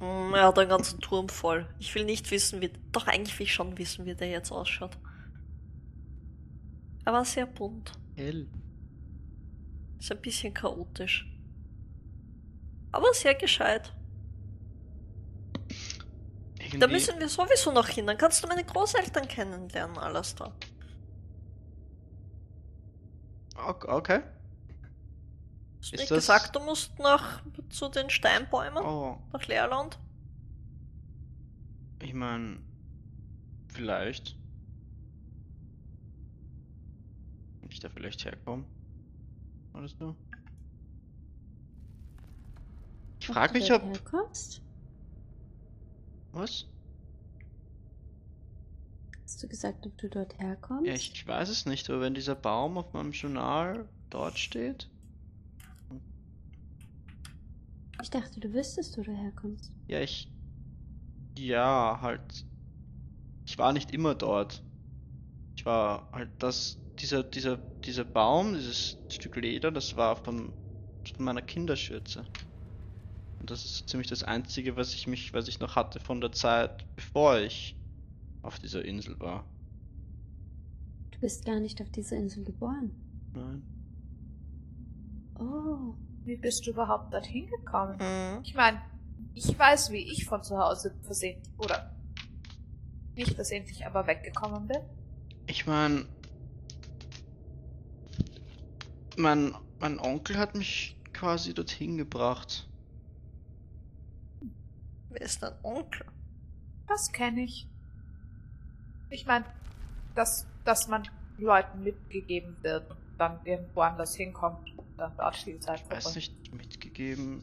Mm, Er hat einen ganzen Turm voll. Ich will nicht wissen, wie. Doch, eigentlich will ich schon wissen, wie der jetzt ausschaut. Er war sehr bunt. Hell. Ist ein bisschen chaotisch. Aber sehr gescheit. Irgendwie, Da müssen wir sowieso noch hin. Dann kannst du meine Großeltern kennenlernen, alles da. Ok- Okay. Hast du Ist nicht das- gesagt, du musst nach zu den Steinbäumen? Oh, Nach Leerland? ich meine, vielleicht. Wenn ich da vielleicht herkomme. Oder so. Ich Ob frage du mich, ob. herkommst? Was? Hast du gesagt, ob du dort herkommst? Ja, ich, ich weiß es nicht, aber wenn dieser Baum auf meinem Journal dort steht. Ich dachte, du wüsstest, wo du herkommst. Ja, ich. Ja, halt. Ich war nicht immer dort. Ich war halt das. Dieser, dieser, dieser Baum, dieses Stück Leder, das war von, von meiner Kinderschürze. Und das ist so ziemlich das Einzige, was ich mich, was ich noch hatte von der Zeit, bevor ich auf dieser Insel war. Du bist gar nicht auf dieser Insel geboren. Nein. Oh. Wie bist du überhaupt dorthin gekommen? Mhm. Ich meine, Ich weiß, wie ich von zu Hause versehentlich oder nicht versehentlich, aber weggekommen bin. Ich mein. Mein, mein Onkel hat mich quasi dorthin gebracht. Wer ist dein Onkel? Das kenne ich. Ich meine, dass, dass man Leuten mitgegeben wird und dann irgendwo anders hinkommt und dann dort viel Zeit Weiß verbringt. nicht, mitgegeben.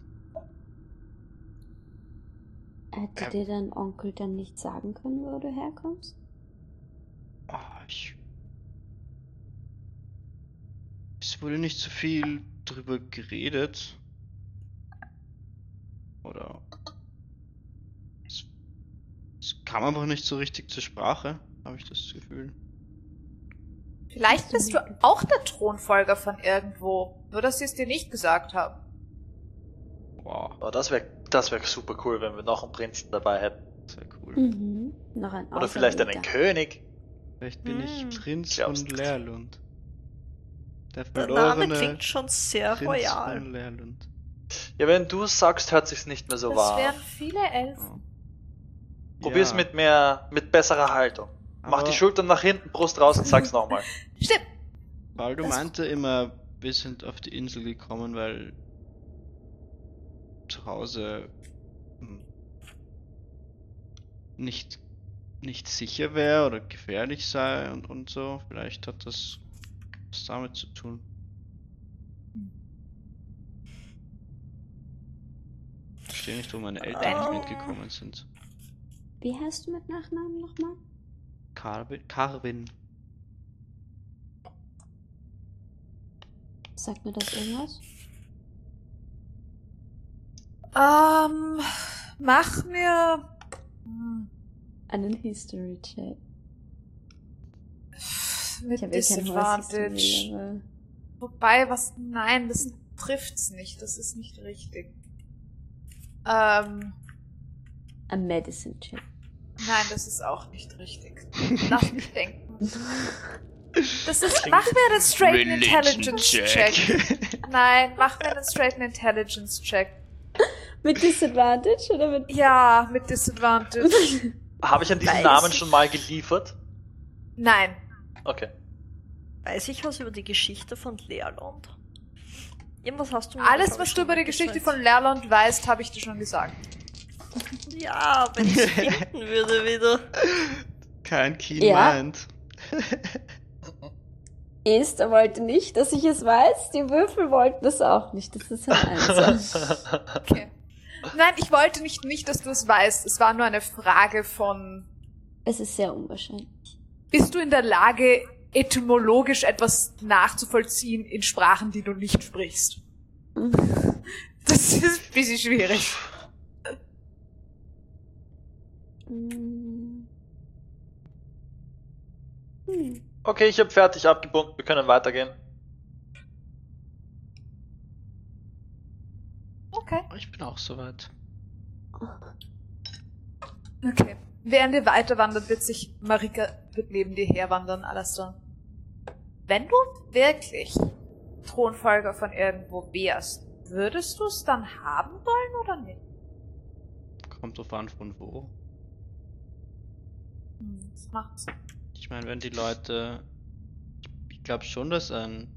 Hätte Ähm. dir dein Onkel dann nicht sagen können, wo du herkommst? Ah, ich. Es wurde nicht so viel drüber geredet. Oder. Es, es kam einfach nicht so richtig zur Sprache, habe ich das Gefühl. Vielleicht bist du auch der Thronfolger von irgendwo, nur dass sie es dir nicht gesagt haben. Wow, Oh, das wäre das wär super cool, wenn wir noch einen Prinzen dabei hätten. sehr cool. Mhm. Noch ein Oder vielleicht einen. König. Vielleicht bin ich Hm, Prinz glaubst von du? Leerlund. Der Der Name klingt schon sehr Prinz royal. von. Ja, wenn du es sagst, hört sich's nicht mehr so das wahr. wären an. viele Elfen. Probier's mit mehr, mit besserer Haltung. Mach Aber- die Schultern nach hinten, Brust raus und sag's nochmal. Stimmt. Baldo meinte immer, wir sind auf die Insel gekommen, weil zu Hause hm, nicht, nicht sicher wäre oder gefährlich sei und, und so. Vielleicht hat das was damit zu tun. Ich verstehe nicht, wo meine Eltern nicht mitgekommen sind. Wie heißt du mit Nachnamen nochmal? Carvin, Carvin. Sagt mir das irgendwas? Ähm, mach mir Einen History-Check. mit Ich habe eh kein hohes Disadvantage. History, aber... Wobei, was, nein, das trifft's nicht. Das ist nicht richtig. Ähm, Ein Medicine-Check. nein, das ist auch nicht richtig. Lass mich denken. Das ist, mach mir einen straighten Intelligence Check. Nein, mach mir einen straighten Intelligence Check. Mit Disadvantage oder mit... Ja, mit Disadvantage. Habe ich an diesen Weiß Namen ich. schon mal geliefert? Nein. Okay. Weiß ich was über die Geschichte von Leerland? Irgendwas hast du mir Alles, was du über die Geschichte gesagt. von Leerland weißt, habe ich dir schon gesagt. Ja, wenn ich finden würde wieder. Kein Keen Ja. Mind. Esther wollte nicht, dass ich es weiß. Die Würfel wollten es auch nicht. Das ist ein Einser. Okay. Nein, ich wollte nicht, nicht, dass du es weißt. Es war nur eine Frage von, es ist sehr unwahrscheinlich. bist du in der Lage, etymologisch etwas nachzuvollziehen in Sprachen, die du nicht sprichst? Das ist ein bisschen schwierig. Hm. Okay, ich habe fertig abgebunden, wir können weitergehen. Okay. Ich bin auch soweit. Okay. Während ihr weiter wandert, wird sich Marika wird neben dir herwandern, Alastair. Wenn du wirklich Thronfolger von irgendwo wärst, würdest du es dann haben wollen oder nicht? Kommt drauf an von wo. Das macht Sinn. Ich meine, wenn die Leute. Ich glaube schon, dass ein.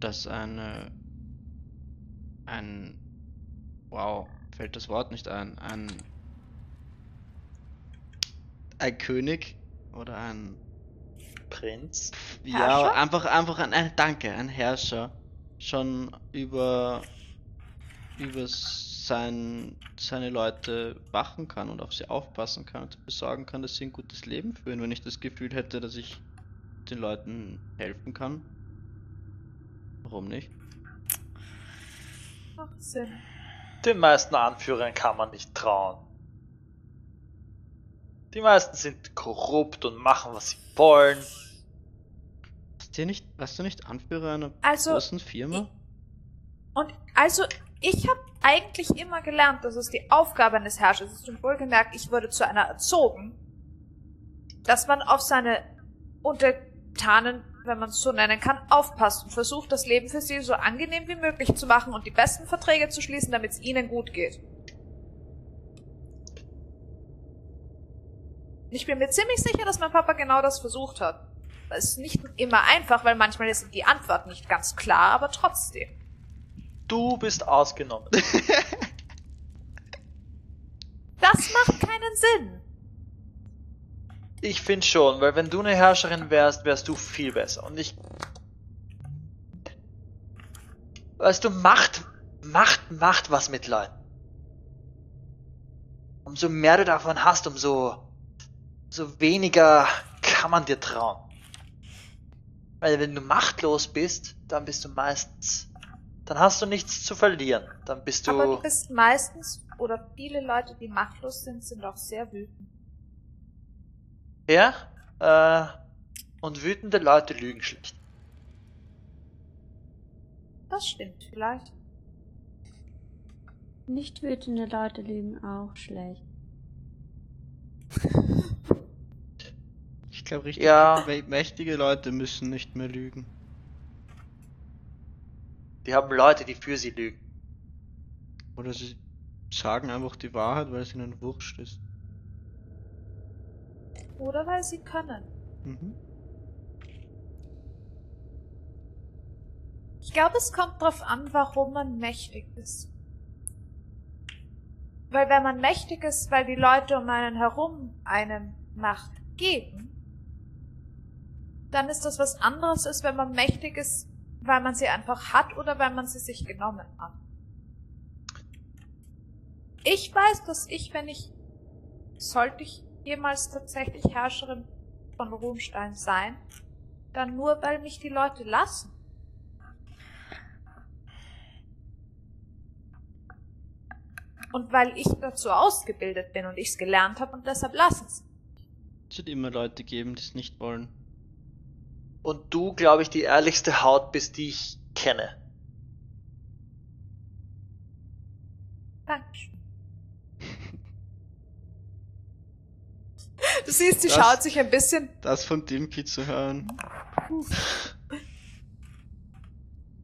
Dass eine. Ein. Wow, fällt das Wort nicht ein. Ein. Ein König oder ein. Prinz. Ja, Herrscher? einfach, einfach ein, ein. Danke, ein Herrscher. Schon über. Über sein, seine Leute wachen kann und auf sie aufpassen kann und besorgen kann, dass sie ein gutes Leben führen. Wenn ich das Gefühl hätte, dass ich den Leuten helfen kann. Warum nicht? Macht Sinn. Den meisten Anführern kann man nicht trauen. Die meisten sind korrupt und machen, was sie wollen. Hast du nicht, warst du nicht Anführer einer Also, großen Firma? Und also, ich habe eigentlich immer gelernt, dass es die Aufgabe eines Herrschers ist. Und wohlgemerkt, ich wurde zu einer erzogen, dass man auf seine Untertanen wenn man es so nennen kann, aufpasst und versucht, das Leben für sie so angenehm wie möglich zu machen und die besten Verträge zu schließen, damit es ihnen gut geht. Ich bin mir ziemlich sicher, dass mein Papa genau das versucht hat. Es ist nicht immer einfach, weil manchmal ist die Antwort nicht ganz klar, aber trotzdem. Du bist ausgenommen. Das macht keinen Sinn. Ich finde schon, weil wenn du eine Herrscherin wärst, wärst du viel besser. Und ich. Weißt du, Macht, Macht, Macht was mit Leuten. Umso mehr du davon hast, umso, so weniger kann man dir trauen. Weil wenn du machtlos bist, dann bist du meistens, dann hast du nichts zu verlieren. Dann bist du. Aber du bist meistens, oder viele Leute, die machtlos sind, sind auch sehr wütend. Ja, äh, und wütende Leute lügen schlicht. Das stimmt vielleicht. Nicht wütende Leute lügen auch schlecht. Ich glaube, richtig Ja. mä- mächtige Leute müssen nicht mehr lügen. Die haben Leute, die für sie lügen. Oder sie sagen einfach die Wahrheit, weil es ihnen wurscht ist. Oder weil sie können. Mhm. Ich glaube, es kommt drauf an, warum man mächtig ist. Weil wenn man mächtig ist, weil die Leute um einen herum einem Macht geben, dann ist das was anderes, als wenn man mächtig ist, weil man sie einfach hat oder weil man sie sich genommen hat. Ich weiß, dass ich, wenn ich, sollte ich jemals tatsächlich Herrscherin von Ruhmstein sein, dann nur, weil mich die Leute lassen. Und weil ich dazu ausgebildet bin und ich es gelernt habe und deshalb lassen sie. Es wird immer Leute geben, die es nicht wollen. Und du, glaube ich, die ehrlichste Haut bist, die ich kenne. Dankeschön. Du siehst, sie Das- schaut sich ein bisschen. Das von Dimpy zu hören.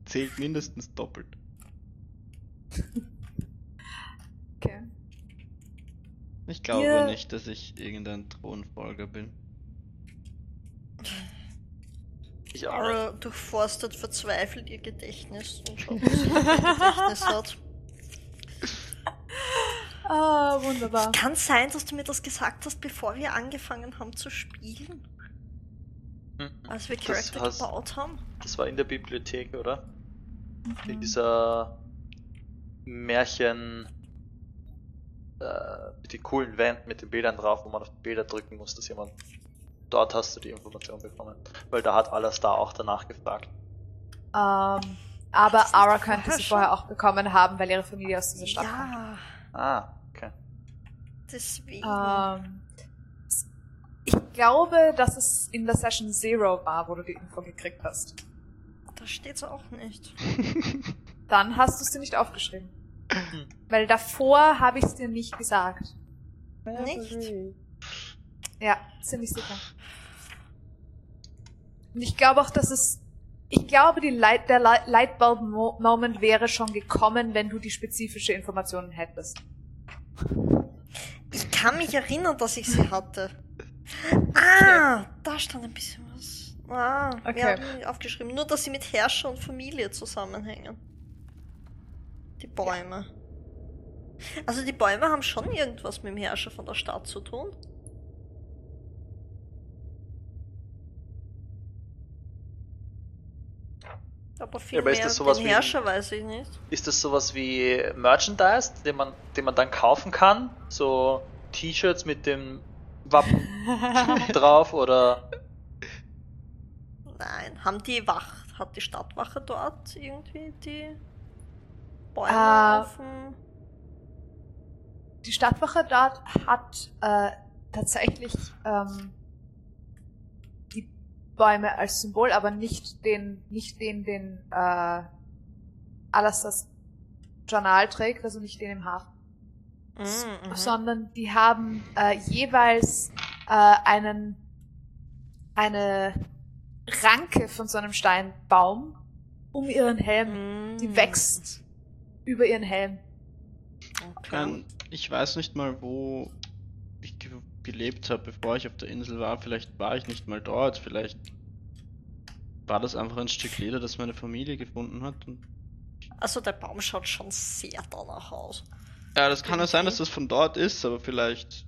Zählt mindestens doppelt. Okay. Ich glaube Ihr- nicht, dass ich irgendein Thronfolger bin. Ich auch nicht. Ara durchforstet verzweifelt ihr Gedächtnis und schaut, was sie ein Gedächtnis hat. Ah, wunderbar. Kann sein, dass du mir das gesagt hast, bevor wir angefangen haben zu spielen, Hm. als wir Charakter hast- gebaut haben. Das war in der Bibliothek, oder? In Mhm. dieser Märchen äh, mit den coolen Wänden mit den Bildern drauf, wo man auf die Bilder drücken muss, dass jemand. Dort hast du die Information bekommen. Weil da hat Alastar auch danach gefragt. Ähm, aber Ara könnte sie schon? vorher auch bekommen haben, weil ihre Familie aus dieser Stadt kommt. Ja, Ah, okay. deswegen. Ähm, ich glaube, dass es in der Session Zero war, wo du die Info gekriegt hast. Da steht's auch nicht. Dann hast du es dir nicht aufgeschrieben. Hm. Weil davor habe ich es dir nicht gesagt. Nicht? Ja, ziemlich sicher. Und ich glaube auch, dass es. Ich glaube, die Light, der Light- Lightbulb-Moment wäre schon gekommen, wenn du die spezifische Informationen hättest. Ich kann mich erinnern, dass ich sie hatte. Ah, da stand ein bisschen was. Ah, Okay. wir haben aufgeschrieben. Nur, dass sie mit Herrscher und Familie zusammenhängen. Die Bäume. Also die Bäume haben schon irgendwas mit dem Herrscher von der Stadt zu tun. Aber viel Ja, aber ist mehr das sowas den wie- Herrscher weiß ich nicht. Ist das sowas wie Merchandise, den man, den man dann kaufen kann? So T-Shirts mit dem Wappen drauf oder. Nein, haben die Wach, hat die Stadtwache dort irgendwie die Bäume Ah. dem... Die Stadtwache dort hat äh, tatsächlich ähm, Bäume als Symbol, aber nicht den, nicht den, den äh, Alasters Journal trägt, also nicht den im Hafen, Mhm, mhm. sondern die haben äh, jeweils äh, einen eine Ranke von so einem Steinbaum um ihren Helm. Mm. Die wächst über ihren Helm. Okay. Ähm, ich weiß nicht mal, wo gelebt habe, bevor ich auf der Insel war. Vielleicht war ich nicht mal dort. Vielleicht war das einfach ein Stück Leder, das meine Familie gefunden hat. Also der Baum schaut schon sehr danach aus. ja, das kann ja sein, dass das von dort ist, aber vielleicht.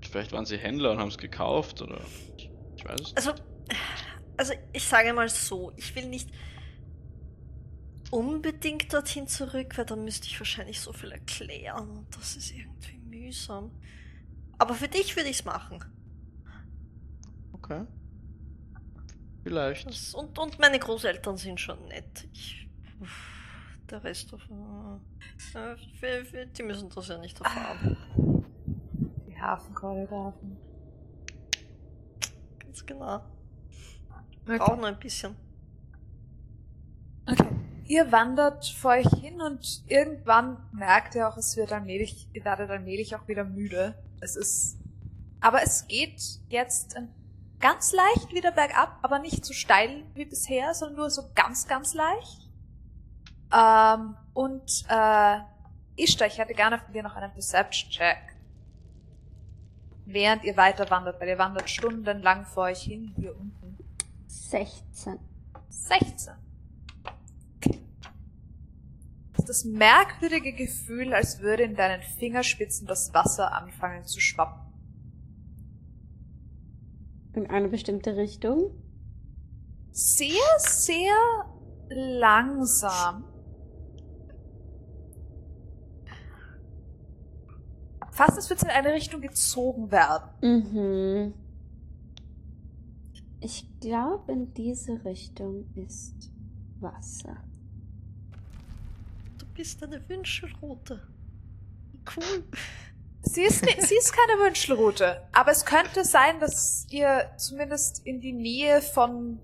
Vielleicht waren sie Händler und haben es gekauft oder. Ich, ich weiß es nicht. Also, also ich sage mal so, ich will nicht unbedingt dorthin zurück, weil dann müsste ich wahrscheinlich so viel erklären und das ist irgendwie mühsam. Aber für dich würde ich es machen. Okay. Vielleicht. Das, und, und meine Großeltern sind schon nett. Ich, der Rest davon. Äh, die müssen das ja nicht erfahren. Die Hafenchoreografen. Ganz genau. Okay. Braucht nur ein bisschen. okay. Ihr wandert vor euch hin und irgendwann merkt ihr auch, es wird allmählich, ihr werdet allmählich auch wieder müde. Es ist, aber es geht jetzt ganz leicht wieder bergab, aber nicht so steil wie bisher, sondern nur so ganz, ganz leicht. Ähm, und äh, Ishtar, ich hätte gerne von dir noch einen Perception-Check. Während ihr weiter wandert, weil ihr wandert stundenlang vor euch hin, hier unten. 16. 16. Okay. Das ist das merkwürdige Gefühl, als würde in deinen Fingerspitzen das Wasser anfangen zu schwappen. In eine bestimmte Richtung. Sehr, sehr langsam. Fast als würde es in eine Richtung gezogen werden. Mhm. Ich glaube, in diese Richtung ist Wasser. Du bist eine Wünschelroute. Cool. Sie ist, ni- sie ist keine Wünschelroute, aber es könnte sein, dass ihr zumindest in die Nähe von,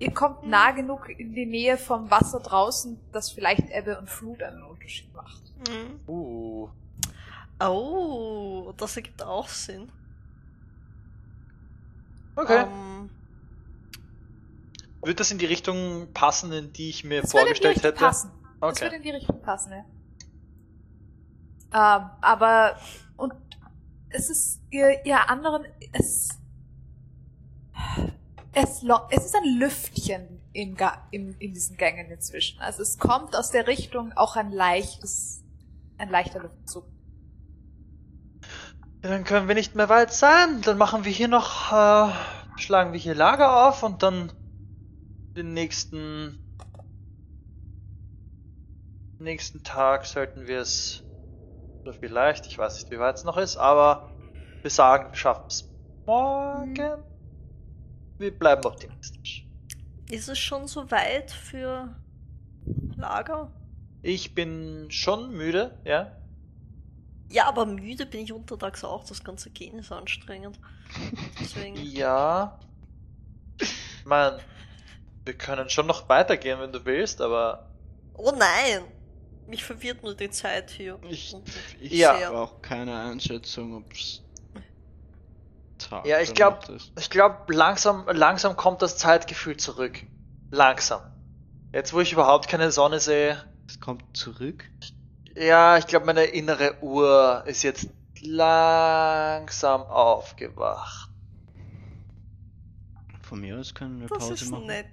ihr kommt nah genug in die Nähe vom Wasser draußen, dass vielleicht Ebbe und Flut einen Unterschied macht. Mhm. Uh. Oh, das ergibt auch Sinn. Okay. Ähm, Wird das in die Richtung passen, in die ich mir Das vorgestellt hätte? passen. Das Okay. würde in die Richtung passen, ja. Ähm, aber, und es ist, ihr, ihr anderen, es, es, es ist ein Lüftchen in, in, in diesen Gängen inzwischen. Also es kommt aus der Richtung auch ein leichtes, ein leichter Luftzug. Dann können wir nicht mehr weit sein. Dann machen wir hier noch, äh, schlagen wir hier Lager auf und dann den nächsten nächsten Tag sollten wir es oder vielleicht, ich weiß nicht, wie weit es noch ist, aber wir sagen, wir schaffen es morgen. Wir bleiben optimistisch. ist es schon so weit für Lager? Ich bin schon müde, ja. Ja, aber müde bin ich untertags auch. Das ganze Gehen ist anstrengend. Deswegen. Ja. Ich mein, wir können schon noch weitergehen, wenn du willst, aber Oh nein! Mich verwirrt nur die Zeit hier. Ich, ich Ja. habe auch keine Einschätzung, ob es Tag Ja, ich oder glaub- Nacht ist. Ich glaube, langsam, langsam kommt das Zeitgefühl zurück. Langsam. Jetzt, wo ich überhaupt keine Sonne sehe. Es kommt zurück. Ja, ich glaube, meine innere Uhr ist jetzt langsam aufgewacht. Von mir aus können wir Das Pause ist machen. nett.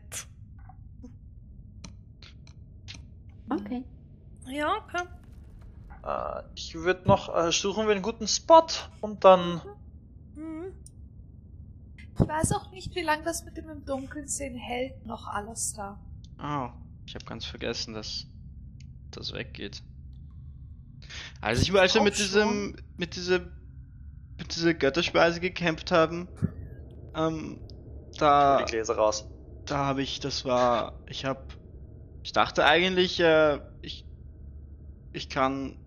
Okay. Ja, okay. Äh, ich würde noch, äh, suchen wir einen guten Spot und dann. Mhm. Ich weiß auch nicht, wie lange das mit dem im Dunkeln sehen hält, noch alles da. Ah, ich habe ganz vergessen, dass das weggeht. Also ich, als wir mit diesem, mit dieser, mit dieser Götterspeise gekämpft haben, ähm, da, Die Gläser raus. da habe ich, das war, ich habe, ich dachte eigentlich, äh, ich, kann,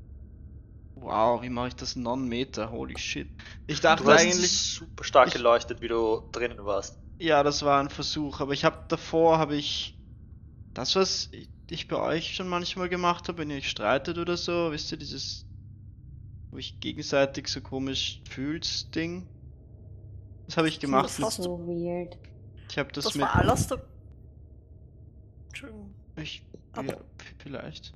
wow, wie mache ich das Non-Meter? Holy shit. Ich dachte Du hast eigentlich, super stark ich- geleuchtet, wie du drinnen warst. Ja, das war ein Versuch, aber ich habe davor habe ich das, was ich bei euch schon manchmal gemacht habe, wenn ihr euch streitet oder so, wisst ihr, dieses, wo ich gegenseitig so komisch fühlt Ding. Das habe ich gemacht. Das hast So weird. Ich habe das, Das mit. war alles da. Entschuldigung. Ich, Aber- ja, vielleicht.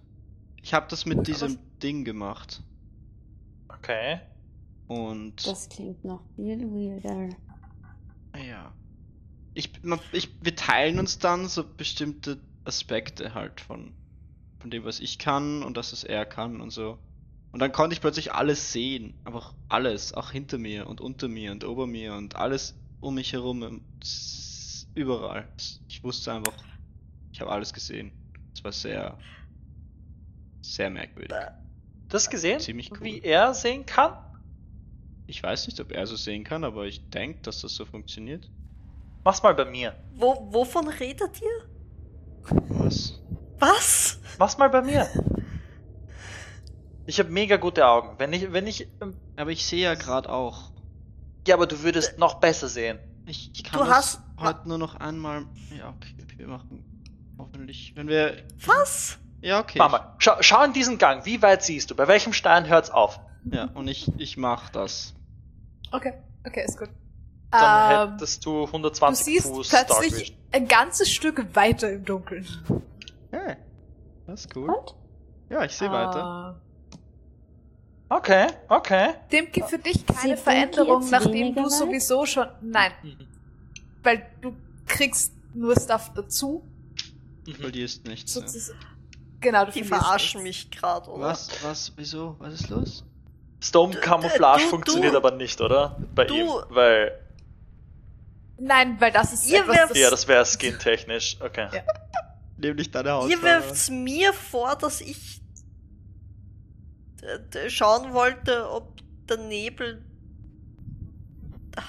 Ich habe das mit diesem Ding gemacht. Okay. Und Das klingt noch viel weirder. ja. Ich, man, ich, wir teilen uns dann so bestimmte Aspekte halt von, von dem, was ich kann und das, was er kann und so. Und dann konnte ich plötzlich alles sehen. Einfach alles. Auch hinter mir und unter mir und ober mir und alles um mich herum. Überall. Ich wusste einfach, ich habe alles gesehen. Es war sehr, sehr merkwürdig. Das gesehen? Ziemlich cool. Wie er sehen kann? Ich weiß nicht, ob er so sehen kann, aber ich denke, dass das so funktioniert. Mach's mal bei mir. Wo, wovon redet ihr? Was? Was? Mach's mal bei mir. Ich habe mega gute Augen. Wenn ich, wenn ich, ähm, Aber ich sehe ja gerade auch. ja, aber du würdest noch besser sehen. Ich, ich kann Du das hast- heute nur noch einmal. Ja, okay, wir machen. Hoffentlich. Wenn wir. Was? Ja, okay. Mama, schau, schau in diesen Gang. Wie weit siehst du? Bei welchem Stein hört's auf? Ja, und ich, ich mach das. Okay, okay, ist gut. Dann Ähm, hättest du du 120 siehst Fuß plötzlich ein ganzes Stück weiter im Dunkeln. Hey, das ist cool. Und? Ja, ich sehe weiter. Ah. Okay, okay. Dem für dich keine Dunkel Veränderung, nachdem du weit? sowieso schon. Nein, weil du kriegst nur Stuff dazu. Du verlierst nichts. Ja. Genau, du Die verarschen mich gerade, oder? Was, was, wieso? Was ist los? Stone Camouflage du- funktioniert du- aber nicht, oder? Bei du- ihm, weil Nein, weil das ist Ihr etwas, werft- ja, das wäre skintechnisch. Okay. Ja. Nämlich deine Ihr Hautfarbe. werft mir vor, dass ich d- schauen wollte, ob der Nebel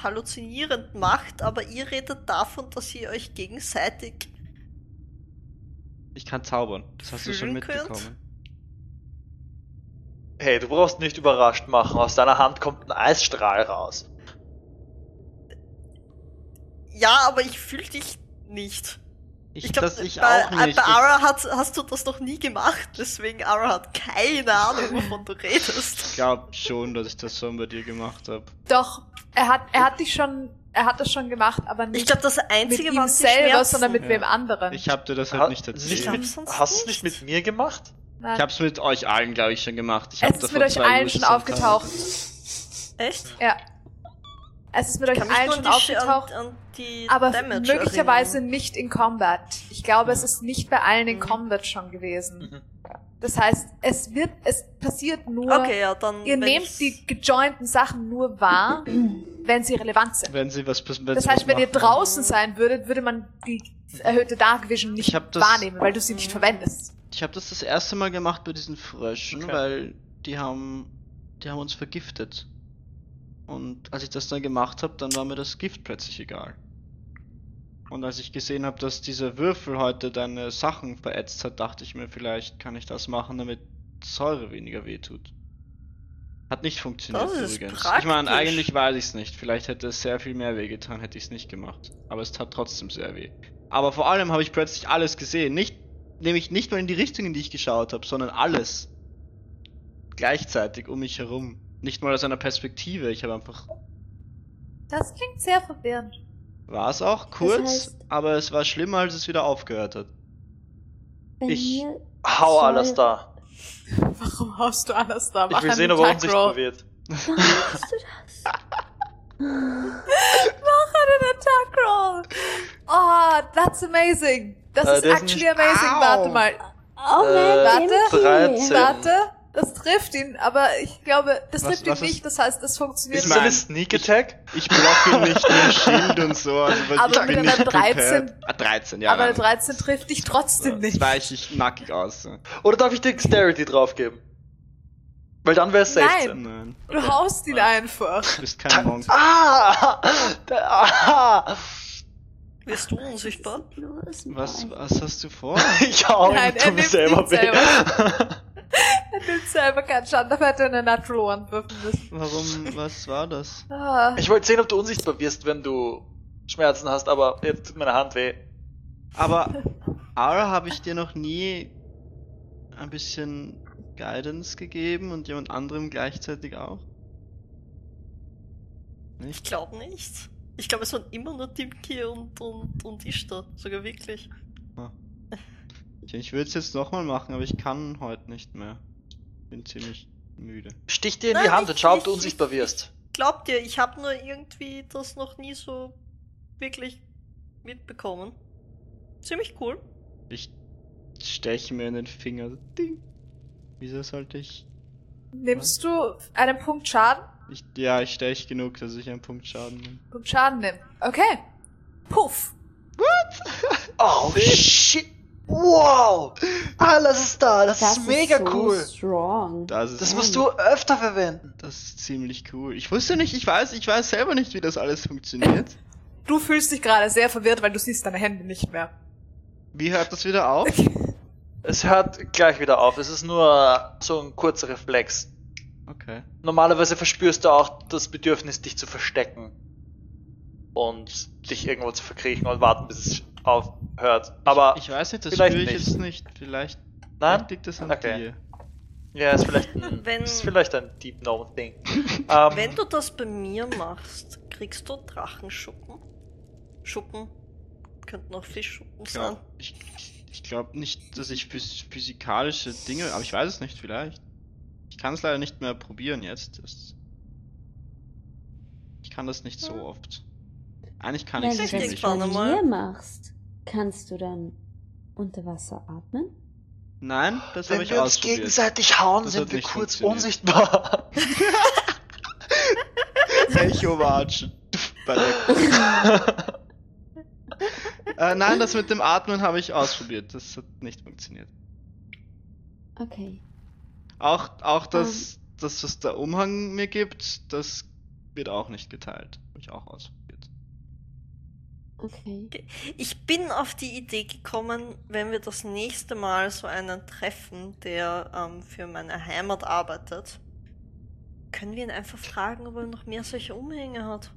halluzinierend macht, aber ihr redet davon, dass ihr euch gegenseitig. Ich kann zaubern. Das hast du schon Fühlen könnt? mitbekommen. Hey, du brauchst nicht überrascht machen. Aus deiner Hand kommt ein Eisstrahl raus. Ja, aber ich fühle dich nicht. Ich, Ich glaube, ich bei, auch nicht. bei Ara hat, hast du das noch nie gemacht, deswegen Ara hat keine Ahnung, wovon du Ich redest. glaube schon, dass ich das so bei dir gemacht habe. Doch, er hat, er hat dich schon, er hat das schon gemacht, aber nicht Ich glaube, das mit Einzige ihm waren die selber, Schmerzen. sondern mit Ja. wem anderen. Ich habe dir das halt Ha- nicht nicht erzählt. glaub, mit, hast du es nicht. nicht mit mir gemacht? Nein. Ich hab's mit euch allen, glaube ich, schon gemacht. Ich hab es ist mit euch allen schon aufgetaucht. Echt? Ja. Es ist mit Ich euch allen schon aufgetaucht. an, an die Aber Damage möglicherweise erinnern. nicht in Combat. Ich glaube, es ist nicht bei allen in Mhm. Combat schon gewesen. Mhm. Das heißt, es wird, es passiert nur, Okay, ja, dann. ihr nehmt ich's- die gejointen Sachen nur wahr, wenn sie relevant sind. Wenn sie was wenn Das sie heißt, was wenn ihr machen. draußen sein würdet, würde man die erhöhte Dark Vision nicht wahrnehmen, weil du sie nicht verwendest. Ich habe das das erste Mal gemacht bei diesen Fröschen, Okay. weil die haben, die haben uns vergiftet. Und als ich das dann gemacht habe, dann war mir das Gift plötzlich egal. Und als ich gesehen habe, dass dieser Würfel heute deine Sachen verätzt hat, dachte ich mir, vielleicht kann ich das machen, damit Säure weniger wehtut. Hat nicht funktioniert Das übrigens. Ich praktisch. meine, eigentlich weiß ich es nicht. Vielleicht hätte es sehr viel mehr weh getan, hätte ich es nicht gemacht. Aber es tat trotzdem sehr weh. Aber vor allem habe ich plötzlich alles gesehen. Nicht, nämlich nicht nur in die Richtung, in die ich geschaut habe, sondern alles. Gleichzeitig um mich herum. Nicht mal aus einer Perspektive. Ich habe einfach. Das klingt sehr verwirrend. War es auch kurz, heißt- aber es war schlimmer, als es wieder aufgehört hat. Ich- Hau alles da. Warum haust du alles da? Ich will sehen, ob er unsichtbar wird. Machst du das? Mach einen Attack Roll! Oh, that's amazing. Das Äh, ist actually amazing. Au. Warte mal. Oh Äh, warte. 13. Warte. Das trifft ihn, aber ich glaube, das Was- trifft ihn was ist- nicht. Das heißt, es funktioniert Ist Ich das eine Sneak Attack? Ich blocke nicht mit Schild und so. Also weil Aber ich mit bin einer nicht 13 prepared. Ah, 13, ja. aber dann. 13 trifft dich trotzdem nicht. weiche ich nackig aus. Oder darf ich Dexterity draufgeben? Weil dann wäre es 16. Nein, Du haust ihn einfach. du bist kein Monk. Ah! Da, ah! Wirst du unsichtbar? Was, was hast du vor? Ich hau ihn Nein, er tu selber nicht weh. selber. Er nimmt selber keinen Schaden, dafür hätte er eine Natural One würfeln müssen. Warum, was war das? Ah. Ich wollte sehen, ob du unsichtbar wirst, wenn du Schmerzen hast, aber jetzt tut meine Hand weh. Aber, Ara, habe ich dir noch nie ein bisschen Guidance gegeben und jemand anderem gleichzeitig auch? Ich Nicht? glaube nicht. Ich glaube, es waren immer nur Timki und, und, und Ishtar. Sogar wirklich. Ich, ich würde es jetzt nochmal machen, aber ich kann heute nicht mehr. Bin ziemlich müde. Stich dir in Nein, die Hand ich- und schau, ob du unsichtbar ich- wirst. Glaubt ihr, ich habe nur irgendwie das noch nie so wirklich mitbekommen. Ziemlich cool. Ich steche mir in den Finger. Ding. Wieso sollte ich. Nimmst du einen Punkt Schaden? ich ja, ich steche genug, dass ich einen Punkt Schaden nehme. Punkt Schaden nimm. Okay. Puff. Oh shit! Wow! Alles ist da, das, Das ist mega so cool. strong. Das ist, Das musst du öfter verwenden. das ist ziemlich cool. Ich wusste nicht, ich weiß, ich weiß selber nicht, wie das alles funktioniert. Du fühlst dich gerade sehr verwirrt, weil du siehst deine Hände nicht mehr. Wie hört das wieder auf? Es hört gleich wieder auf. Es ist nur so ein kurzer Reflex. Okay. Normalerweise verspürst du auch das Bedürfnis, dich zu verstecken. Und dich irgendwo zu verkriechen und warten, bis es aufhört. Aber Ich weiß nicht, das Vielleicht spüre ich nicht. jetzt nicht. Vielleicht, nein? vielleicht liegt das an Okay. dir. Ja, ist vielleicht ein, Wenn- ist vielleicht ein Deep No Thing. ähm, Wenn du das bei mir machst, kriegst du Drachenschuppen. Schuppen. Könnten auch Fischschuppen sein. Ich ich glaube nicht, dass ich phys physikalische Dinge, aber ich weiß es nicht, vielleicht. Ich kann es leider nicht mehr probieren jetzt. Das, ich kann das nicht so oft. Eigentlich kann Wenn ich du es Vielleicht das nicht. irgendwann bei mir machst, kannst du dann unter Wasser atmen? Nein, das habe wenn ich wir uns ausprobiert. gegenseitig hauen, Das sind wir kurz unsichtbar. Echo watschen. Bei der äh, nein, das mit dem Atmen habe ich ausprobiert. Das hat nicht funktioniert. Okay. Auch, auch das, das, was der Umhang mir gibt, das wird auch nicht geteilt. Habe ich auch ausprobiert. Okay. Ich bin auf die Idee gekommen, wenn wir das nächste Mal so einen treffen, der ähm, für meine Heimat arbeitet, können wir ihn einfach fragen, ob er noch mehr solche Umhänge hat.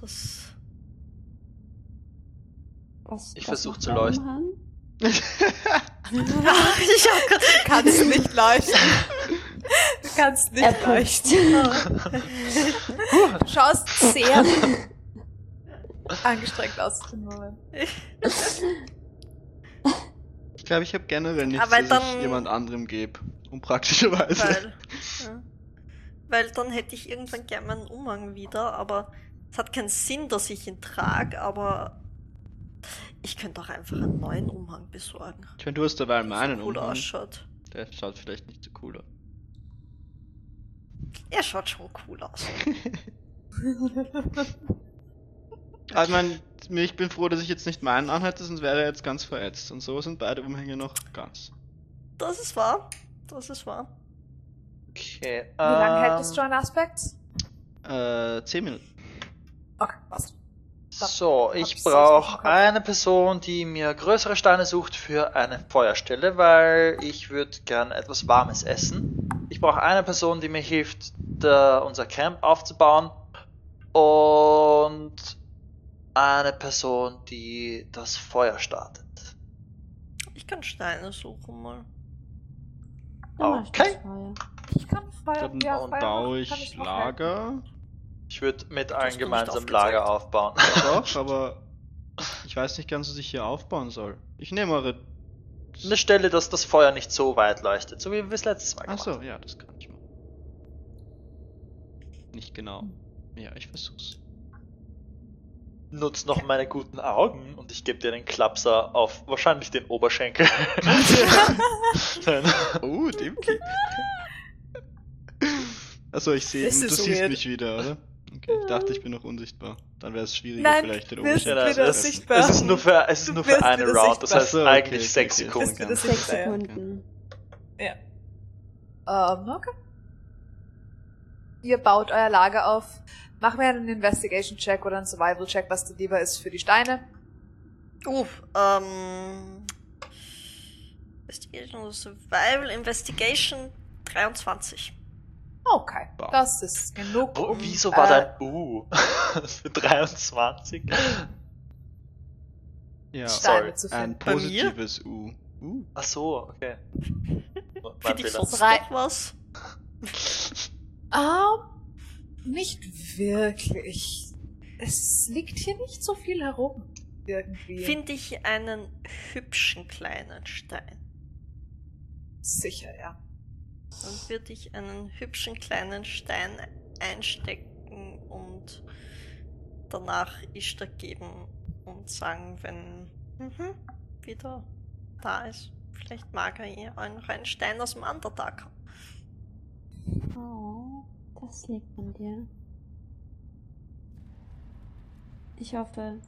Das. Was, Ich was versuch macht zu leuchten. Umhang? ich hab grad, Du kannst nicht leuchten. Du kannst nicht leuchten. Du schaust sehr angestrengt aus im Moment. Ich glaube, ich habe generell nichts, Aber ich dann- jemand anderem gebe. Unpraktischerweise. weil, ja. weil dann hätte ich irgendwann gern meinen Umhang wieder, aber es hat keinen Sinn, dass ich ihn trage, aber ich könnte auch einfach einen neuen Umhang besorgen. Ich meine, du hast dabei der meinen so cool Umhang. ausschaut. Der schaut vielleicht nicht so cool aus. Er schaut schon cool aus. Ich meine, ich bin froh, dass ich jetzt nicht meinen anhatte, sonst wäre er jetzt ganz verätzt. Und so sind beide Umhänge noch ganz. Das ist wahr. Das ist wahr. Okay. Wie lange ähm, hält Destroy Aspects? Äh, 10 Minuten. Okay, passt. So, ich brauche eine Person, die mir größere Steine sucht für eine Feuerstelle, weil ich würde gern etwas Warmes essen. Ich brauche eine Person, die mir hilft, da unser Camp aufzubauen. Und eine Person, die das Feuer startet. Ich kann Steine suchen mal. Ich Okay. Ich kann Feuer, Dann ja, und Feuer baue ich auch Lager. Ich würde mit allen gemeinsam. Lager aufbauen. Doch, aber ich weiß nicht ganz, was ich hier aufbauen soll. Ich nehme eure. Eine Stelle, dass das Feuer nicht so weit leuchtet, so wie wir es letztes Mal gemacht Achso, ja, das kann ich machen. Nicht genau. Ja, ich versuch's. Nutz noch meine guten Augen und ich gebe dir den Klapser auf wahrscheinlich den Oberschenkel. Oh, Dimki. Achso, ich sehe, du siehst weird. mich wieder, oder? Okay, ich dachte, ich bin noch unsichtbar. Dann wäre es schwieriger, Nein, vielleicht den Oberschenkel es, sichtbar. es ist nur für, es ist Du nur für eine Round, das heißt eigentlich okay, sechs okay, okay. Sekunden. Das Sechs Ja, ja. Sekunden. Ähm, okay. Ihr baut euer Lager auf. Mach mir einen Investigation-Check oder einen Survival-Check, was dir lieber ist für die Steine. Uff, ähm. Investigation oder Survival Investigation 23. Okay, Wow. das ist genug. Um, wieso war äh, dein U für 23? Ja, Steine sorry. zu ein finden? Bei mir? positives U. Uh. Ach so, okay. Finde ich sonst Drei. noch was? Ah, nicht wirklich. es liegt hier nicht so viel herum. Irgendwie. Finde ich einen hübschen kleinen Stein. Sicher, ja. Dann würde ich einen hübschen kleinen Stein einstecken und danach Ishtar geben und sagen, wenn mhm, wieder da ist. Vielleicht mag er ihr auch noch einen Stein aus dem Underdark. haben. Das liegt von dir. Ich hoffe,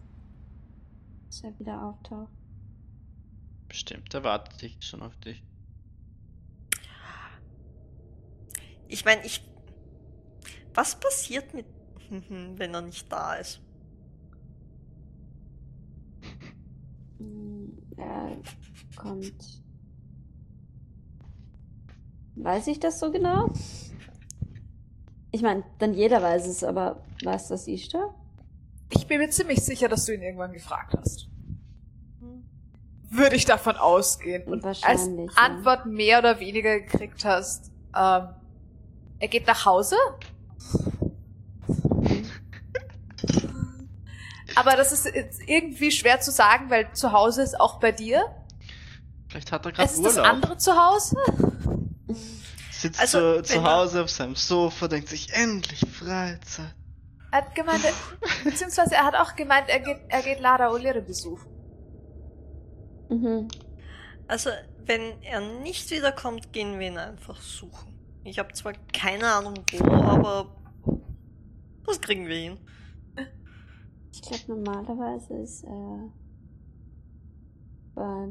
dass er wieder auftaucht. Bestimmt, er wartet dich schon auf dich. Ich meine, ich. Was passiert mit, wenn er nicht da ist? Hm, Er kommt. Weiß ich das so genau? Ich meine, dann jeder weiß es, aber weiß das Ishtar? Ich bin mir ziemlich sicher, dass du ihn irgendwann gefragt hast. Hm. Würde ich davon ausgehen. Und als ja. Antwort mehr oder weniger gekriegt hast, ähm, er geht nach Hause? Aber das ist jetzt irgendwie schwer zu sagen, weil zu Hause ist auch bei dir. Vielleicht hat er gerade Es ist das Urlaub. andere zu Hause. Sitzt Also, so zu er- Hause auf seinem Sofa, denkt sich endlich Freizeit. Er hat gemeint, er, beziehungsweise er hat auch gemeint, er geht, er geht Lara O'Leary besuchen. Mhm. Also, wenn er nicht wiederkommt, gehen wir ihn einfach suchen. Ich habe zwar keine Ahnung wo, aber das kriegen wir hin. Ich glaube, normalerweise ist er bei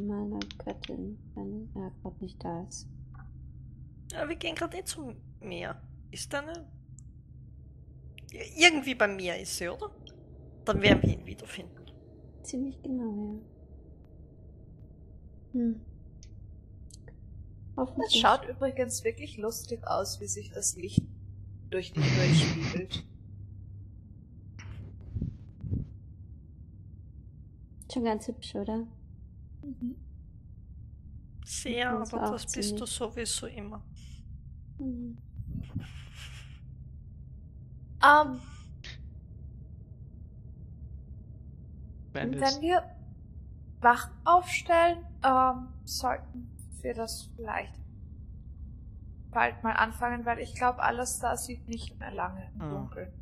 meiner Göttin, wenn er gerade nicht da ist. Ja, wir gehen gerade nicht zum Meer. Ist da eine. Irgendwie bei mir ist sie, oder? Dann werden wir ihn wiederfinden. Ziemlich genau, ja. Hm. Es Hoffentlich. schaut übrigens wirklich lustig aus, wie sich das Licht durch dich durchspiegelt. Schon ganz hübsch, oder? Sehr, Das aber das bist du sowieso immer. Mhm. Ähm, Wenn wir wenn wir Wachen aufstellen, ähm, sollten wir das vielleicht bald mal anfangen, weil ich glaube, alles da sieht nicht mehr lange im Ah. Dunkeln.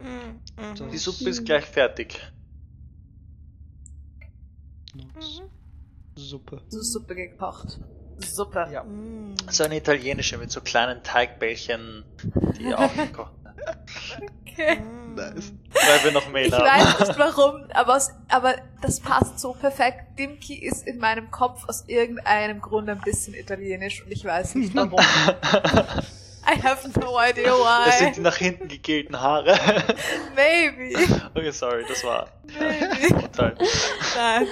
Mhm, So. mhm, Die Suppe ist gleich fertig. mhm, Suppe. So Suppe gekocht. Suppe. Ja. mhm. So eine italienische mit so kleinen Teigbällchen, die aufgekocht Okay. Nice. Weil wir noch Mehl Ich haben. weiß nicht warum, aber, aus, aber das passt so perfekt. Dimki ist in meinem Kopf aus irgendeinem Grund ein bisschen italienisch und ich weiß nicht warum. I have no idea Das sind die why. nach hinten gegelten Haare. Maybe. Okay, sorry, das war Maybe. Urteil. Nein.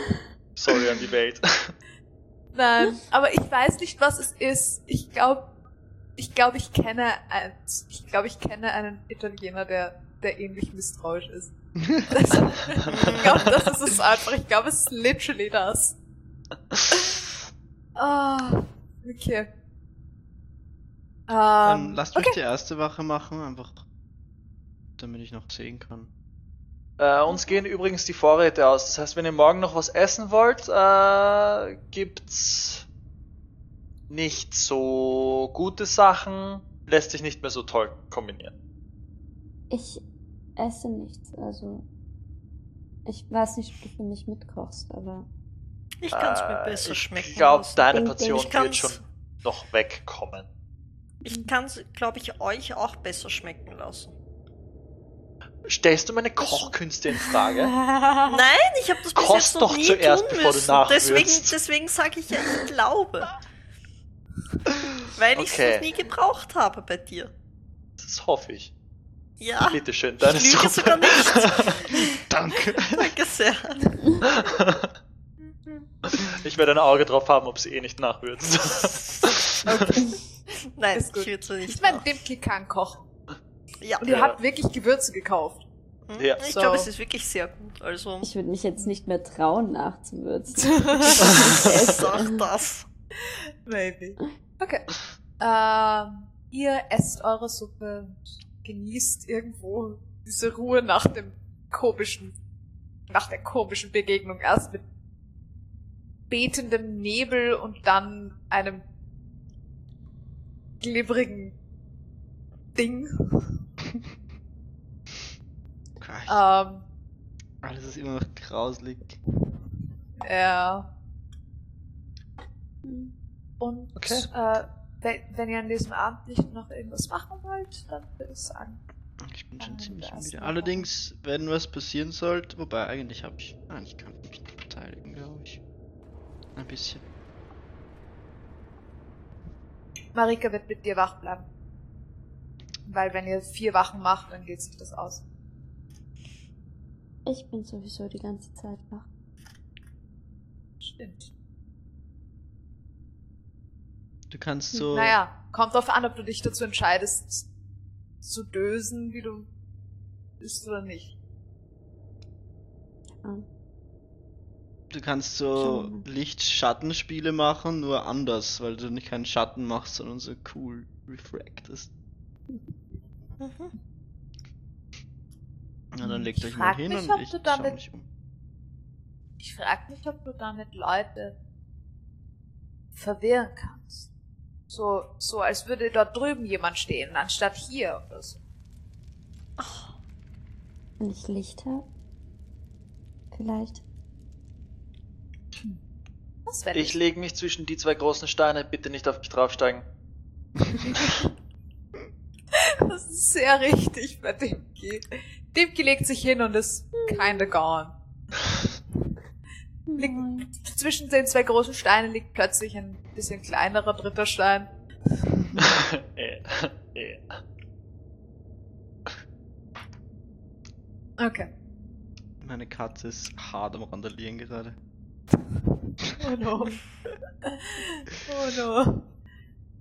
Sorry an die Welt. Nein. Aber ich weiß nicht, was es ist. Ich glaube, ich glaube, ich kenne ein, ich glaube, ich kenne einen Italiener, der, der ähnlich misstrauisch ist. Das, ich glaube, das ist es einfach. Ich glaube, es ist literally das. Ah, okay. Dann Ähm, lasst mich okay. die erste Wache machen, einfach damit ich noch sehen kann. Äh, uns gehen übrigens die Vorräte aus. Das heißt, wenn ihr morgen noch was essen wollt, äh, gibt's nicht so gute Sachen. Lässt sich nicht mehr so toll kombinieren. Ich esse nichts, also. Ich weiß nicht, ob du für mich mitkochst, aber. Ich kann es mir Äh, besser schmecken. Ich glaube, lassen. deine. Portion Ich wird kann's- schon noch wegkommen. Ich kann es, glaube ich, euch auch besser schmecken lassen. Stellst du meine Kochkünste in Frage? Nein, ich habe das bis Kost jetzt noch doch nie zuerst, tun bevor du müssen. Deswegen, deswegen sage ich ja, ich glaube. Weil ich es Okay. noch nie gebraucht habe bei dir. Das hoffe ich. Ja, Bitteschön, deine ich lüge Suppe. sogar nicht. Danke. Danke sehr. ich werde ein Auge drauf haben, ob sie eh nicht nachwürzt. Nein, Ist gut. ich würde so nicht. ich meine. Dimki kann kochen. Ja, Und ihr Ja. habt wirklich Gewürze gekauft. Hm, Ja. ich So. glaube, es ist wirklich sehr gut. Also, Ich würde mich jetzt nicht mehr trauen, nachzuwürzen. auch das. Maybe. Okay. Ähm, ihr esst eure Suppe und genießt irgendwo diese Ruhe nach dem komischen, nach der komischen Begegnung erst mit betendem Nebel und dann einem glibberigen Ding. Gott, Ähm, alles ist immer noch grauslig. ja. Und Okay. äh, wenn, wenn ihr an diesem Abend nicht noch irgendwas machen wollt, dann würde ich sagen. Ich bin schon ziemlich müde. Allerdings, wenn was passieren sollte, wobei eigentlich habe ich. Nein, ich kann mich nicht verteidigen, glaube ich. Ein bisschen. Marika wird mit dir wach bleiben. Weil wenn ihr vier Wachen macht, dann geht sich das aus. Ich bin sowieso die ganze Zeit wach. Stimmt. Du kannst so. Naja, kommt drauf an, ob du dich dazu entscheidest, zu dösen, wie du bist oder nicht. Ja. Du kannst so wir. Licht-Schattenspiele machen, nur anders, weil du nicht keinen Schatten machst, sondern so cool refractest. Mhm. Na, dann Hm, legt ich euch mal frag hin mich, und ob ich damit- mich um. Ich frag mich, ob du damit Leute verwirren kannst. So, so als würde dort drüben jemand stehen, anstatt hier oder so. Wenn ich Licht habe? Vielleicht. Das wäre Ich lege mich zwischen die zwei großen Steine, bitte nicht auf mich draufsteigen. Das ist sehr richtig bei Dimki. Dimki legt sich hin und ist kinda gone. Liegt- Nein. Zwischen den zwei großen Steinen liegt plötzlich ein bisschen kleinerer dritter Stein. Okay. Meine Katze ist hart am Randalieren gerade. Oh no. oh no.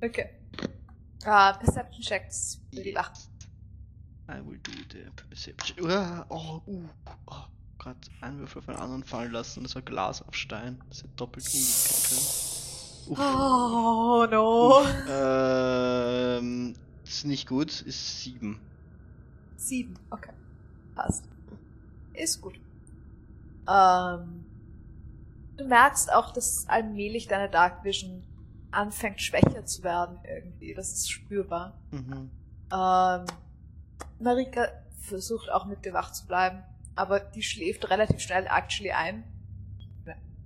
Okay. Ah, Perception Checks für die Wachen. I will do the perception. Oh, uh, oh, gerade einen Würfel auf einen anderen fallen lassen es war Glas auf Stein. Das hätte doppelt. Uff. Oh no. Uff. Ähm, ist nicht gut, ist sieben. Sieben. Okay. Passt. Ist gut. Ähm, du merkst auch, dass allmählich deine Dark Vision anfängt schwächer zu werden irgendwie. Das ist spürbar. Mhm. Ähm, Marika versucht auch mit dir wach zu bleiben, aber die schläft relativ schnell actually ein.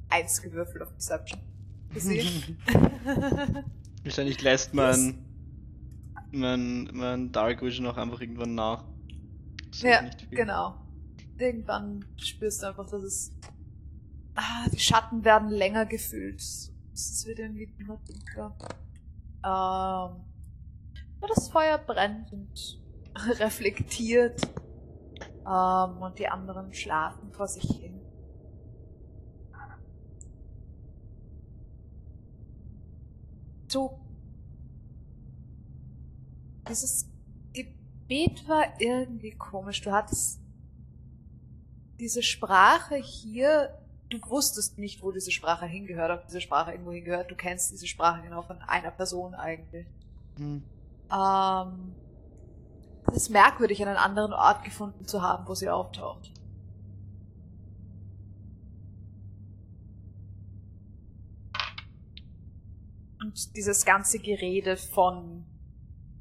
Eins gewürfelt auf Deception. Gesehen? Wahrscheinlich lässt mein, mein, mein Dark Vision auch einfach irgendwann nach. Das ja, genau. Irgendwann spürst du einfach, dass es. Ah, die Schatten werden länger gefühlt. Es wieder irgendwie immer dunkler. Ähm, nur das Feuer brennt und reflektiert. Ähm, und die anderen schlafen vor sich hin. Du. Dieses Gebet war irgendwie komisch. Du hattest diese Sprache hier, du wusstest nicht, wo diese Sprache hingehört, ob diese Sprache irgendwo hingehört. Du kennst diese Sprache genau von einer Person eigentlich. Hm. Ähm, es ist merkwürdig, einen anderen Ort gefunden zu haben, wo sie auftaucht. Und dieses ganze Gerede von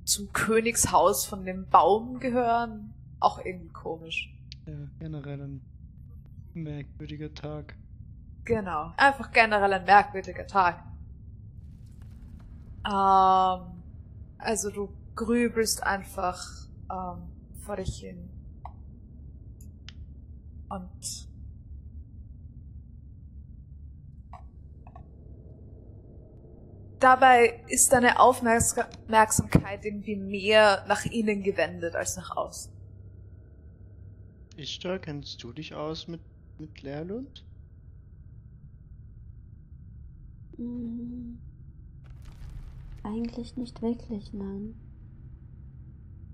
zum Königshaus von dem Baum gehören, auch irgendwie komisch. Ja, generell ein merkwürdiger Tag. Genau. Einfach generell ein merkwürdiger Tag. Ähm, also du grübelst einfach ähm, vor dich hin. Und dabei ist deine Aufmerksamkeit irgendwie mehr nach innen gewendet als nach außen. Ishtar, kennst du dich aus mit, mit Leerlund? Hm. Eigentlich nicht wirklich, nein.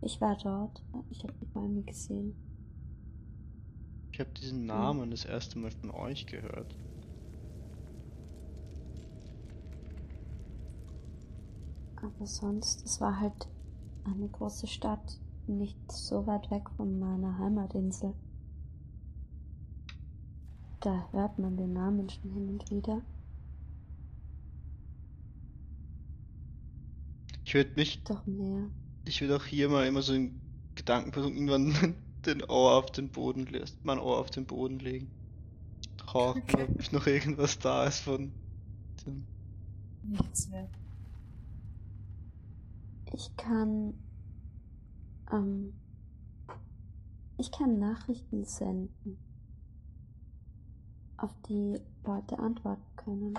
Ich war dort. Ich habe die Bäume gesehen. Ich habe diesen Namen das erste Mal von euch gehört. Aber sonst, es war halt eine große Stadt. nicht so weit weg von meiner Heimatinsel. Da hört man den Namen schon hin und wieder. Ich würde mich, Doch mehr. Ich würde auch hier mal immer so in Gedanken versuchen, irgendwann den Ohr auf den Boden, le- mein Ohr auf den Boden legen. Horchen, Okay. ob noch irgendwas da ist von dem. Nichts mehr. Ich kann. Ähm, ich kann Nachrichten senden, auf die Leute antworten können.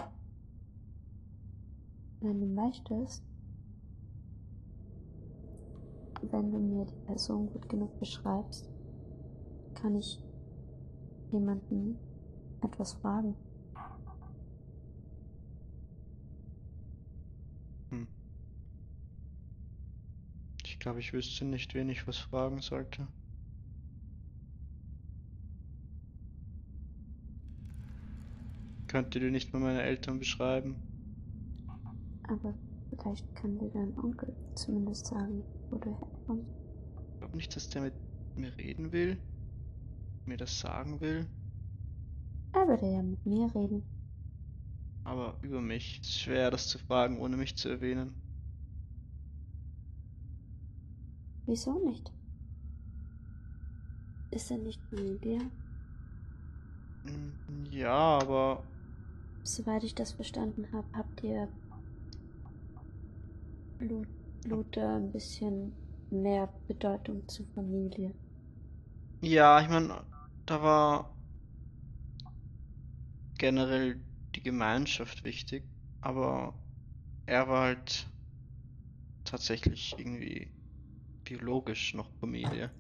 Wenn du möchtest, wenn du mir die Person gut genug beschreibst, kann ich jemanden etwas fragen. Hm. Ich glaube, ich wüsste nicht, wen ich was fragen sollte. Könnte dir nicht mal meine Eltern beschreiben? Aber vielleicht kann dir dein Onkel zumindest sagen, wo du herkommst. Ich glaube nicht, dass der mit mir reden will, mir das sagen will, Er würde ja mit mir reden. aber über mich. Es ist schwer, das zu fragen, ohne mich zu erwähnen. Wieso nicht? Ist er nicht Familie? Hm, Ja, aber Soweit ich das verstanden habe, habt ihr Lu- Luther ein bisschen mehr Bedeutung zu Familie. Ja, ich meine, da war generell die Gemeinschaft wichtig, aber er war halt tatsächlich irgendwie biologisch noch Familie.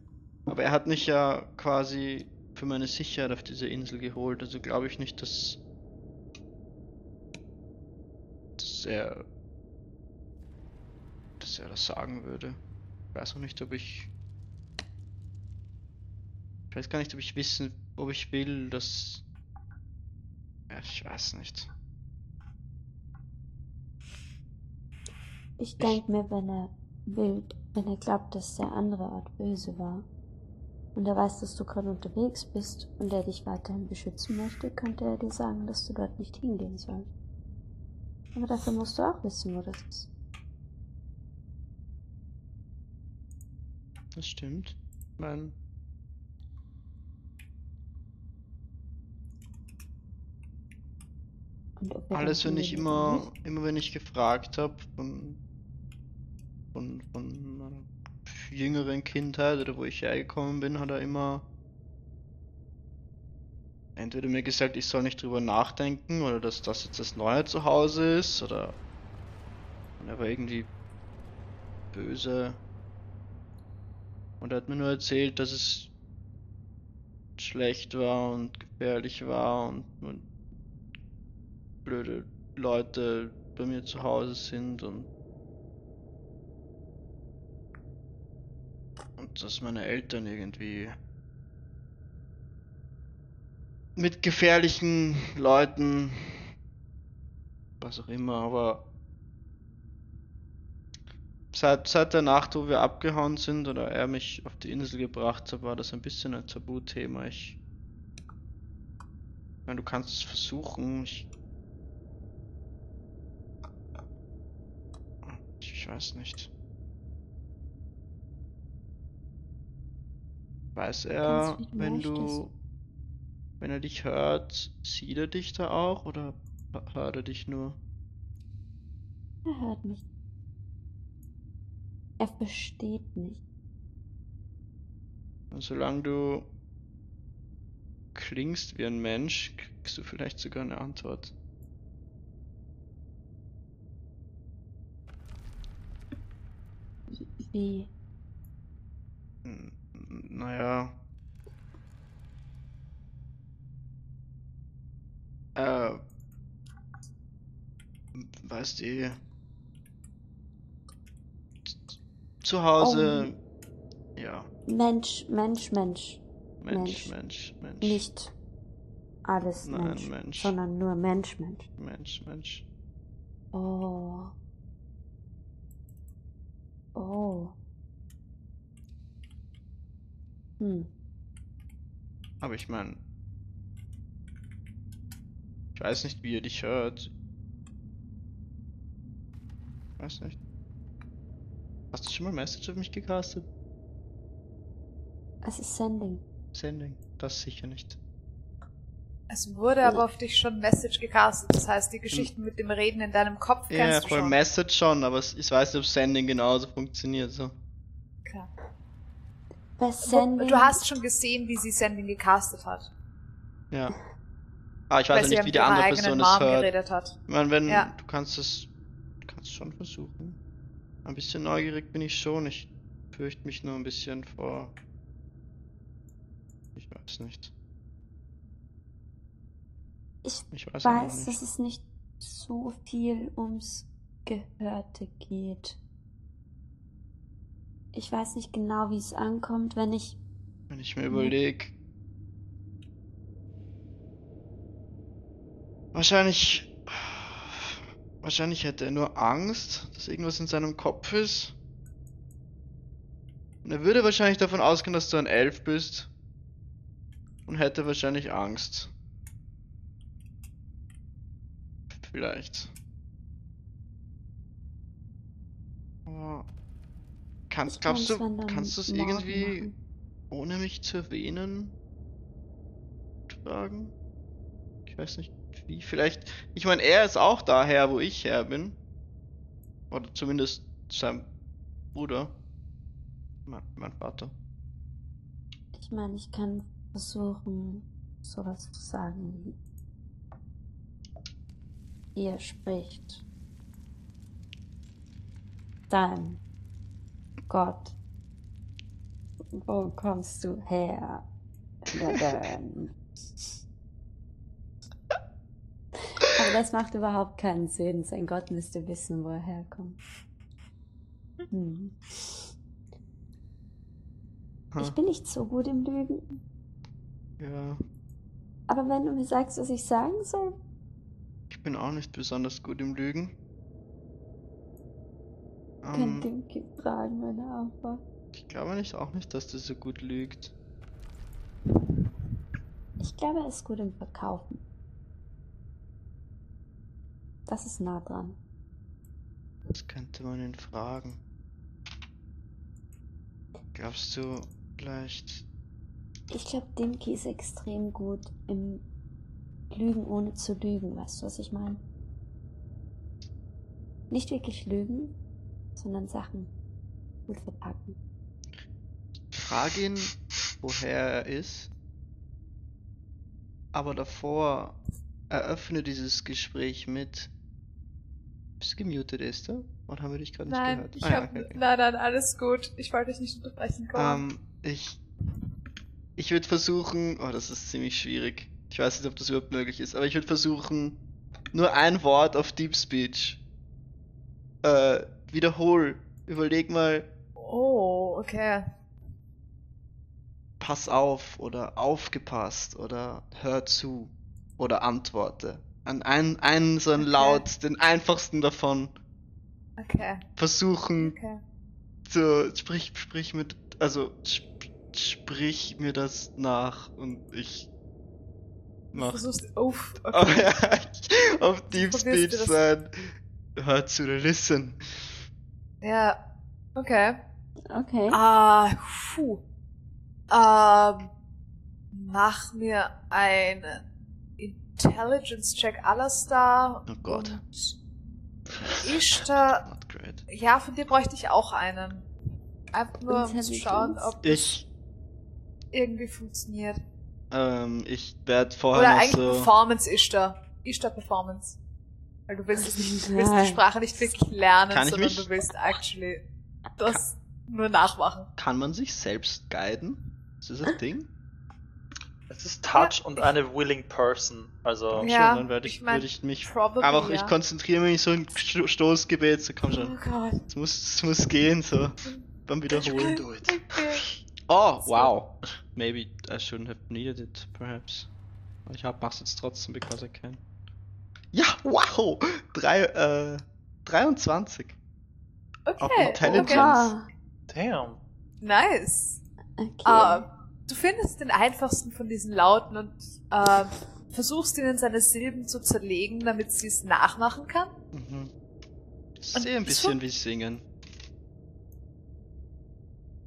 Aber er hat mich ja quasi für meine Sicherheit auf diese Insel geholt, also glaube ich nicht, dass, dass er dass er das sagen würde. Ich weiß auch nicht, ob ich ich weiß gar nicht, ob ich wissen, ob ich will, dass. Ja, ich weiß nicht. Ich denke mir, wenn er will, wenn er glaubt, dass der andere Ort böse war und er weiß, dass du gerade unterwegs bist und er dich weiterhin beschützen möchte, könnte er dir sagen, dass du dort nicht hingehen sollst. Aber dafür musst du auch wissen, wo das ist. Das stimmt. Er alles, wenn ich immer, immer wenn ich gefragt habe von, von, von meiner jüngeren Kindheit oder wo ich hergekommen bin, hat er immer entweder mir gesagt, ich soll nicht drüber nachdenken oder dass das jetzt das neue Zuhause ist oder und er war irgendwie böse und er hat mir nur erzählt, dass es schlecht war und gefährlich war und, und blöde Leute bei mir zu Hause sind und und dass meine Eltern irgendwie mit gefährlichen Leuten was auch immer, aber seit, seit der Nacht, wo wir abgehauen sind oder er mich auf die Insel gebracht hat, war das ein bisschen ein Tabuthema. Ich meine, du kannst es versuchen. Ich, ich weiß nicht. Weiß er, du wenn du, wenn er dich hört, sieht er dich da auch oder hört er dich nur? Er hört mich. Er versteht mich. Und solange du klingst wie ein Mensch, kriegst du vielleicht sogar eine Antwort. Wie? N- Naja. Äh. Weißt du. Zu Hause. Ja. Mensch, Mensch, Mensch. Mensch, Mensch. Mensch, Mensch. Nicht alles Nein, Mensch, Mensch. sondern nur Mensch, Mensch. Mensch, Mensch. Oh. Oh. Hm. Aber ich meine. Ich weiß nicht, wie ihr dich hört. Weiß nicht. Hast du schon mal Message auf mich gecastet? Es ist Sending. Sending. Das sicher nicht. Es wurde aber auf dich schon Message gecastet. Das heißt, die Geschichten mit dem Reden in deinem Kopf Ja, kennst du voll schon. Message schon, aber es- ich weiß nicht, ob Sending genauso funktioniert. So. Klar. Bei Sending. Du hast schon gesehen, wie sie Sending gecastet hat. Ja. Aber ich weiß ja nicht, wie die andere Person Mom es hört. geredet hat. Ich meine, wenn Ja. du kannst es, du kannst schon versuchen. Ein bisschen neugierig bin ich schon. Ich fürchte mich nur ein bisschen vor. Ich weiß nicht. Ich Ich weiß, weiß, nicht. dass es nicht so viel ums Gehörte geht. Ich weiß nicht genau, wie es ankommt, wenn ich. Wenn ich mir überlege. Wahrscheinlich. Wahrscheinlich hätte er nur Angst, dass irgendwas in seinem Kopf ist. Und er würde wahrscheinlich davon ausgehen, dass du ein Elf bist. Und hätte wahrscheinlich Angst. Vielleicht. Aber Kannst, Ich glaubst du, kannst du es irgendwie machen. ohne mich zu erwähnen tragen? Ich weiß nicht wie. Vielleicht. Ich meine, er ist auch daher, wo ich her bin. Oder zumindest sein Bruder. Mein, mein Vater. Ich meine, ich kann versuchen, sowas zu sagen wie. Ihr spricht. Dein Gott. Wo kommst du her? Aber das macht überhaupt keinen Sinn. Sein Gott müsste wissen, wo er herkommt. Hm. Ich bin nicht so gut im Lügen. ja. Aber wenn du mir sagst, was ich sagen soll, Ich bin auch nicht besonders gut im Lügen. kann Ähm, Dinky fragen, wenn er aufwacht. ich glaube nicht auch nicht, dass du so gut lügt. Ich glaube, er ist gut im Verkaufen. Das ist nah dran. Das könnte man ihn fragen. Glaubst du vielleicht. Ich glaube, Dinky ist extrem gut im Lügen ohne zu lügen. Weißt du, was ich meine? Nicht wirklich lügen, sondern Sachen gut verpacken. Frag ihn, woher er ist. Aber davor eröffne dieses Gespräch mit. Bist du gemutet, Esther? Oder haben wir dich gerade nicht Nein, gehört? ich Ah ja, hab, okay, okay. nein, nein, alles gut. Ich wollte dich nicht unterbrechen. Ähm, ich. Ich würde versuchen. Oh, das ist ziemlich schwierig. Ich weiß nicht, ob das überhaupt möglich ist, aber ich würde versuchen, nur ein Wort auf Deep Speech. Äh, wiederhol. Überleg mal, oh, okay. pass auf oder aufgepasst oder hör zu oder antworte. An ein, einen so ein Okay. Laut, den einfachsten davon Okay, versuchen okay. zu sprich sprich mit also sp sprich mir das nach und ich Du mach versuchst, uff, oh, okay. ja, ich- auf Deep Speech du sein. Hör zu listen. Ja, okay. Okay. Ah, puh. Ähm, mach mir einen Intelligence-Check Alastar. Oh Gott. Und Ishtar. Not great. Ja, von dir bräuchte ich auch einen. Einfach nur um zu Intelligence. schauen, ob das Ich irgendwie funktioniert. ähm ich werde vorher Oder noch eigentlich so Performance Ishtar. Ishtar Performance. Weil du willst es nicht, du willst die. Sprache nicht wirklich lernen, Kann sondern du willst actually das nur nachmachen. kann man sich selbst guiden? Ist das ein Ding? Es ist Touch und eine willing person. Also Ja, schon, dann werde ich, ich mein, würde ich mich. probably, Aber ich ja. konzentriere mich so ein Sto- Stoßgebet, so komm Oh schon. Gott. Es muss, es muss gehen, so. Beim Wiederholen. do it. Okay. Oh, So. wow. Maybe I shouldn't have needed it, perhaps. Aber ich hab, mach's jetzt trotzdem, because I can. Ja, wow! Drei, äh, 23. Auf Okay. Intelligence. okay. Damn. Nice. okay. Ah, du findest den einfachsten von diesen Lauten und äh, versuchst ihn in seine Silben zu zerlegen, damit sie es nachmachen kann. Mhm. Sehe ein bisschen wie Singen.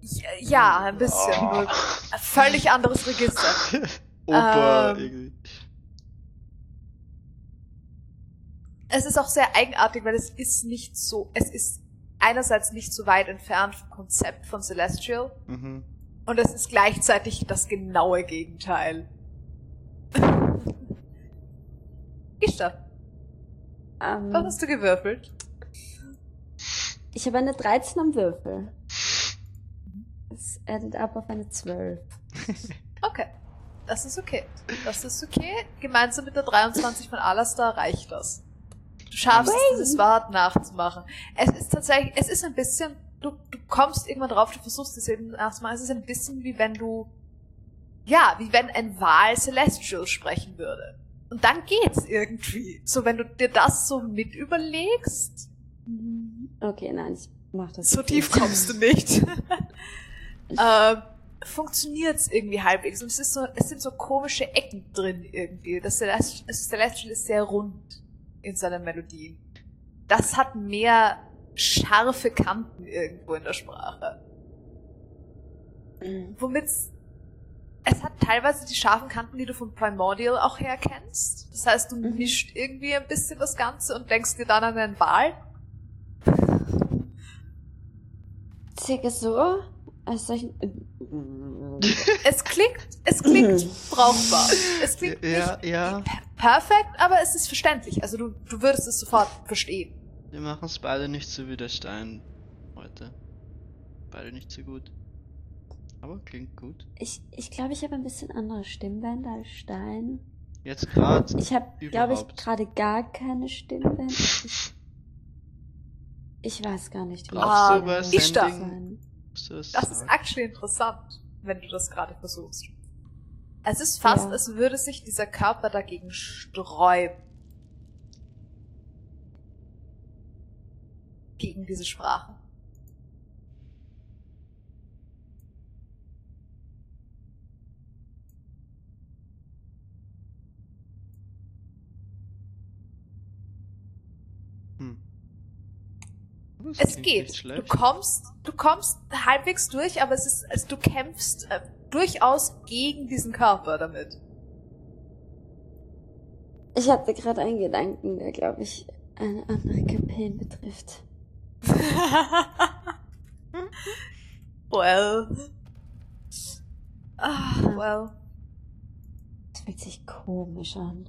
Ja, ja ein bisschen. Oh. Nur ein völlig anderes Register. Oper Ähm. irgendwie. Es ist auch sehr eigenartig, weil es ist nicht so, es ist einerseits nicht so weit entfernt vom Konzept von Celestial Mhm. Und es ist gleichzeitig das genaue Gegenteil. Ishtar, Ähm, was hast du gewürfelt? ich habe eine 13 am Würfel. Es addet up auf eine 12. Okay. Das ist okay. Das ist okay. Gemeinsam mit der 23 von Alastar reicht das. Du schaffst es, dieses Wort nachzumachen. Es ist tatsächlich, es ist ein bisschen, du, du kommst irgendwann drauf, du versuchst es eben nachzumachen. Es ist ein bisschen wie wenn du, ja, wie wenn ein Wal Celestial sprechen würde. Und dann geht's irgendwie. So, wenn du dir das so mit überlegst, Okay, nein, ich mach das. so tief nicht. kommst du nicht. ähm, funktioniert's irgendwie halbwegs. Und es ist so, es sind so komische Ecken drin irgendwie. Das Celestial, das Celestial ist sehr rund in seinen Melodien. Das hat mehr scharfe Kanten irgendwo in der Sprache. Mhm. Womit es hat teilweise die scharfen Kanten, die du von Primordial auch her kennst. Das heißt, du Mhm. mischt irgendwie ein bisschen das Ganze und denkst dir dann an einen Wal. Circa so, als solchen. Es klingt, es klingt brauchbar. Es klingt Ja, nicht ja. per- perfekt, aber es ist verständlich. Also du, du würdest es sofort verstehen. Wir machen es beide nicht so wie der Stein heute. Beide nicht so gut. Aber klingt gut. Ich, ich glaube, ich habe ein bisschen andere Stimmbänder als Stein. Jetzt gerade. Ich habe, glaube ich, gerade gar keine Stimmbänder. Ich, ich weiß gar nicht, wie Glaubst du, das sein du das ist actually interessant, wenn du das gerade versuchst. Es ist fast, Ja. als würde sich dieser Körper dagegen sträuben. Gegen diese Sprache. Hm. Es geht. Du kommst, du kommst halbwegs durch, aber es ist, also du kämpfst äh, durchaus gegen diesen Körper damit. Ich hatte gerade einen Gedanken, der, glaube ich, eine andere Campaign betrifft. well. Ah, well. Es fühlt sich komisch an.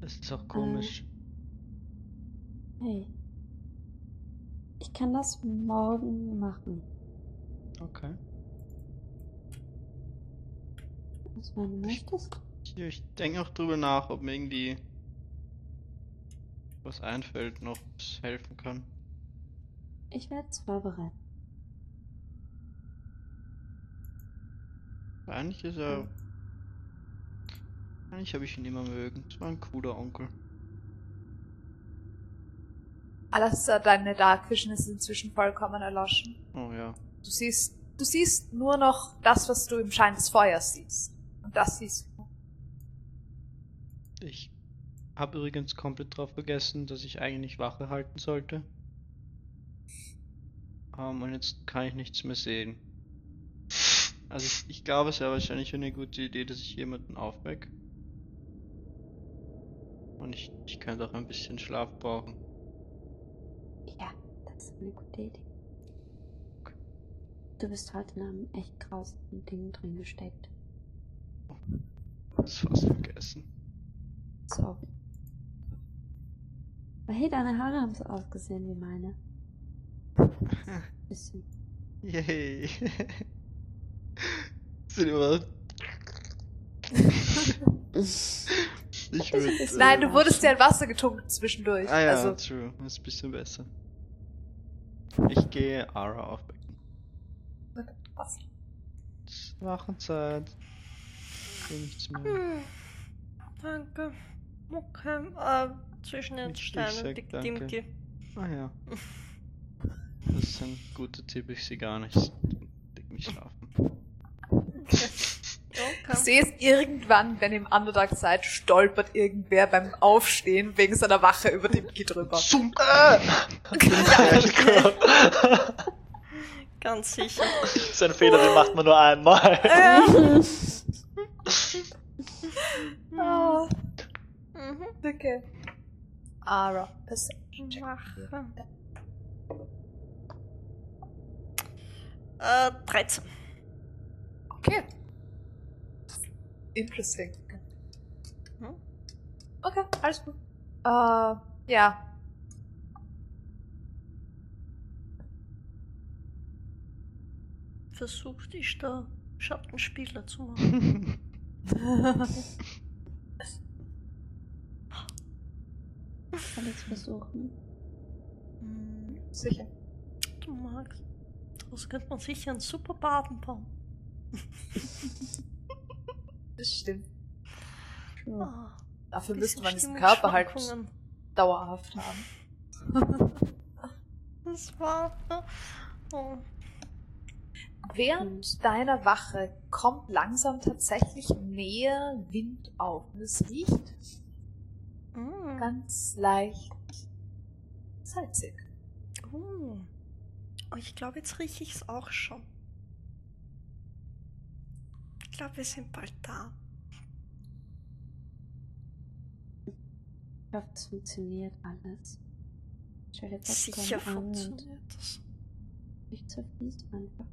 Das ist auch komisch. Hey. Ich kann das morgen machen. Okay. Was du möchtest? Hier, ich denke noch drüber nach, ob mir irgendwie was einfällt, noch was helfen kann. Ich werde es vorbereiten. Eigentlich ist er. Eigentlich habe ich ihn immer mögen. Das war ein cooler Onkel. Alastair, deine Dark Vision ist inzwischen vollkommen erloschen. Oh ja. Du siehst, du siehst nur noch das, was du im Schein des Feuers siehst. Und das siehst du. Ich habe übrigens komplett drauf vergessen, dass ich eigentlich Wache halten sollte. Ähm, und jetzt kann ich nichts mehr sehen. Also ich, ich glaube, es wäre wahrscheinlich eine gute Idee, dass ich jemanden aufwecke. Und ich, ich könnte auch ein bisschen Schlaf brauchen. Ja, das ist eine gute Idee. Du bist heute in einem echt grausigen Ding drin gesteckt. Das fast vergessen. So. Aber hey, deine Haare haben so ausgesehen wie meine. Bisschen. Yay. Sind immer. Ich würde. bisschen- Nein, du wurdest ja in Wasser getunkt zwischendurch. Ah ja, Also, true. Das ist ein bisschen besser. Ich gehe Ara aufwecken. was? Es ist Wachenzeit. Nichts mehr. Hm. Danke. Okay. Äh, zwischen den Steinen sag und die danke. Dimki. Ah ja. Das ist ein guter Tipp, ich sehe gar nichts. Leg mich schlafen. sehe es irgendwann, wenn ihr im Underdark seid, stolpert irgendwer beim Aufstehen wegen seiner Wache über den Ki drüber. Zoom. Äh, Ganz sicher. das ist ein Fehler, den macht man nur einmal. Ah, Mhm. okay. Ara, Perception check. Wache. Äh, 13. Okay. Interesting. Hm? Okay, alles gut. Äh, ja. Versuch dich da Schattenspieler zu machen. Kann ich versuchen. Hm, Sicher. Du magst. Daraus könnte man sicher einen super Baden bauen. Das stimmt. Sure. Ah, Dafür müsste man diesen Körper halt dauerhaft haben. Das war. Oh. Während deiner Wache kommt langsam tatsächlich mehr Wind auf. Und es riecht Mm. ganz leicht salzig. Oh. Oh, ich glaube, jetzt rieche ich es auch schon. Ich glaube, wir sind bald da. Ich hoffe, es funktioniert alles. Sicher funktioniert das. ich zerfließt einfach.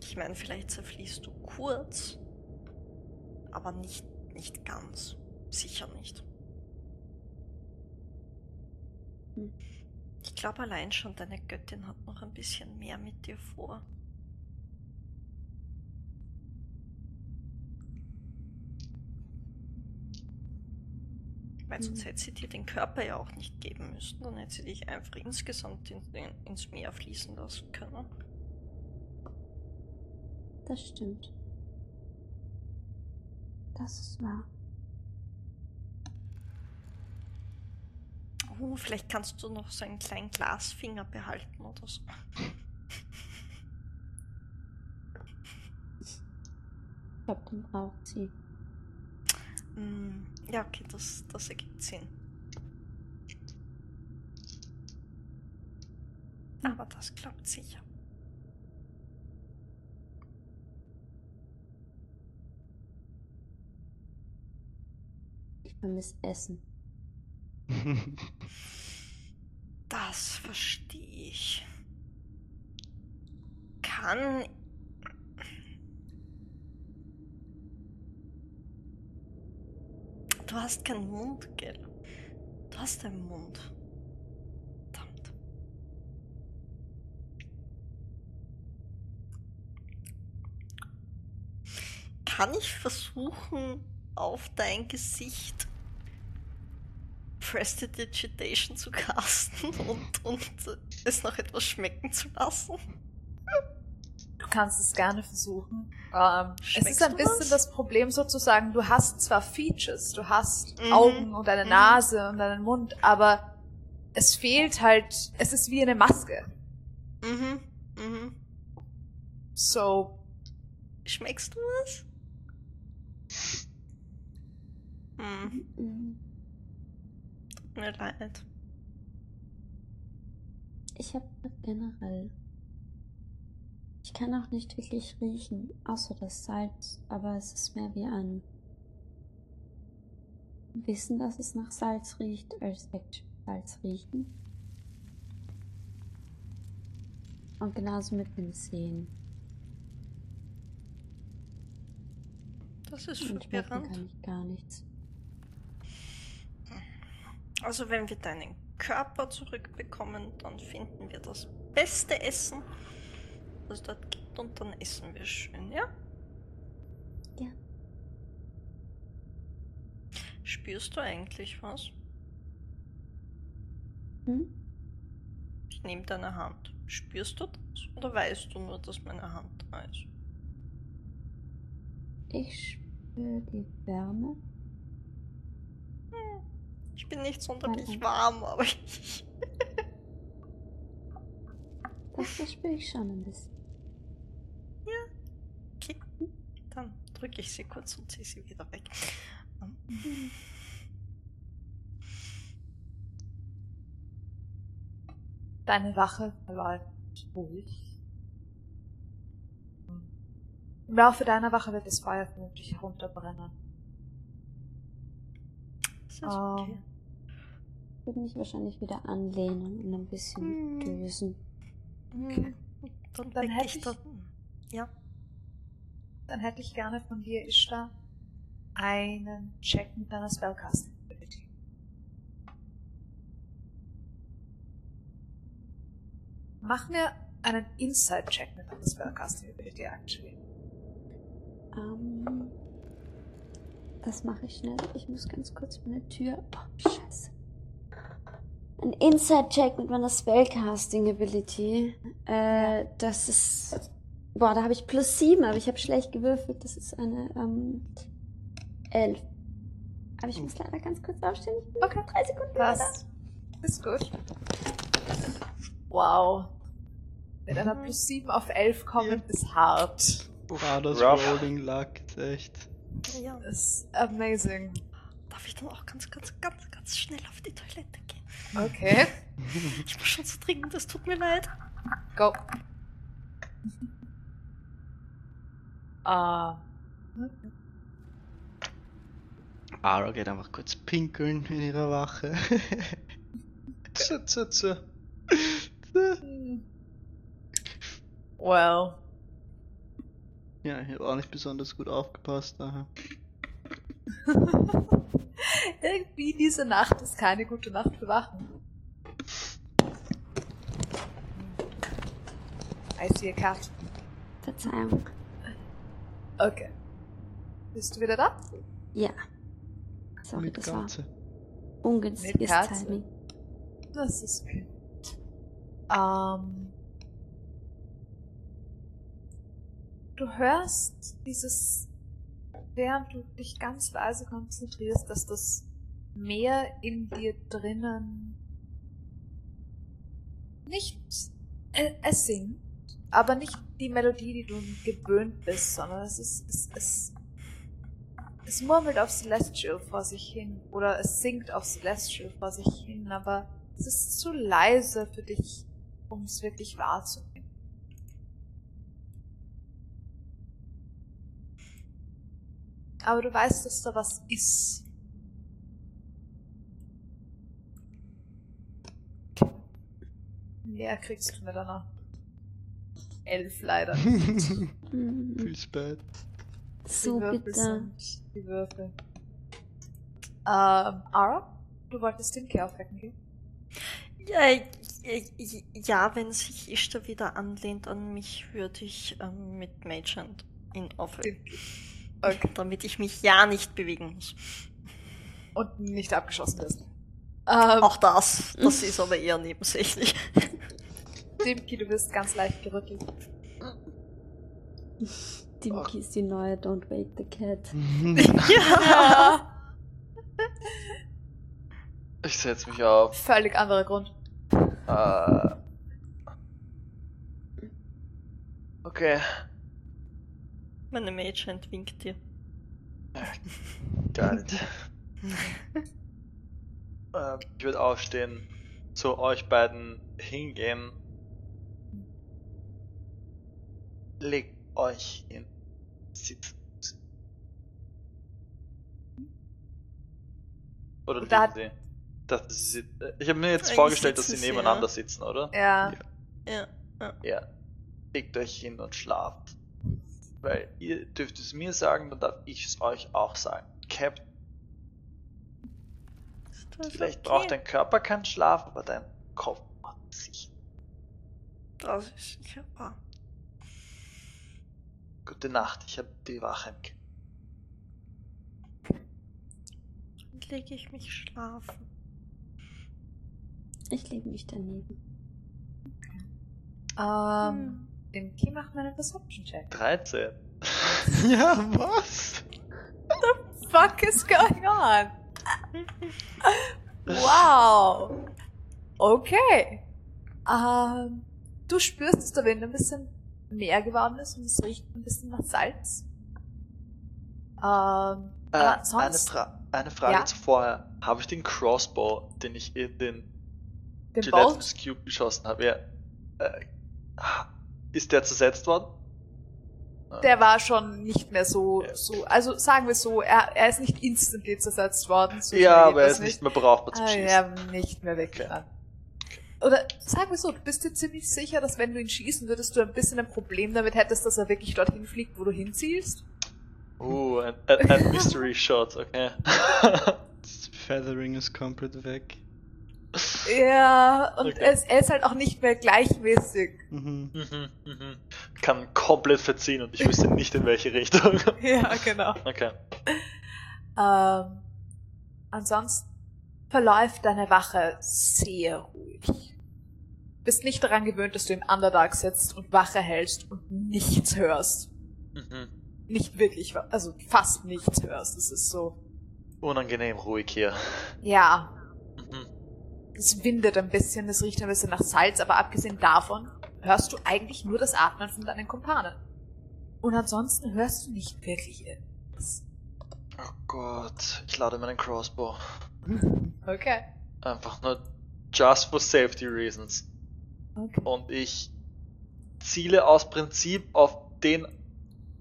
Ich meine, vielleicht zerfließt du kurz, aber nicht, nicht ganz. Sicher nicht. Hm. Ich glaube allein schon, deine Göttin hat noch ein bisschen mehr mit dir vor. Weil sonst Mhm. hätte sie dir den Körper ja auch nicht geben müssen. Dann hätte sie dich einfach insgesamt in, in, ins Meer fließen lassen können. Das stimmt. Das ist wahr. Oh, vielleicht kannst du noch so einen kleinen Glasfinger behalten oder so. Ich glaube, den braucht sie. Mm, ja, okay, das, das ergibt Sinn. Aber das klappt sicher. Ich vermisse Essen. Das verstehe ich. Kann. Du hast keinen Mund, gell? Du hast einen Mund. Verdammt. Kann ich versuchen, auf dein Gesicht Prestidigitation zu casten und, und es noch etwas schmecken zu lassen? Du kannst es gerne versuchen. Ähm, es ist ein bisschen was? das Problem sozusagen, du hast zwar Features, du hast Mhm. Augen und eine Mhm. Nase und einen Mund, aber es fehlt halt, es ist wie eine Maske. Mhm, mhm. So, Schmeckst du was? Hm, Mhm. Mir leid. Ich habe generell. Ich kann auch nicht wirklich riechen, außer das Salz, aber es ist mehr wie ein Wissen, dass es nach Salz riecht, als actual Salz riechen. Und genauso mit dem Sehen. Das ist verwirrend. ich gar nichts. Also wenn wir deinen Körper zurückbekommen, dann finden wir das beste Essen, das es dort gibt und dann essen wir schön, ja? Ja. Spürst du eigentlich was? Hm? Ich nehme deine Hand. Spürst du das? Oder weißt du nur, dass meine Hand da ist? Ich spüre die Wärme. Ich bin nicht sonderlich warm, aber ich. Das verspüre ich schon ein bisschen. Okay. drücke ich sie kurz und ziehe sie wieder weg. Deine Wache verläuft ruhig. Im Laufe deiner Wache wird das Feuer vermutlich herunterbrennen. Ist Ähm, okay. Ich würde mich wahrscheinlich wieder anlehnen und ein bisschen Hm. dösen. Hm, Dann, Dann hätte ich ich- da. Ja. Dann hätte ich gerne von dir, Ishtar, einen Check mit deiner Spellcasting Ability. Mach mir einen Inside-Check mit deiner Spellcasting Ability, actually. Ähm, das mache ich schnell. Ich muss ganz kurz meine Tür. Oh, scheiße. Ein Inside-Check mit meiner Spellcasting Ability. Äh, das ist. Boah, da habe ich plus 7, aber ich habe schlecht gewürfelt. Das ist eine ähm, 11. Aber ich muss leider ganz kurz aufstehen. Ich bin Okay. drei Sekunden. Das ist gut. Wow. Mit einer plus 7 auf 11 kommen ist hart. Ah, das Rough. Rolling Luck echt. Ja. Das ist amazing. Darf ich dann auch ganz, ganz, ganz, ganz schnell auf die Toilette gehen? Okay, Ich muss schon so dringend, es tut mir leid. go. Ah. Ara geht einfach kurz pinkeln in ihrer Wache. Tse, tse. Hm. Well. Ja, ich habe auch nicht besonders gut aufgepasst daher. Irgendwie diese Nacht ist keine gute Nacht für Wachen. I see a cat. Verzeihung. Okay. Bist du wieder da? Ja. Sorry, Mit das war Katze. ungünstiges Katze. Timing. Das ist okay. Ähm. Du hörst dieses, während du dich ganz leise konzentrierst, dass das Meer in dir drinnen nicht, äh, es singt, aber nicht die Melodie, die du gewöhnt bist, sondern es ist, es, es, es murmelt auf Celestial vor sich hin oder es singt auf Celestial vor sich hin, aber es ist zu leise für dich, um es wirklich wahrzunehmen. Aber du weißt, dass da was ist. Mehr kriegst du mit einer Elf leider. Feels bad. So die Würfel bitter. sind die Würfel. Ähm, Ara, du wolltest den Kerl aufwecken gehen? Ja, wenn sich Ishtar wieder anlehnt an mich, würde ich ähm, mit Mage Hand ihn aufwecken. Okay. Damit ich mich ja nicht bewegen muss. Und nicht abgeschossen ist. Ähm, Auch das. Das ist aber eher nebensächlich. Dimki, du wirst ganz leicht gerüttelt. Dimki ist die neue Don't Wake the Cat. ja. Ich setze mich auf. Völlig anderer Grund. Äh, okay, Meine Mage Hand winkt dir. geil. ähm, ich würde aufstehen, zu euch beiden hingehen. Legt euch in Sitz. Oder Und da liegen sie? Das ist, äh, ich habe mir jetzt vorgestellt, dass sie nebeneinander ja. sitzen, oder? Ja. Ja. Ja. Legt euch hin und schlaft. Weil ihr dürft es mir sagen, dann darf ich es euch auch sagen. Captain, vielleicht okay. braucht dein Körper keinen Schlaf, aber dein Kopf macht sich. Das ist sicher wahr. Gute Nacht, ich habe die Wache im Kind. Dann lege ich mich schlafen. Ich lege mich daneben. Ähm, Dimki macht mir einen Perception-Check. 13. ja, was? Fuck is going on? Wow. Okay. Ähm, du spürst, dass der Wind ein bisschen mehr geworden ist und es riecht ein bisschen nach Salz. Ähm, Äh, aber eine, sonst Fra eine Frage Ja. zuvor. Habe ich den Crossbow, den ich in den den Gelatinous Bolt. Cube geschossen habe, ja, äh, ist der zersetzt worden? Der war schon nicht mehr so, Ja. so, also sagen wir so, er, er ist nicht instantly zersetzt worden. So ja, aber er ist nicht mehr brauchbar zum Ah, Schießen. ja, nicht mehr weggerannt. Oder sagen wir so, du bist dir ziemlich sicher, dass wenn du ihn schießen würdest, du ein bisschen ein Problem damit hättest, dass er wirklich dorthin fliegt, wo du hinzielst? Uh, ein, ein, ein Mystery Shot, okay. Das Feathering ist komplett weg. Ja, und Okay. es, er ist halt auch nicht mehr gleichmäßig. Mhm. mhm, mhm. Kann komplett verziehen und ich wüsste nicht in welche Richtung. Ja, genau. okay. Ähm, ansonsten verläuft deine Wache sehr ruhig. Bist nicht daran gewöhnt, dass du im Underdark sitzt und Wache hältst und nichts hörst. Mhm. Nicht wirklich, also fast nichts hörst. Es ist so, Unangenehm ruhig hier. ja, Mhm. Es windet ein bisschen, es riecht ein bisschen nach Salz, aber abgesehen davon hörst du eigentlich nur das Atmen von deinen Kumpanen. Und ansonsten hörst du nicht wirklich irgendwas. Oh Gott, ich lade meinen Crossbow. Okay. Einfach nur just for safety reasons. Okay. Und ich ziele aus Prinzip auf den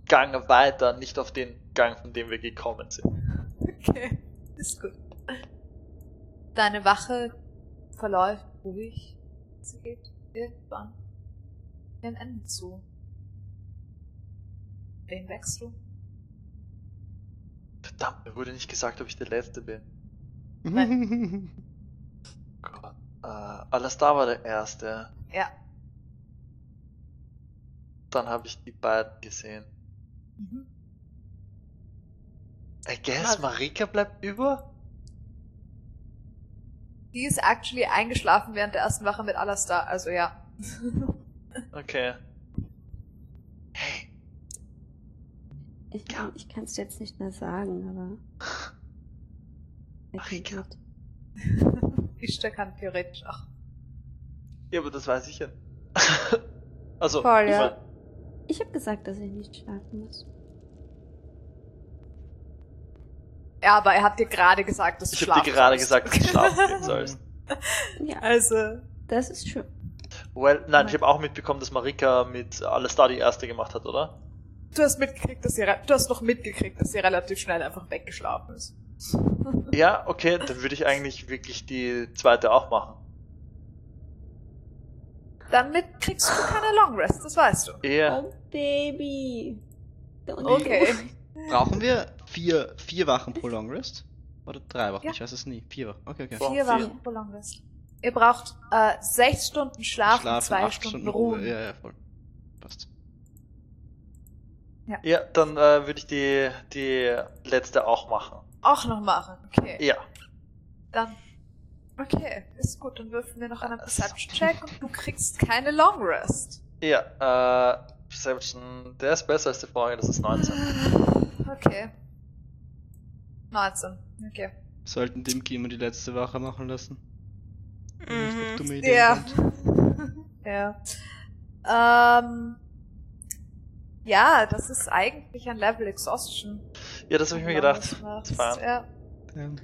Gang weiter, nicht auf den Gang, von dem wir gekommen sind. Okay, ist gut. Deine Wache verläuft ruhig. Sie geht irgendwann ihren Ende zu. Wen wächst du? Verdammt, mir wurde nicht gesagt, ob ich der Letzte bin. Gott. Äh, Alastar war der Erste. Ja. Dann habe ich die beiden gesehen. Mhm. I guess Mar- Marika bleibt über? Die ist actually eingeschlafen während der ersten Wache mit Alastar, also ja. Okay. Hey, Ich, ich kann es jetzt nicht mehr sagen, aber. Er klingt Marika. gut. Ishtar kann theoretisch auch. ja, aber das weiß ich ja. also, Voll, ich ja. mein, Ich habe gesagt, dass ich nicht schlafen muss. Ja, aber er hat dir gerade gesagt, dass du ich habe dir schlafen gerade gesagt, dass du schlafen gehen sollst. Ja, Also, das ist schön. Well, nein, ich habe auch mitbekommen, dass Marika mit Alastar die Erste gemacht hat, oder? du hast mitgekriegt, dass sie, du hast noch mitgekriegt, dass sie relativ schnell einfach weggeschlafen ist. Ja, okay, dann würde ich eigentlich wirklich die zweite auch machen. Damit kriegst du keine Long Rest, das weißt du. Ja. Oh, Baby. Don't Okay. Brauchen wir vier, vier Wachen pro Long Rest? Oder drei Wachen? Ja. Ich weiß es nie. Vier Wachen. Okay, okay. Vier vier. Wachen pro Long Rest. Ihr braucht äh, sechs Stunden Schlaf und Schlafen, zwei acht Stunden, Stunden Ruhe. Ruhe. Ja, ja, voll. Passt. Ja, dann äh, würde ich die, die letzte auch machen. Auch noch machen. Okay. Ja. Dann. Okay, ist gut. Dann würfen wir noch einen Das- Perception-Check und du kriegst keine Long Rest. Ja, äh, Perception, der ist besser als die vorige, das ist 19. Okay. 19. Okay. Sollten Dimki immer die letzte Wache machen lassen. Mhm. dumme Ja. ja. Ähm. Ja, das ist eigentlich ein Level Exhaustion. Ja, das habe ich mir gedacht. Das war, Ja. Ja. bin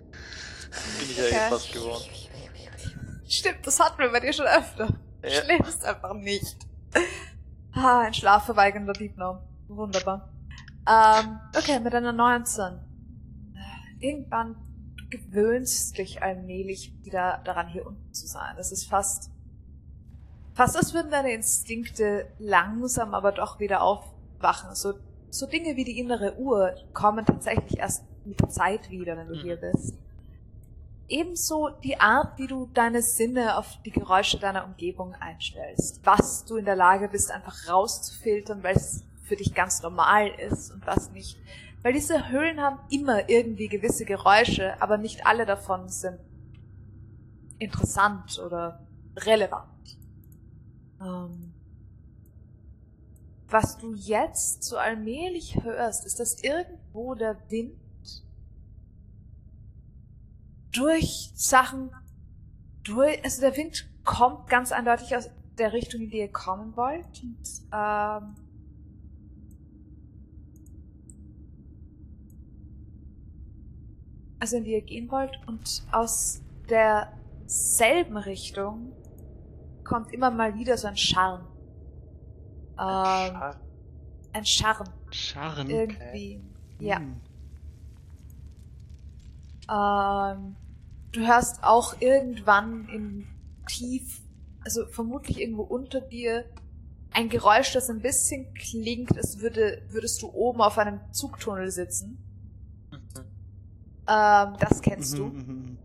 ich ja Okay. eh fast gewohnt. Stimmt, das hatten wir bei dir schon öfter. Du Ja. schläfst einfach nicht. Ah, ein schlafverweigernder Diebnau. Wunderbar. Ähm, okay, mit einer 19. Irgendwann gewöhnst dich allmählich wieder daran, hier unten zu sein. Das ist fast, fast als würden deine Instinkte langsam aber doch wieder aufwachen. So, so Dinge wie die innere Uhr kommen tatsächlich erst mit der Zeit wieder, wenn du Mhm. hier bist. Ebenso die Art, wie du deine Sinne auf die Geräusche deiner Umgebung einstellst. Was du in der Lage bist, einfach rauszufiltern, weil es für dich ganz normal ist und was nicht. Weil diese Höhlen haben immer irgendwie gewisse Geräusche, aber nicht alle davon sind interessant oder relevant. Ähm, was du jetzt so allmählich hörst, ist, dass irgendwo der Wind durch Sachen durch, also der Wind kommt ganz eindeutig aus der Richtung, in die ihr kommen wollt. Und, ähm, also in die ihr gehen wollt, und aus derselben Richtung kommt immer mal wieder so ein Scharren. Ähm, Schade. ein Scharren. Scharren. Irgendwie. Ja. Hm. Ähm, du hörst auch irgendwann im Tief, also vermutlich irgendwo unter dir, ein Geräusch, das ein bisschen klingt, als würde, würdest du oben auf einem Zugtunnel sitzen. Mhm. Ähm, das kennst du. Mhm, mhm.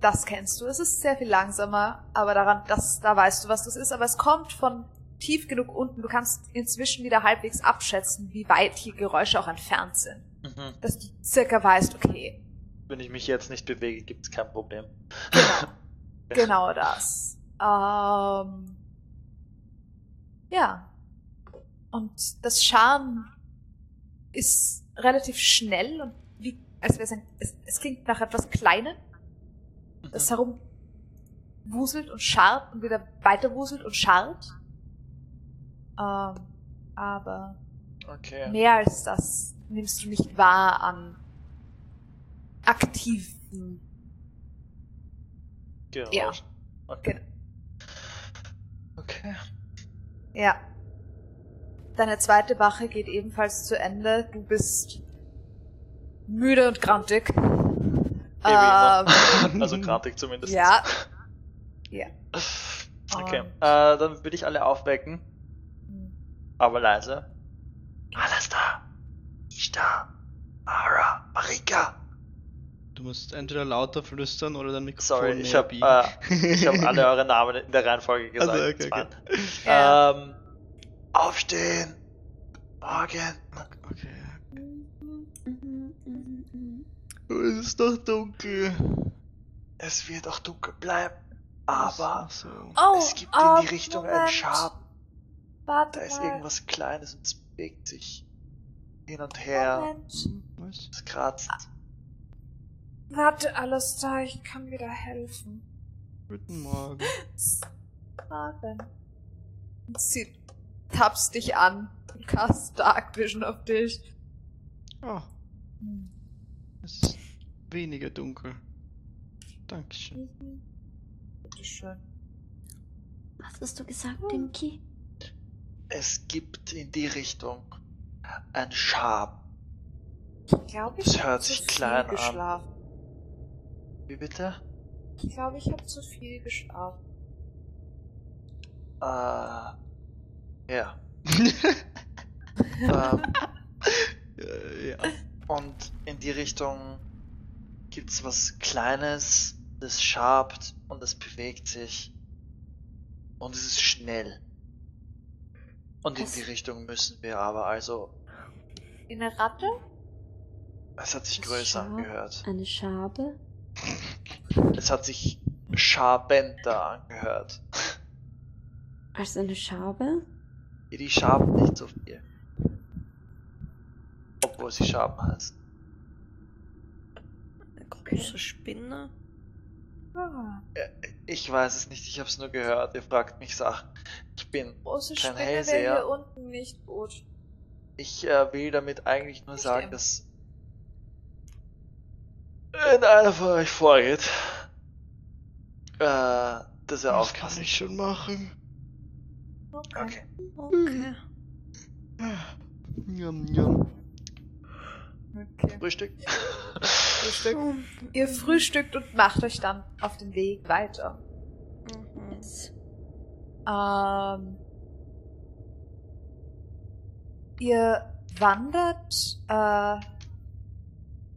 Das kennst du. Es ist sehr viel langsamer, aber daran, das, da weißt du, was das ist. Aber es kommt von tief genug unten. Du kannst inzwischen wieder halbwegs abschätzen, wie weit hier Geräusche auch entfernt sind. Mhm. Dass du circa weißt, okay, Wenn ich mich jetzt nicht bewege, gibt es kein Problem. Genau. genau das. Ähm, ja. Und das Charme ist relativ schnell und als wäre es es, klingt nach etwas Kleinem, das herum wuselt und scharrt und wieder weiter wuselt und scharrt. Ähm, aber Okay. mehr als das nimmst du nicht wahr an aktiven Geräusch. Ja. Okay. Genau. okay. Ja. Deine zweite Wache geht ebenfalls zu Ende. Du bist müde und grantig. Immer. also grantig zumindest. ja. Ja. Okay. Äh, dann würde ich alle aufwecken, aber leise. Alles da. Ich da. Mara. Marika. Du musst entweder lauter flüstern oder dein Mikrofon Sorry, ich habe äh, ich hab alle eure Namen in der Reihenfolge gesagt. Also, okay. Ja. Ähm, aufstehen. Morgen. Okay. Es ist doch dunkel. Es wird auch dunkel bleiben. Aber so. Oh, es gibt ah, in die Richtung einen Moment. Schaden. Warte Da ist mal. irgendwas Kleines und es bewegt sich hin und her. Moment. Hm, Was? Es kratzt. Warte, alles da. Ich kann wieder helfen. Guten Morgen. Fragen. Sie tappst dich an und cast Dark Vision auf dich. Oh, es ist weniger dunkel. Dankeschön. Bitteschön. Was hast du gesagt, Dimki? Es gibt in die Richtung ein Schab. Ich glaube, ich Das hab hört zu sich viel klein an. geschlafen. Wie bitte? Ich glaube, ich habe zu viel geschlafen. Äh, ja. ähm, ja. und in die Richtung gibt's was Kleines, das schabt und es bewegt sich. Und es ist schnell. Und in die Richtung müssen wir aber, also, In eine Ratte? es hat sich Das größer Schab? angehört. Eine Schabe? Es hat sich schabender angehört. Als eine Schabe? Die schaben nicht so viel. Obwohl sie Schaben heißen. Große Spinne. Ah, Ich weiß es nicht, ich hab's nur gehört. Ihr fragt mich Sachen. Ich bin. große Kein Spinne Hellseher. hier unten nicht gut. Ich äh, will damit eigentlich nur Nicht sagen, eben. dass. Wenn einer von euch vorgeht, äh, dass er Das kann aufpasst. ich schon machen. Okay. Okay. Okay. Frühstück. Frühstück. Ihr frühstückt und macht euch dann auf den Weg weiter. Mhm. Jetzt. Ähm, ihr wandert, äh,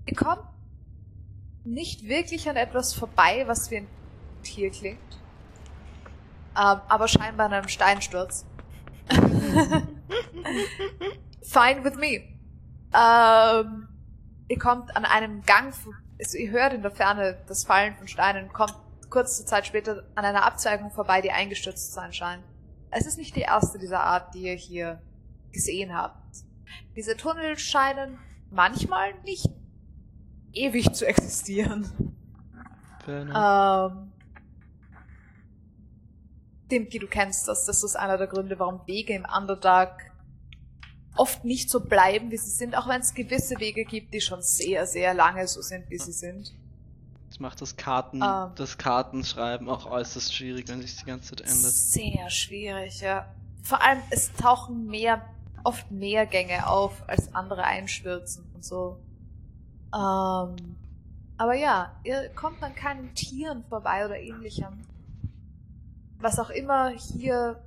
ihr kommt nicht wirklich an etwas vorbei, was wie ein Tier klingt. Ähm, aber scheinbar an einem Steinsturz. Fine with me. Ähm, ihr kommt an einem Gang, also ihr hört in der Ferne das Fallen von Steinen, kommt kurze Zeit später an einer Abzweigung vorbei, die eingestürzt zu sein scheint. Es ist nicht die erste dieser Art, die ihr hier gesehen habt. Diese Tunnel scheinen manchmal nicht ewig zu existieren. Ähm, Dimki, du kennst das. Das ist einer der Gründe, warum Wege im Underdark oft nicht so bleiben, wie sie sind, auch wenn es gewisse Wege gibt, die schon sehr, sehr lange so sind, wie sie sind. Das macht das Karten, Ähm. das Kartenschreiben auch äußerst schwierig, wenn sich die ganze Zeit ändert. Sehr schwierig, ja. Vor allem, es tauchen mehr, oft mehr Gänge auf, als andere einstürzen und so. Ähm, aber ja, ihr kommt an keinen Tieren vorbei oder ähnlichem. Was auch immer hier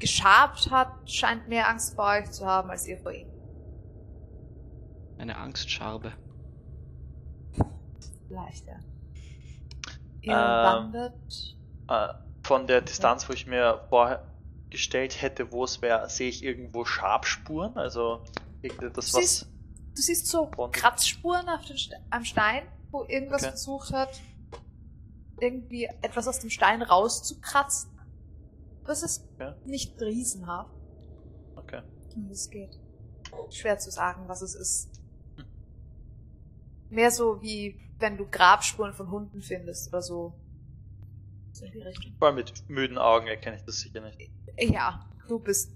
geschabt hat, scheint mehr Angst vor euch zu haben, als ihr vor ihm. Eine Angstscharbe. Vielleicht, ja. Ihr Ähm. wandert. Äh, von der Distanz, wo ich mir vorgestellt hätte, wo es wäre, sehe ich irgendwo Schabspuren, also irgendetwas, was. Siehst- Du siehst so Kratzspuren auf den Ste am Stein, wo irgendwas Okay. versucht hat, irgendwie etwas aus dem Stein rauszukratzen. Das ist Ja. nicht riesenhaft, Okay. wie es geht. Schwer zu sagen, was es ist. Mehr so wie wenn du Grabspuren von Hunden findest oder so. So in die Richtung. Vor allem mit müden Augen erkenne ich das sicher nicht. Ja, du bist.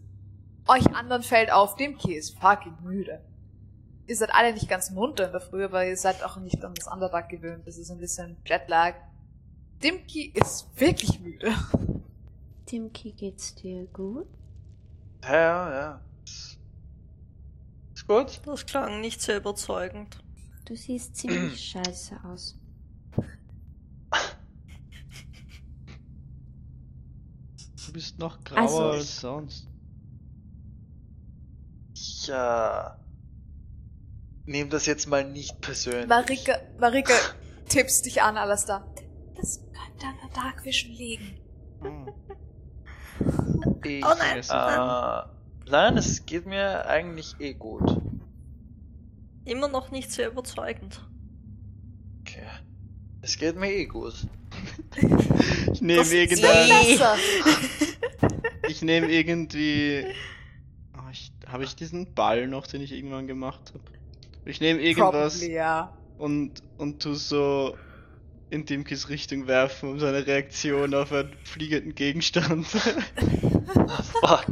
Euch anderen fällt auf, Dimki ist fucking müde. Ihr seid alle nicht ganz munter in der Früh, aber ihr seid auch nicht an das Underdark gewöhnt. Das ist ein bisschen Jetlag. Dimki ist wirklich müde. Timki, geht's dir gut? Ja, ja, ja. Ist- gut. Das klang nicht sehr überzeugend. Du siehst ziemlich scheiße aus. Du bist noch grauer Also- als sonst. Ich äh, nehme das jetzt mal nicht persönlich. Marika, Marika tippst dich an, Alastair. Das könnte an der Dark Vision liegen. Hm. Ich, Oh nein. Äh, nein, es geht mir eigentlich eh gut. Immer noch nicht sehr überzeugend. Okay. Es geht mir eh gut. Ich nehme eh- Besser. Ich nehme irgendwie. Oh, ich, habe ich diesen Ball noch, den ich irgendwann gemacht habe? Ich nehme irgendwas Probably, ja. und, und tu so in Dimkis Richtung werfen, um seine Reaktion auf einen fliegenden Gegenstand. Fuck.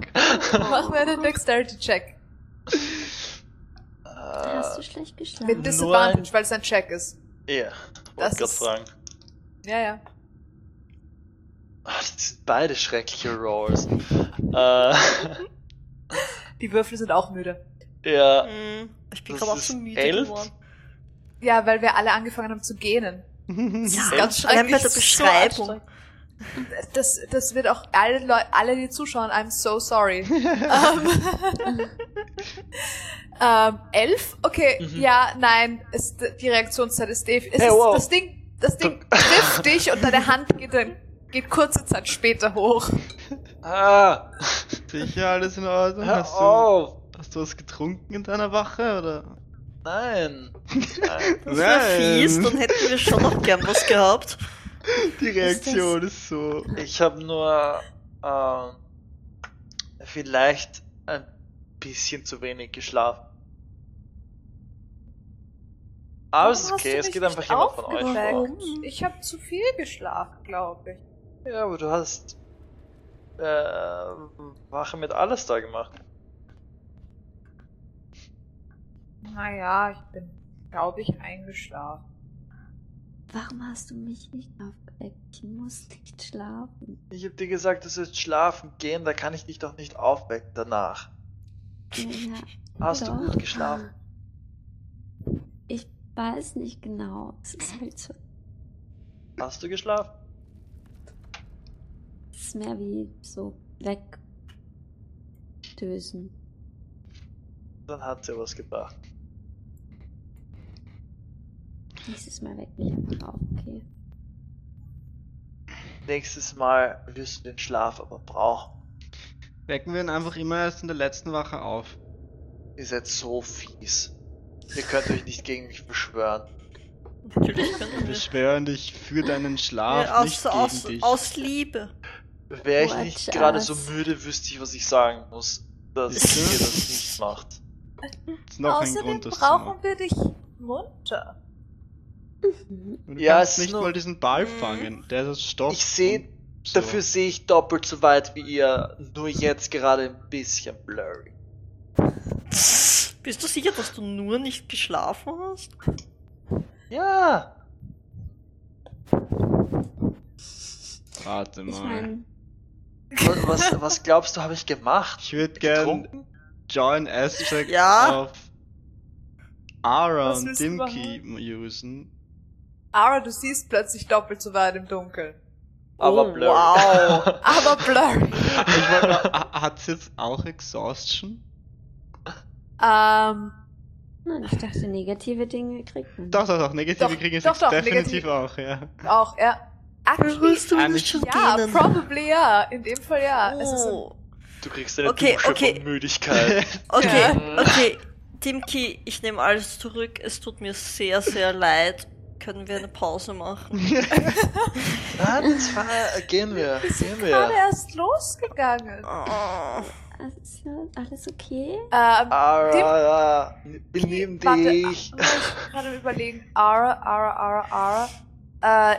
Mach mir einen Dexterity-Check. Hast du äh, schlecht Mit geschlafen? Disadvantage, weil es ein Check ist. ja, Das wollte gerade ist- fragen. Ja, ja. Ah, Das sind beide schreckliche Rolls. äh, Die Würfel sind auch müde. ja, Hm, ich bin gerade auch so müde elf? geworden. Ja, weil wir alle angefangen haben zu gähnen. Das ist Ja, ganz allein bei schrecklich. der so Beschreibung. anstrengend. Das, das wird auch alle Leute, alle die zuschauen, I'm so sorry. ähm, ähm, elf? Okay, Mhm. ja, nein, ist, die Reaktionszeit ist Dave. Es Hey, ist, wow. Das Ding, das Ding trifft dich und deine Hand geht dann, geht kurze Zeit später hoch. ah, Sicher, alles in Ordnung? hör Hast du, auf. hast du was getrunken in deiner Wache, oder? Nein. Nein. Das wäre fies, dann hätten wir schon noch gern was gehabt. Die Reaktion ist so. Ich habe nur ähm, vielleicht ein bisschen zu wenig geschlafen. Aber es ist okay, es geht einfach jemand von euch vor. Ich habe zu viel geschlafen, glaube ich. Ja, aber du hast äh, Wache mit alles da gemacht. Naja, ich bin, glaube ich, eingeschlafen. Warum hast du mich nicht aufgeweckt? Ich muss nicht schlafen. Ich hab dir gesagt, du sollst schlafen gehen, da kann ich dich doch nicht aufwecken danach. Ja, ja, Hast du doch. gut geschlafen? Ich weiß nicht genau. Es ist halt so. Hast du geschlafen? Es ist mehr wie so wegdösen. Dann hat sie was gebracht. Nächstes Mal weck mich einfach auf, okay? Nächstes Mal wirst du den Schlaf aber brauchen. Wecken wir ihn einfach immer erst in der letzten Wache auf. Ihr seid so fies. Ihr könnt euch nicht gegen mich beschwören. Natürlich können Wir beschwören dich für deinen Schlaf, Ja, nicht aus, gegen aus, dich. aus Liebe. Wäre ich nicht gerade so müde, wüsste ich, was ich sagen muss, dass ihr das nicht macht. ist noch ein Außerdem Grund, das brauchen wir dich munter. Du Ja, kannst es ist nicht nur- mal diesen Ball Mhm. fangen. Der ist Stoff. Ich seh- und so. Dafür sehe ich doppelt so weit wie ihr, nur jetzt gerade ein bisschen blurry. Bist du sicher, dass du nur nicht geschlafen hast? Ja. Warte Ich mal. meine, Was, was, was glaubst du, habe ich gemacht? Ich würde gern? Join S-Check Ja. auf und Dimki usen. Ara, du siehst plötzlich doppelt so weit im Dunkeln. Aber Oh, blurry. wow. Aber blurry. Ich wollte mal, ha- hat's jetzt auch Exhaustion? ähm, nein, ich dachte, negative Dinge kriegt man. Doch, doch, doch, negative Doch, kriegen es doch, doch, definitiv negativ. auch, ja. auch, ja. Actually, Hörst du nicht schon ja, gehen? probably ja. In dem Fall ja. Es ist ein, Oh. Du kriegst eine Okay, Dusche okay. von Müdigkeit. Okay, okay. Timki, ich nehme alles zurück. Es tut mir sehr, sehr leid. Können wir eine Pause machen? Nein, das war, gehen wir, gehen gerade wir. erst losgegangen. Oh. Ist ja alles okay? Ähm, Ara, wir nehmen warte, dich. ich bin gerade überlegen. Ara, Ara, Ara, Ara.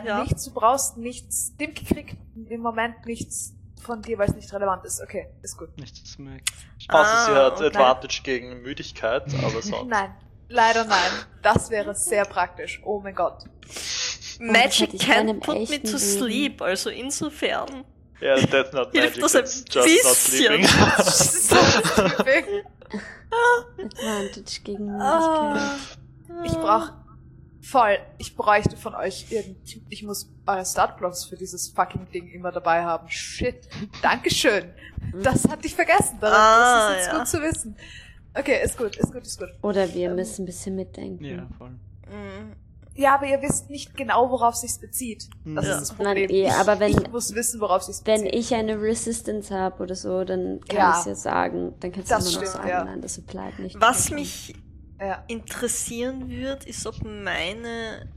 Äh, Ja. nichts, du brauchst nichts. Dimki kriegt im Moment nichts von dir, weil es nicht relevant ist. Okay, ist gut. Nichts zu merken. Außer sie Ah, hat okay. Advantage gegen Müdigkeit, aber sonst. Nein, leider nein. Das wäre sehr praktisch. Oh mein Gott. Magic can't put me to Leben. sleep, also insofern. Ja, that's not Hilft magic, das ein that's just not bisschen. sleeping. Advantage gegen Ah. Ich brauch voll. Ich bräuchte von euch irgendwie. Ich muss eure Startblocks für dieses fucking Ding immer dabei haben. Shit. Dankeschön. Das hatte ich vergessen. Das, Ah, das ist jetzt ja. gut zu wissen. Okay, ist gut, ist gut, ist gut. Oder wir müssen ein bisschen mitdenken. Ja, voll. Mm. Ja, aber ihr wisst nicht genau, worauf sich's bezieht. Das Ja. ist das Problem. Nein, eh, ich, aber wenn- ich muss wissen, worauf sich's Wenn bezieht. ich eine Resistance habe oder so, dann kann Ja. ich es ja sagen. Dann kannst du Das immer noch stimmt, sagen, ja. nein, das applied nicht. Was mich ja. interessieren wird, ist, ob meine.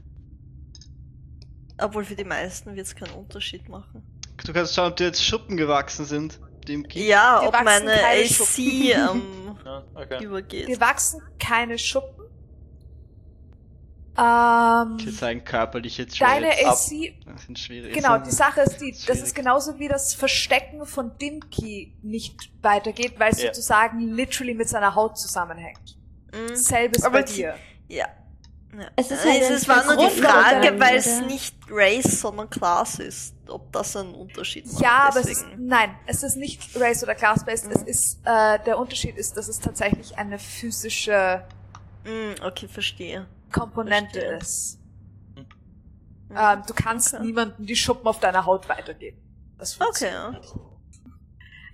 Obwohl für die meisten wird es keinen Unterschied machen. Du kannst schauen, ob dir jetzt Schuppen gewachsen sind. Dimki. Ja, Wir ob meine AC ähm, Ja, okay. übergeht. Wir wachsen keine Schuppen. Ähm, Ich würde sagen, körperliche deine Traits AC sind schwierig. Genau, die Sache ist die, das ist genauso wie das Verstecken von Dimki nicht weitergeht, weil es Ja. sozusagen literally mit seiner Haut zusammenhängt. Mhm. Selbes Aber bei die- dir. Ja. Ja. Es ist halt ein es war nur die Grundvorteil, Frage, weil es nicht Race, sondern Class ist. Ob das einen Unterschied macht. Ja, aber es ist, nein, es ist nicht Race oder Class-based, es Mhm. ist, äh, der Unterschied ist, dass es tatsächlich eine physische Mm, okay, verstehe. Komponente Verstehe. ist. Mhm. Ähm, du kannst Okay. niemandem die Schuppen auf deiner Haut weitergeben. Das Okay, funktioniert. ja.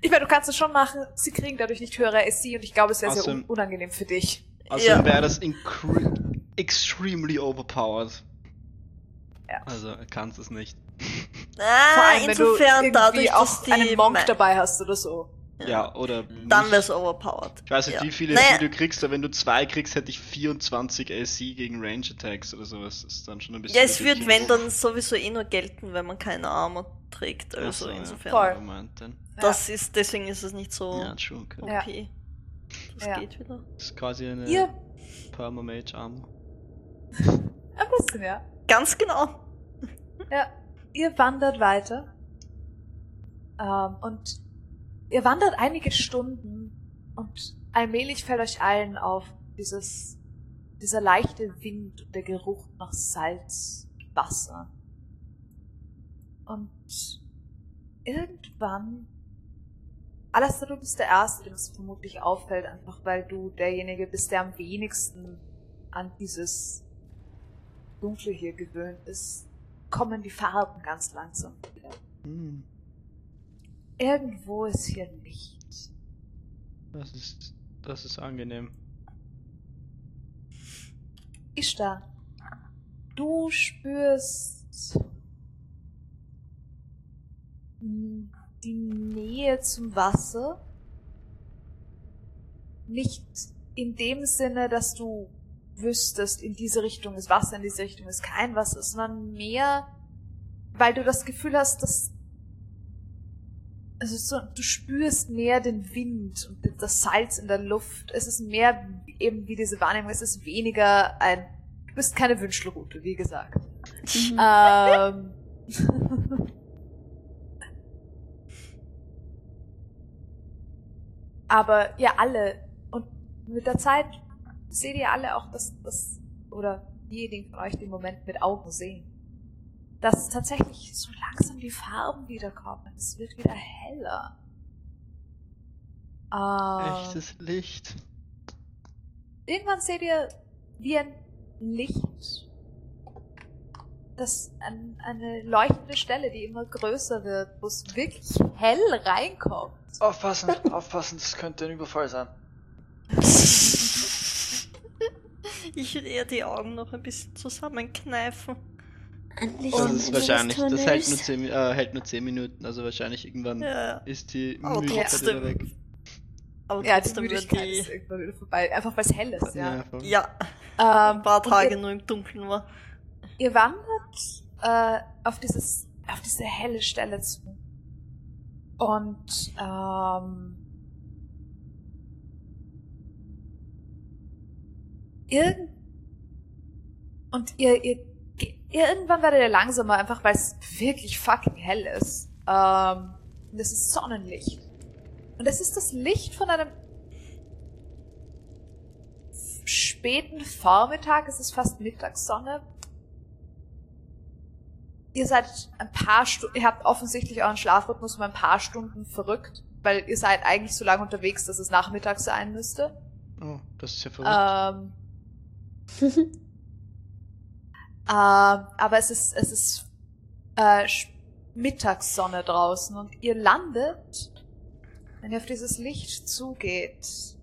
Ich meine, du kannst es schon machen, sie kriegen dadurch nicht höhere AC und ich glaube, es wäre sehr un Außerdem- unangenehm für dich. Also Ja. wäre das incre- extremely overpowered. Ja. Also er kann es nicht. Vor Ah, allem, wenn du insofern dadurch, auch dass die einen Monk Me- dabei hast oder so. Ja, oder. Dann wär's overpowered. Ich weiß nicht, Ja. wie viele Naja. AC du kriegst, aber wenn du zwei kriegst, hätte ich 24 AC gegen Range Attacks oder sowas. Das ist dann schon ein bisschen. Ja, es wird, wenn, dann sowieso eh nur gelten, wenn man keine Armor trägt. Also so, ja. insofern. Dann. Das ist, deswegen ist es nicht so Ja, true. Okay. OP. Ja. Das Ja. geht wieder. Das ist quasi eine Ihr, Perma-Mage Armor. ein bisschen, ja. Ganz genau. Ja, ihr wandert weiter. Ähm, und ihr wandert einige Stunden und allmählich fällt euch allen auf dieses, dieser leichte Wind und der Geruch nach Salz, Wasser. Und irgendwann, Alastair, du bist der Erste, dem es vermutlich auffällt, einfach weil du derjenige bist, der am wenigsten an dieses Dunkle hier gewöhnt ist, kommen die Farben ganz langsam wieder. Hm, Irgendwo ist hier Licht. das ist. Das ist angenehm. Ishtar, du spürst die Nähe zum Wasser. Nicht in dem Sinne, dass du wüsstest, in diese Richtung ist Wasser, in diese Richtung ist kein Wasser, sondern mehr, weil du das Gefühl hast, dass also so, du spürst mehr den Wind und das Salz in der Luft. Es ist mehr eben wie diese Wahrnehmung. Es ist weniger ein, du bist keine Wünschelrute, wie gesagt. Mhm. Ähm. Aber ja, alle. Und Mit der Zeit seht ihr alle auch, dass das, oder diejenigen von euch, die im Moment mit Augen sehen, dass tatsächlich so langsam die Farben wiederkommen. Es wird wieder heller. Ähm, Echtes Licht. irgendwann seht ihr wie ein Licht, das an eine leuchtende Stelle, die immer größer wird, wo es wirklich hell reinkommt. Aufpassen, aufpassen, das könnte ein Überfall sein. Ich will eher die Augen noch ein bisschen zusammenkneifen. Licht Und Das ist wahrscheinlich, das hält nur, Tunnels. 10, Mi- äh, hält nur 10 Minuten, also wahrscheinlich irgendwann Ja, ist die Aber Müdigkeit trotzdem. wieder weg. aber Ja, die trotzdem wird Müdigkeit ist die. irgendwann wieder vorbei, einfach weil es hell ist, ja. voll. Ja, Ähm, ein paar Tage Ihr, nur im Dunkeln war. ihr wandert äh, auf dieses, auf diese helle Stelle zu. Und ähm, irgend und ihr, ihr, ge- irgendwann werdet ihr langsamer, einfach weil es wirklich fucking hell ist. Ähm, und es ist Sonnenlicht. Und es ist das Licht von einem späten Vormittag, es ist fast Mittagssonne. Ihr seid ein paar Stunden, ihr habt offensichtlich euren Schlafrhythmus um ein paar Stunden verrückt, weil ihr seid eigentlich so lange unterwegs, dass es Nachmittag sein müsste. Oh, das ist ja verrückt. Ähm, ähm, aber es ist, es ist äh, Mittagssonne draußen und ihr landet, wenn ihr auf dieses Licht zugeht.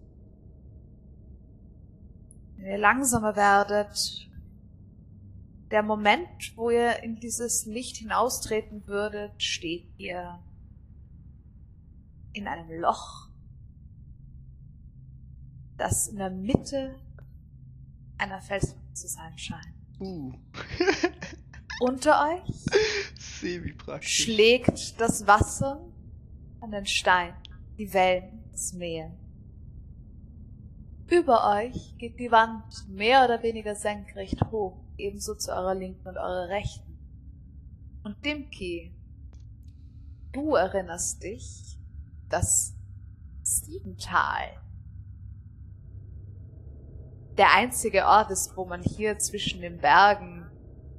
Wenn ihr langsamer werdet, der Moment, wo ihr in dieses Licht hinaustreten würdet, steht ihr in einem Loch, das in der Mitte einer Felswand zu sein scheint. Uh. Unter euch schlägt das Wasser an den Stein, die Wellen, das Meer. Über euch geht die Wand mehr oder weniger senkrecht hoch, ebenso zu eurer linken und eurer rechten. Und Dimki, du erinnerst dich, dass Siebental der einzige Ort ist, wo man hier zwischen den Bergen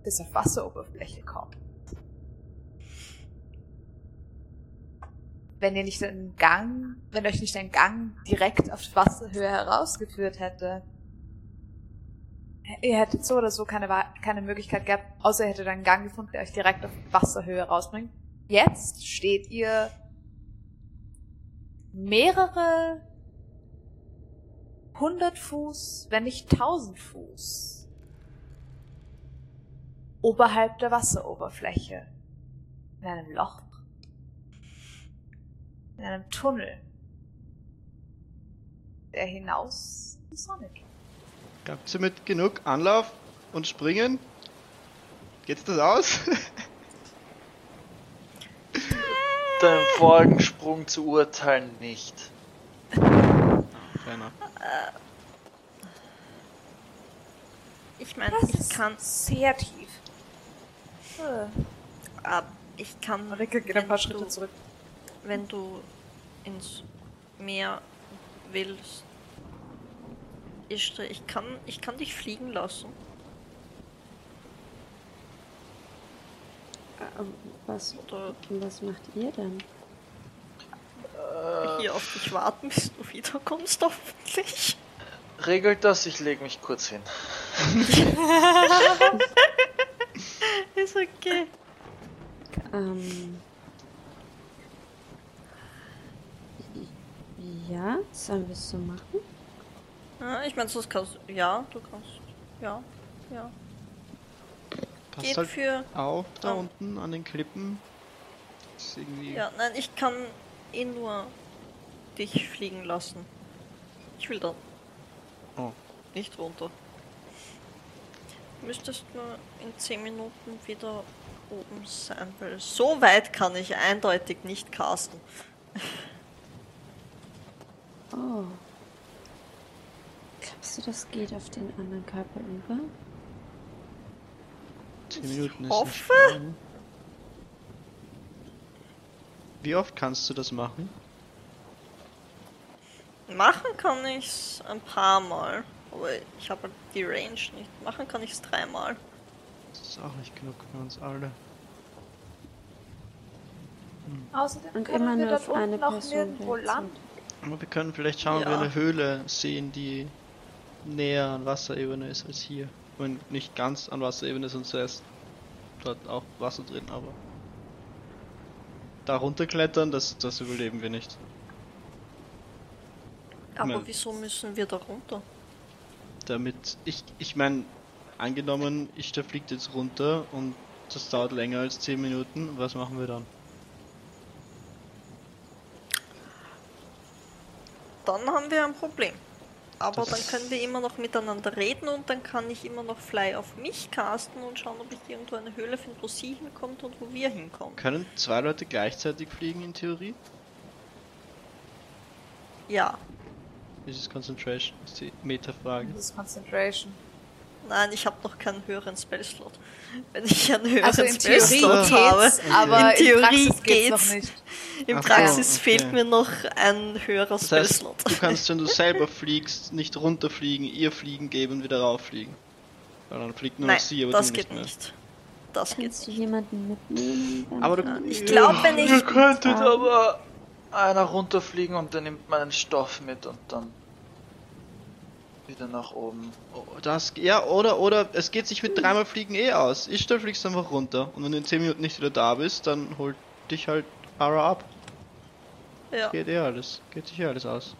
bis auf Wasseroberfläche kommt. Wenn ihr nicht einen Gang, wenn euch nicht ein Gang direkt auf Wasserhöhe herausgeführt hätte, ihr hättet so oder so keine, keine Möglichkeit gehabt, außer ihr hättet einen Gang gefunden, der euch direkt auf Wasserhöhe rausbringt. Jetzt steht ihr mehrere hundert Fuß, wenn nicht tausend Fuß oberhalb der Wasseroberfläche. In einem Loch. In einem Tunnel. Der hinaus in die Sonne geht. Habt ihr mit genug Anlauf und Springen? Geht's das aus? Deinem vorigen Sprung zu urteilen nicht. Fair enough. Ich meine, Das ich ist kann. sehr tief. Äh, Ah, ich kann. Rikke geht ein paar wenn Schritte du- zurück. Wenn du ins Meer willst. Ishtar, ich kann, ich kann dich fliegen lassen. Ähm, Was, Oder was macht ihr denn? Äh, hier auf dich warten, bis du wiederkommst, hoffentlich. regelt das, ich lege mich kurz hin. Ist okay. Ähm. Ja, sollen wir es so machen? Ja, ich meine, das kannst Ja, du kannst. Ja, ja. Passt Geht halt für. auf da Ah. unten an den Klippen. Irgendwie. Ja, nein, ich kann eh nur dich fliegen lassen. Ich will da Oh. nicht runter. Du müsstest nur in 10 Minuten wieder oben sein, weil so weit kann ich eindeutig nicht casten. Oh. Glaubst du, das geht auf den anderen Körper über? 10 Minuten ist hoffe. Wie oft kannst du das machen? Machen kann ich's ein paar Mal. Aber ich habe halt die Range nicht. Machen kann ich's dreimal. Das ist auch nicht genug für uns alle. Außerdem Und können immer wir nur dort auf eine unten noch Person landen. Aber wir können vielleicht schauen, ob wir Ja. eine Höhle sehen, die näher an Wasserebene ist als hier. Wenn nicht ganz an Wasserebene, sonst ist dort auch Wasser drin, aber da runterklettern, das, das überleben wir nicht. Aber Nein. wieso müssen wir da runter? Damit ich, ich meine, angenommen, ich da fliegt jetzt runter und das dauert länger als 10 Minuten, was machen wir dann? Dann haben wir ein Problem. Aber Das- dann können wir immer noch miteinander reden und dann kann ich immer noch Fly auf mich casten und schauen, ob ich irgendwo eine Höhle finde, wo sie hinkommt und wo wir hinkommen. Können zwei Leute gleichzeitig fliegen in Theorie? Ja. Das ist Concentration, ist die Metafrage. Das ist Concentration. Nein, ich habe noch keinen höheren Spellslot. Wenn ich einen höheren Also in Theorie Spellslot habe. geht's, aber In in, Theorie Praxis geht's, geht's. noch nicht. In Ach Praxis okay. fehlt mir noch ein höherer Das heißt, Spellslot. du kannst, wenn du selber fliegst, nicht runterfliegen, ihr fliegen geben und wieder rauffliegen. Weil dann fliegt nur Nein, noch sie, aber das du geht nicht mehr. nicht. Das geht Kannst du nicht. jemanden mitnehmen? Aber du-? Ich glaube, wenn ich Ihr könntet aber einer runterfliegen und der nimmt meinen Stoff mit und dann wieder nach oben. Oh, Das, ja, oder, oder es geht sich mit dreimal Fliegen eh aus. Ich stell fliegst einfach runter und wenn du in 10 Minuten nicht wieder da bist, dann holt dich halt Ara ab. ja, Geht eh alles. Geht sich eh alles aus.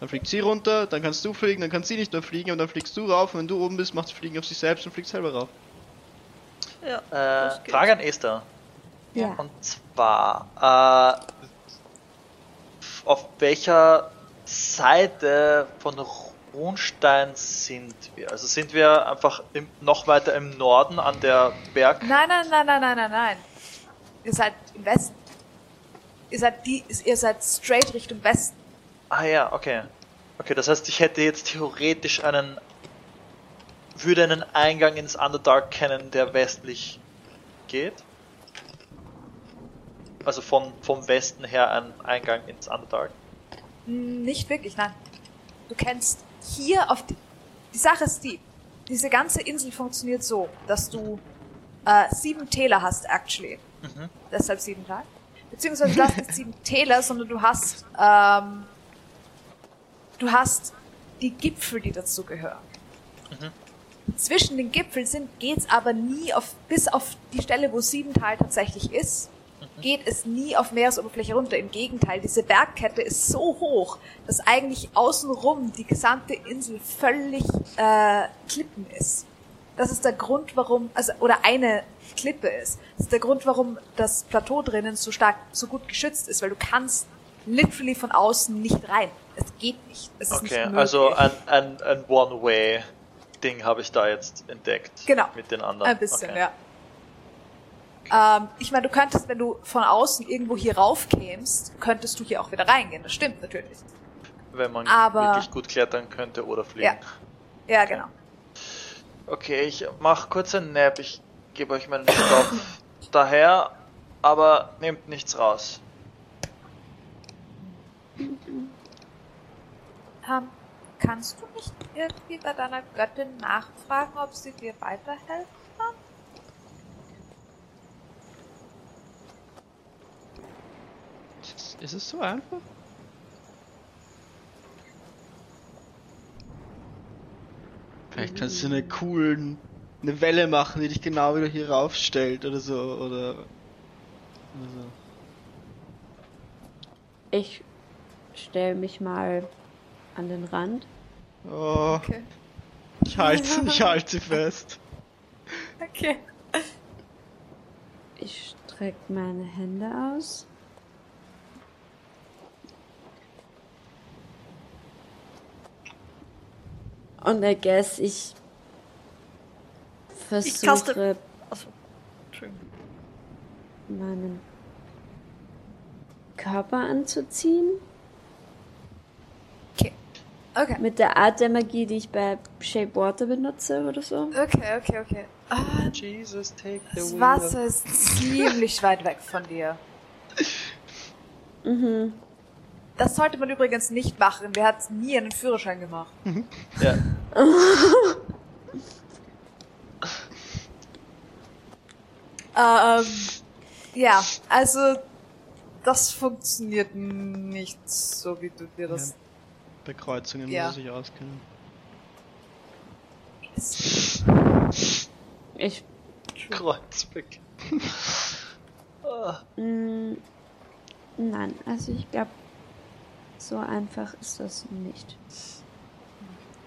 Dann fliegt sie runter, dann kannst du fliegen, dann kann sie nicht mehr fliegen, und dann fliegst du rauf und wenn du oben bist, macht sie Fliegen auf sich selbst und fliegt selber rauf. ja, Äh. Frage an Esther. Ja. Und zwar, äh, auf welcher Seite von Runstein sind wir? Also sind wir einfach im, noch weiter im Norden an der Berg... Nein, nein, nein, nein, nein, nein, nein. Ihr seid im Westen. Ihr seid die, ihr seid straight Richtung Westen. Ah ja, okay. Okay, das heißt, ich hätte jetzt theoretisch einen... würde einen Eingang ins Underdark kennen, der westlich geht. Also von, vom Westen her ein Eingang ins Underdark. Nicht wirklich, nein. Du kennst hier auf die, die Sache ist die, diese ganze Insel funktioniert so, dass du äh, sieben Täler hast, actually. Mhm. Deshalb sieben Tage. Beziehungsweise du hast nicht sieben Täler, sondern du hast, ähm, du hast die Gipfel, die dazu gehören. Zwischen den Gipfeln sind, geht's aber nie auf, bis auf die Stelle, wo Siebental tatsächlich ist, geht es nie auf Meeresoberfläche runter. Im Gegenteil, diese Bergkette ist so hoch, dass eigentlich außenrum die gesamte Insel völlig äh, Klippen ist. Das ist der Grund, warum, also oder eine Klippe ist. Das ist der Grund, warum das Plateau drinnen so stark, so gut geschützt ist, weil du kannst literally von außen nicht rein. Es geht nicht. Es nicht Okay, möglich. also ein, ein, ein One-Way-Ding habe ich da jetzt entdeckt. Genau. Mit den anderen. Ein bisschen, okay. ja. Ähm, ich meine, du könntest, wenn du von außen irgendwo hier raufkämst, könntest du hier auch wieder reingehen. Das stimmt natürlich. Wenn man Aber- wirklich gut klettern könnte oder fliegen. Ja. Ja, genau. Okay, ich mach kurz ein Nap. Ich gebe euch meinen Stoff daher, aber nehmt nichts raus. Ähm, kannst du nicht irgendwie bei deiner Göttin nachfragen, ob sie dir weiterhelfen kann? Ist, ist es so einfach? Vielleicht kannst du eine coolen, eine Welle machen, die dich genau wieder hier raufstellt oder so, oder, oder so. Ich stelle mich mal an den Rand. Oh, Okay. ich halte, ich halte sie fest. Okay. Ich strecke meine Hände aus. Und I guess ich Ich kaste- versuche Entschuldigung. meinen Körper anzuziehen. Okay. Okay. Mit der Art der Magie, die ich bei Shape Water benutze oder so. Okay, okay, okay. Ah, Jesus, take the das wheel. Wasser ist ziemlich weit weg von dir. Mhm. Das sollte man übrigens nicht machen. Wer hat nie einen Führerschein gemacht? Ja. Ähm, ja, also das funktioniert nicht so, wie du dir das. Bei Kreuzungen Ja. muss ich auskennen. Ich. Kreuzbeck. Ah, Mm, nein, also ich glaube, so einfach ist das nicht.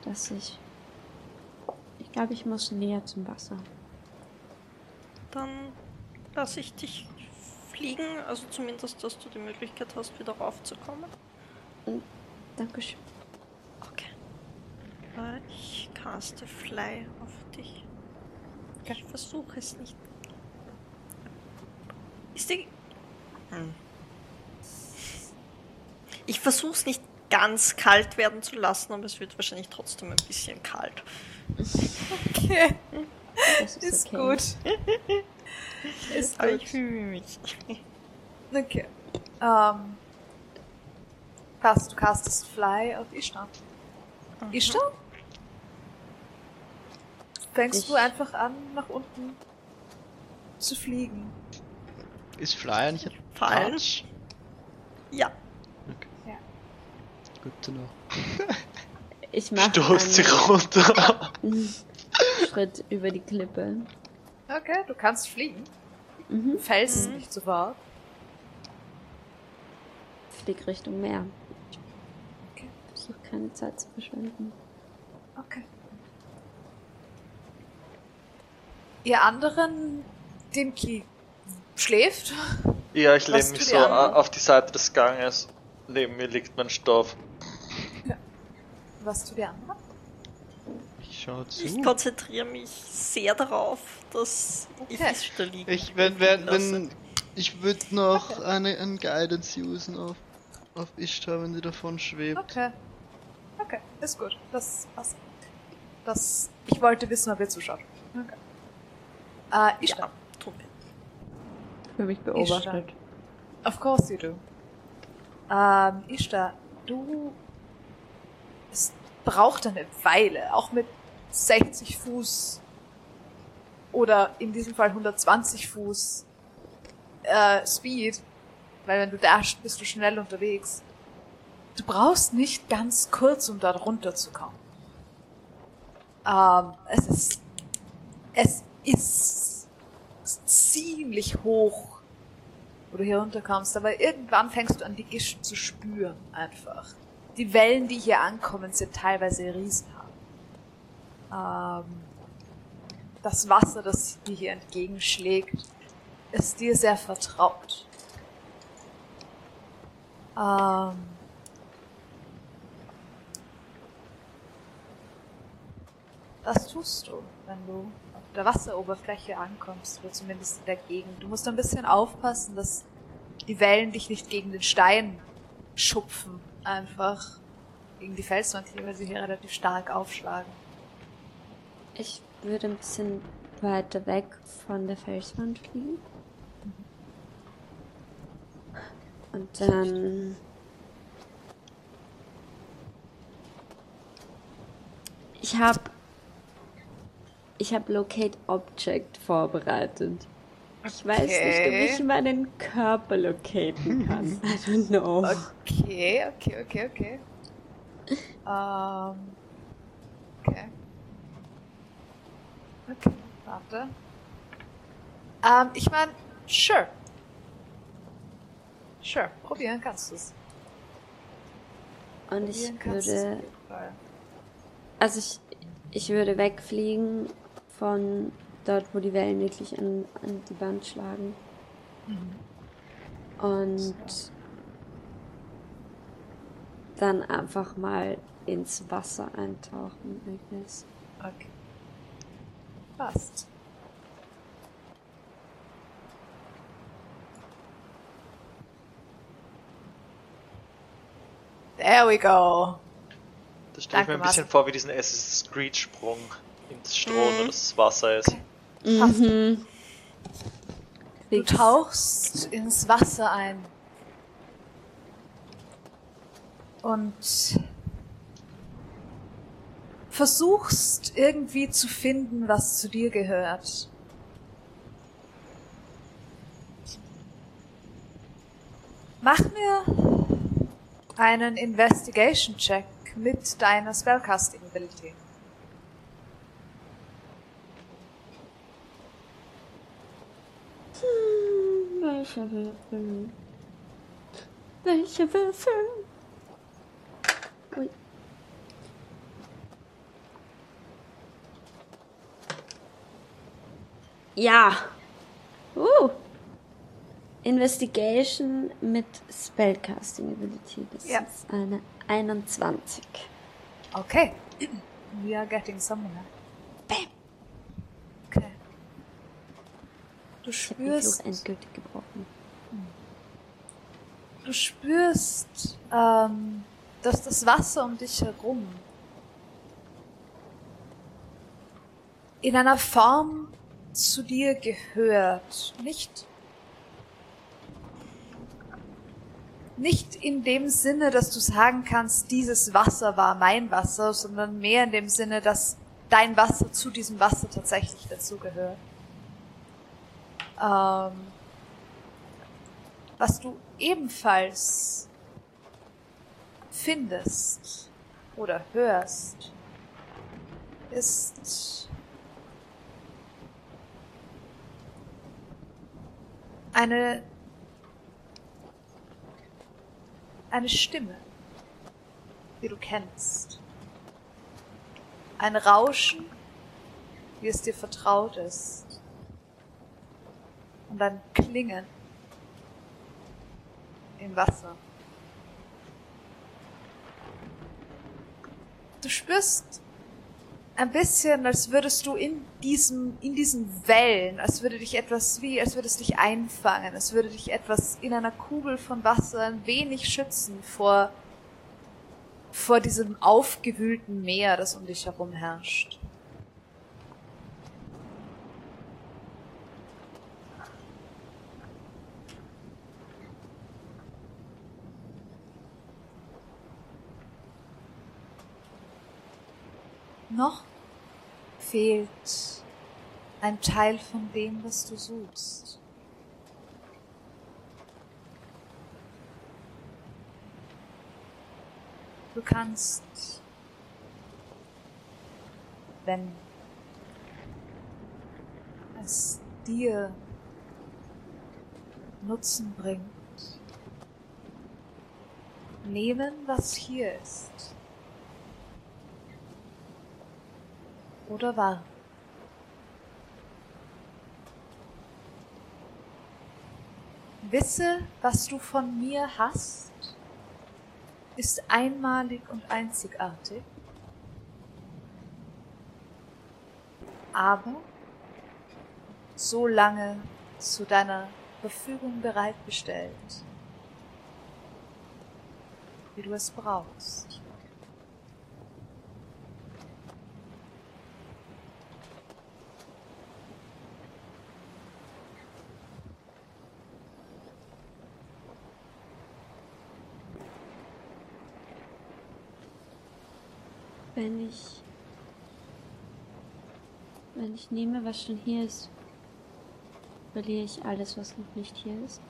Dass ich. Ich glaube, ich muss näher zum Wasser. Dann lasse ich dich fliegen, also zumindest, dass du die Möglichkeit hast, wieder raufzukommen. Dankeschön. Okay. Äh, Ich caste Fly auf dich. Ich versuche es nicht. Ist die. Hm. Ich versuche es nicht ganz kalt werden zu lassen, aber es wird wahrscheinlich trotzdem ein bisschen kalt. Okay, Das ist, ist okay. gut. ist Aber gut. ich fühle mich. Okay. Ähm. Passt, du castest Fly auf Ishtar. Ishtar? Fängst Ich- du einfach an, nach unten zu fliegen? Ist Flyer nicht Fallen? Arch? Ja. Zu know. Ich mache Stoßt sie runter. einen Schritt über die Klippe. Okay, du kannst fliegen. Mhm. Fällst Mhm. nicht sofort. Flieg Richtung Meer. Okay. Versuche keine Zeit zu verschwenden. Okay. Ihr anderen, Dimki schläft. Ja, ich lehne mich so die andere? auf die Seite des Ganges. Neben mir liegt mein Stoff. Was tut die andere? Ich schau zu. Ich konzentriere mich sehr darauf, dass ich Okay. es da liegen Ich, wenn, wenn, wenn, ich würde noch eine, ein Guidance usen auf, auf Ishtar, wenn sie davon schwebt. Okay. Okay, ist gut. Das passt. Das. Ich wollte wissen, ob ihr zuschaut. Okay. Äh, Ishtar. Ja, tun wir. Für mich beobachtet. Of course you do. Ähm, Ishtar, du. Braucht eine Weile, auch mit 60 Fuß oder in diesem Fall 120 Fuß äh, Speed, weil wenn du dashst, bist du schnell unterwegs. Du brauchst nicht ganz kurz, um dort runterzukommen. Ähm, es ist, es ist ziemlich hoch, wo du hier runterkommst, aber irgendwann fängst du an, die Gischt zu spüren, einfach. Die Wellen, die hier ankommen, sind teilweise riesenhaft. Ähm, das Wasser, das dir hier entgegenschlägt, ist dir sehr vertraut. Ähm, was tust du, wenn du auf der Wasseroberfläche ankommst, oder zumindest in der Gegend? Du musst ein bisschen aufpassen, dass die Wellen dich nicht gegen den Stein schupfen, einfach gegen die Felswand hier, weil sie hier relativ stark aufschlagen. Ich würde ein bisschen weiter weg von der Felswand fliegen. Und dann. Ich habe. Ich habe Locate Object vorbereitet. Ich weiß nicht, ob Okay. ich meinen Körper locaten kann. I don't know. Okay, okay, okay, okay. Ähm. Okay. Okay, warte. Ähm, ich meine, sure. Sure, probieren kannst du es. Und ich würde. Also ich, ich würde wegfliegen von dort, wo die Wellen wirklich an, an die Wand schlagen. Und dann einfach mal ins Wasser eintauchen, I guess. Okay. Passt. There we go. Das stelle ich mir ein bisschen vor wie diesen Assassin's Creed Sprung ins Stroh, Mhm. wo das Wasser ist. Mhm. Du tauchst ins Wasser ein. und versuchst irgendwie zu finden, was zu dir gehört. Mach mir einen Investigation-Check mit deiner Spellcasting-Ability. Hm, welche Würfel? Welche Würfel? Ui. Ja. Uh. Investigation mit Spellcasting Ability. Das Ja. ist eine 21. Okay. We are getting somewhere. Bam. Okay. Du spürst, endgültig gebrochen. du spürst, ähm, dass das Wasser um dich herum in einer Form zu dir gehört. Nicht nicht in dem Sinne, dass du sagen kannst, dieses Wasser war mein Wasser, sondern mehr in dem Sinne, dass dein Wasser zu diesem Wasser tatsächlich dazugehört. Ähm, was du ebenfalls findest oder hörst, ist eine eine Stimme, die du kennst. Ein Rauschen, wie es dir vertraut ist. Und ein Klingen im Wasser. Du spürst ein bisschen, als würdest du in diesem, in diesen Wellen, als würde dich etwas wie, als würde es dich einfangen, als würde dich etwas in einer Kugel von Wasser ein wenig schützen vor, vor diesem aufgewühlten Meer, das um dich herum herrscht. Noch fehlt ein Teil von dem, was du suchst. Du kannst, wenn es dir Nutzen bringt, nehmen, was hier ist. Oder warten. Wisse, was du von mir hast, ist einmalig und einzigartig, aber so lange zu deiner Verfügung bereitgestellt, wie du es brauchst. Wenn ich. Wenn ich nehme, was schon hier ist, verliere ich alles, was noch nicht hier ist.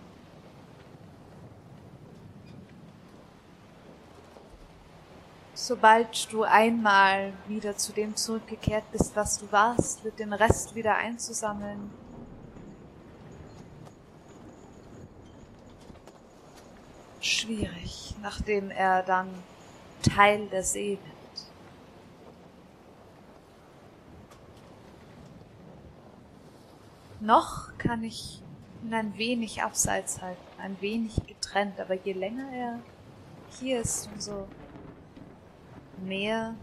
Sobald du einmal wieder zu dem zurückgekehrt bist, was du warst, wird den Rest wieder einzusammeln. Schwierig, nachdem er dann Teil der See wird. Noch kann ich ihn ein wenig abseits halten, ein wenig getrennt, aber je länger er hier ist, umso mehr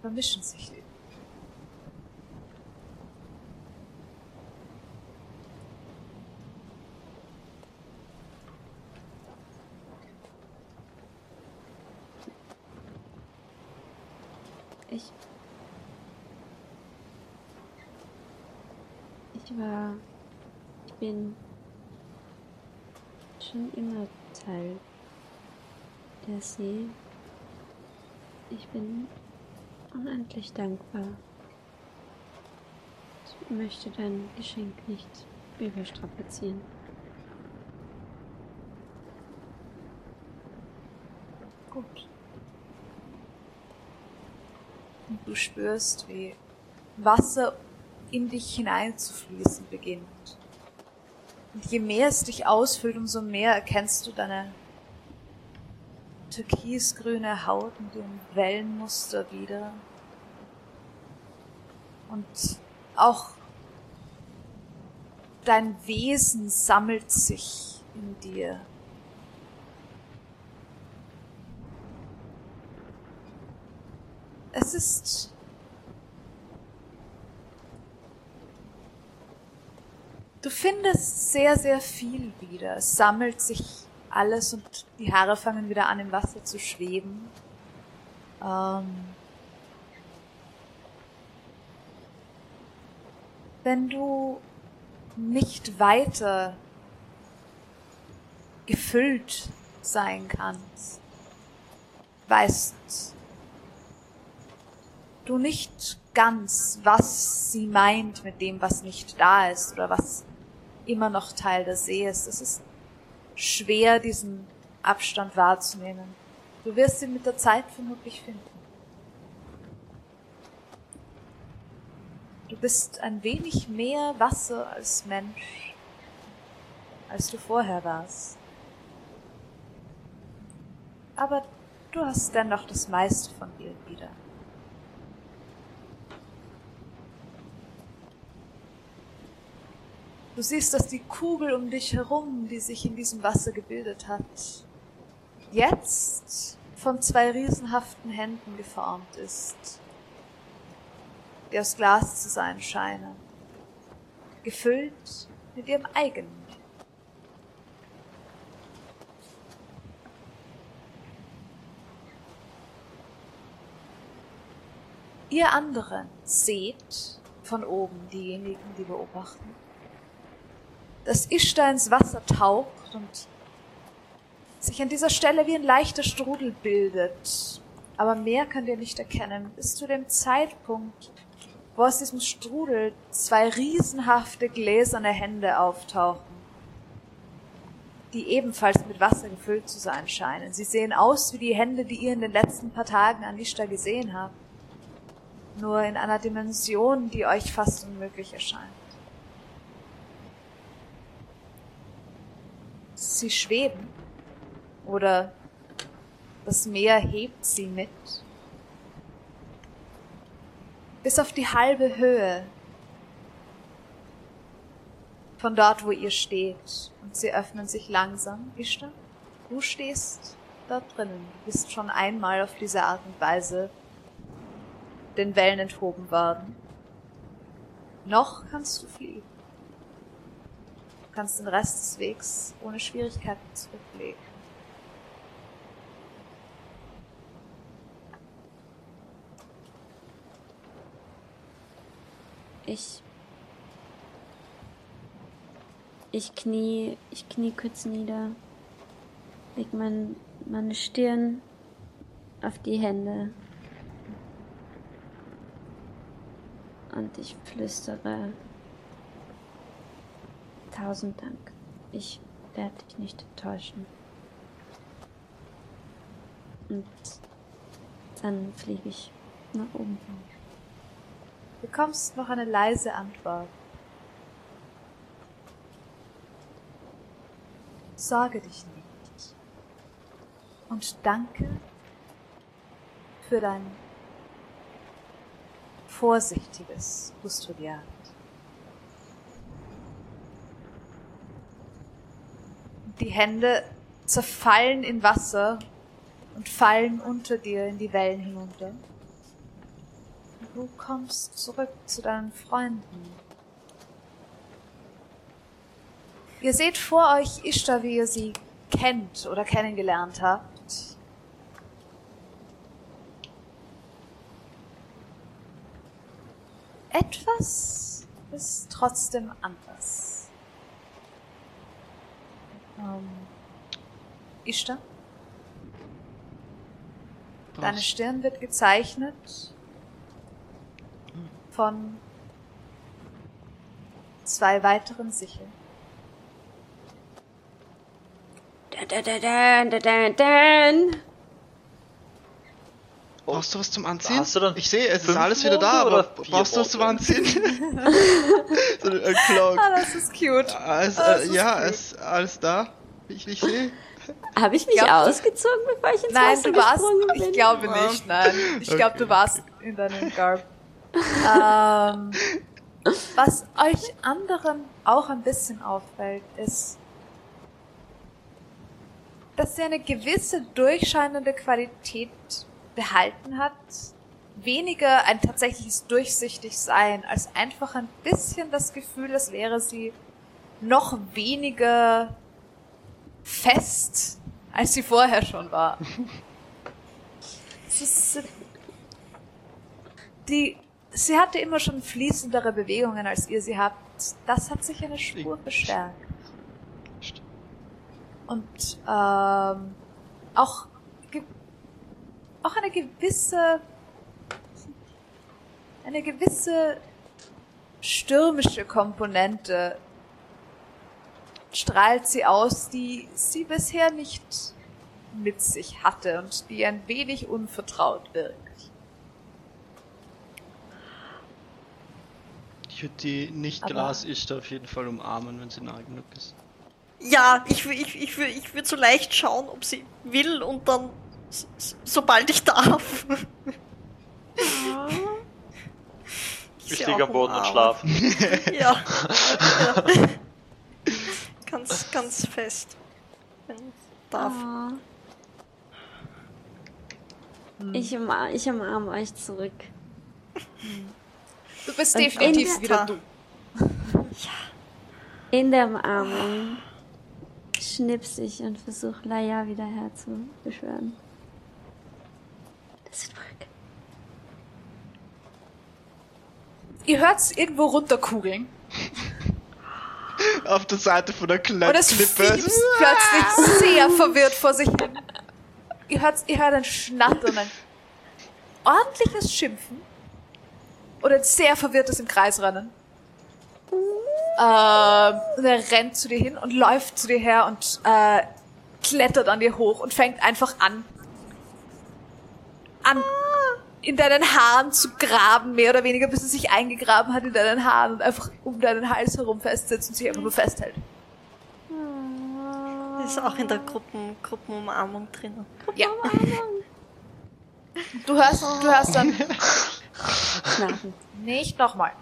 vermischen sich die. Ich. Ich war. Ich bin schon immer Teil der See. Ich bin unendlich dankbar. Ich möchte dein Geschenk nicht überstrapazieren. Gut. Du spürst, wie Wasser in dich hineinzufließen beginnt. Und je mehr es dich ausfüllt, umso mehr erkennst du deine türkisgrüne Haut mit dem Wellenmuster wieder. Und auch dein Wesen sammelt sich in dir. Es ist Du findest sehr, sehr viel wieder. Es sammelt sich alles und die Haare fangen wieder an im Wasser zu schweben. Ähm wenn du nicht weiter gefüllt sein kannst, weißt du nicht ganz, was sie meint mit dem, was nicht da ist oder was immer noch Teil der See ist. Es ist schwer, diesen Abstand wahrzunehmen. Du wirst ihn mit der Zeit vermutlich finden. Du bist ein wenig mehr Wasser als Mensch, als du vorher warst. Aber du hast dennoch das meiste von dir wieder. Du siehst, dass die Kugel um dich herum, die sich in diesem Wasser gebildet hat, jetzt von zwei riesenhaften Händen geformt ist, die aus Glas zu sein scheinen, gefüllt mit ihrem eigenen. Ihr anderen seht von oben diejenigen, die beobachten, dass Ishtar ins Wasser taucht und sich an dieser Stelle wie ein leichter Strudel bildet. Aber mehr könnt ihr nicht erkennen, bis zu dem Zeitpunkt, wo aus diesem Strudel zwei riesenhafte gläserne Hände auftauchen, die ebenfalls mit Wasser gefüllt zu sein scheinen. Sie sehen aus wie die Hände, die ihr in den letzten paar Tagen an Ishtar gesehen habt, nur in einer Dimension, die euch fast unmöglich erscheint. Sie schweben oder das Meer hebt sie mit. Bis auf die halbe Höhe von dort, wo ihr steht. Und sie öffnen sich langsam. Ishtar, du stehst da drinnen. Du bist schon einmal auf diese Art und Weise den Wellen enthoben worden. Noch kannst du fliegen kannst den Rest des Wegs ohne Schwierigkeiten zurücklegen. Ich. Ich knie, ich knie kurz nieder, leg mein, meine Stirn auf die Hände und ich flüstere Tausend Dank. Ich werde dich nicht enttäuschen. Und dann fliege ich nach oben. Du bekommst noch eine leise Antwort. Sorge dich nicht. Und danke für dein vorsichtiges Custodiat. Die Hände zerfallen in Wasser und fallen unter dir in die Wellen hinunter. Du kommst zurück zu deinen Freunden. Ihr seht vor euch Ishtar, wie ihr sie kennt oder kennengelernt habt. Etwas ist trotzdem anders. Ähm, Ishtar? Deine Stirn wird gezeichnet von zwei weiteren Sicheln. Da, da, da, da, da, da, da. Brauchst du was zum Anziehen? Hast du dann ich sehe, es ist alles wieder da, aber brauchst du was zum? Anziehen? so ein Cloak. Ah, das ist cute. Alles, Das äh, ist ja, cute. es ist alles da, wie ich, wie ich sehe. Habe ich mich glaub, ausgezogen, bevor ich ins Nein, Wasser du warst. gesprungen bin? Ich glaube nicht, nein. Ich glaube, du warst in deinem Garb. ähm, was euch anderen auch ein bisschen auffällt, ist, dass sie eine gewisse durchscheinende Qualität behalten hat. Weniger ein tatsächliches Durchsichtigsein, als einfach ein bisschen das Gefühl, als wäre sie noch weniger fest, als sie vorher schon war. Ist, die, sie hatte immer schon fließendere Bewegungen, als ihr sie habt. Das hat sich eine Spur bestärkt. Und ähm, auch, auch eine gewisse, eine gewisse stürmische Komponente strahlt sie aus, die sie bisher nicht mit sich hatte und die ein wenig unvertraut wirkt. Ich würde die nicht Aber- Glas ist auf jeden Fall umarmen, wenn sie nah genug ist. Ja, ich, ich, ich, ich würde so leicht schauen, ob sie will und dann, sobald ich darf. Ich sie liege am Boden und schlafe. Ja. ja. ganz, ganz fest. Wenn ich darf. Oh. Ich, umarm, ich umarm euch zurück. Du bist Und definitiv in- wieder du. In der Umarmung schnips ich und versuche Laia wieder herzubeschwören. Das ist zurück. Ihr hört's irgendwo runterkugeln. Auf der Seite von der Und es Klippe. fiebst plötzlich sehr verwirrt vor sich hin. Ihr hört, ihr hört ein Schnattern, ein ordentliches Schimpfen. Oder ein sehr verwirrtes im Kreis rennen. Ähm, und er rennt zu dir hin und läuft zu dir her und äh, klettert an dir hoch und fängt einfach an, an in deinen Haaren zu graben, mehr oder weniger, bis er sich eingegraben hat in deinen Haaren und einfach um deinen Hals herum festsitzt und sich einfach nur festhält. Ist auch in der Gruppen, Gruppenumarmung drin. Ja. Du hörst, du hörst dann Schnarchen. nicht nochmal.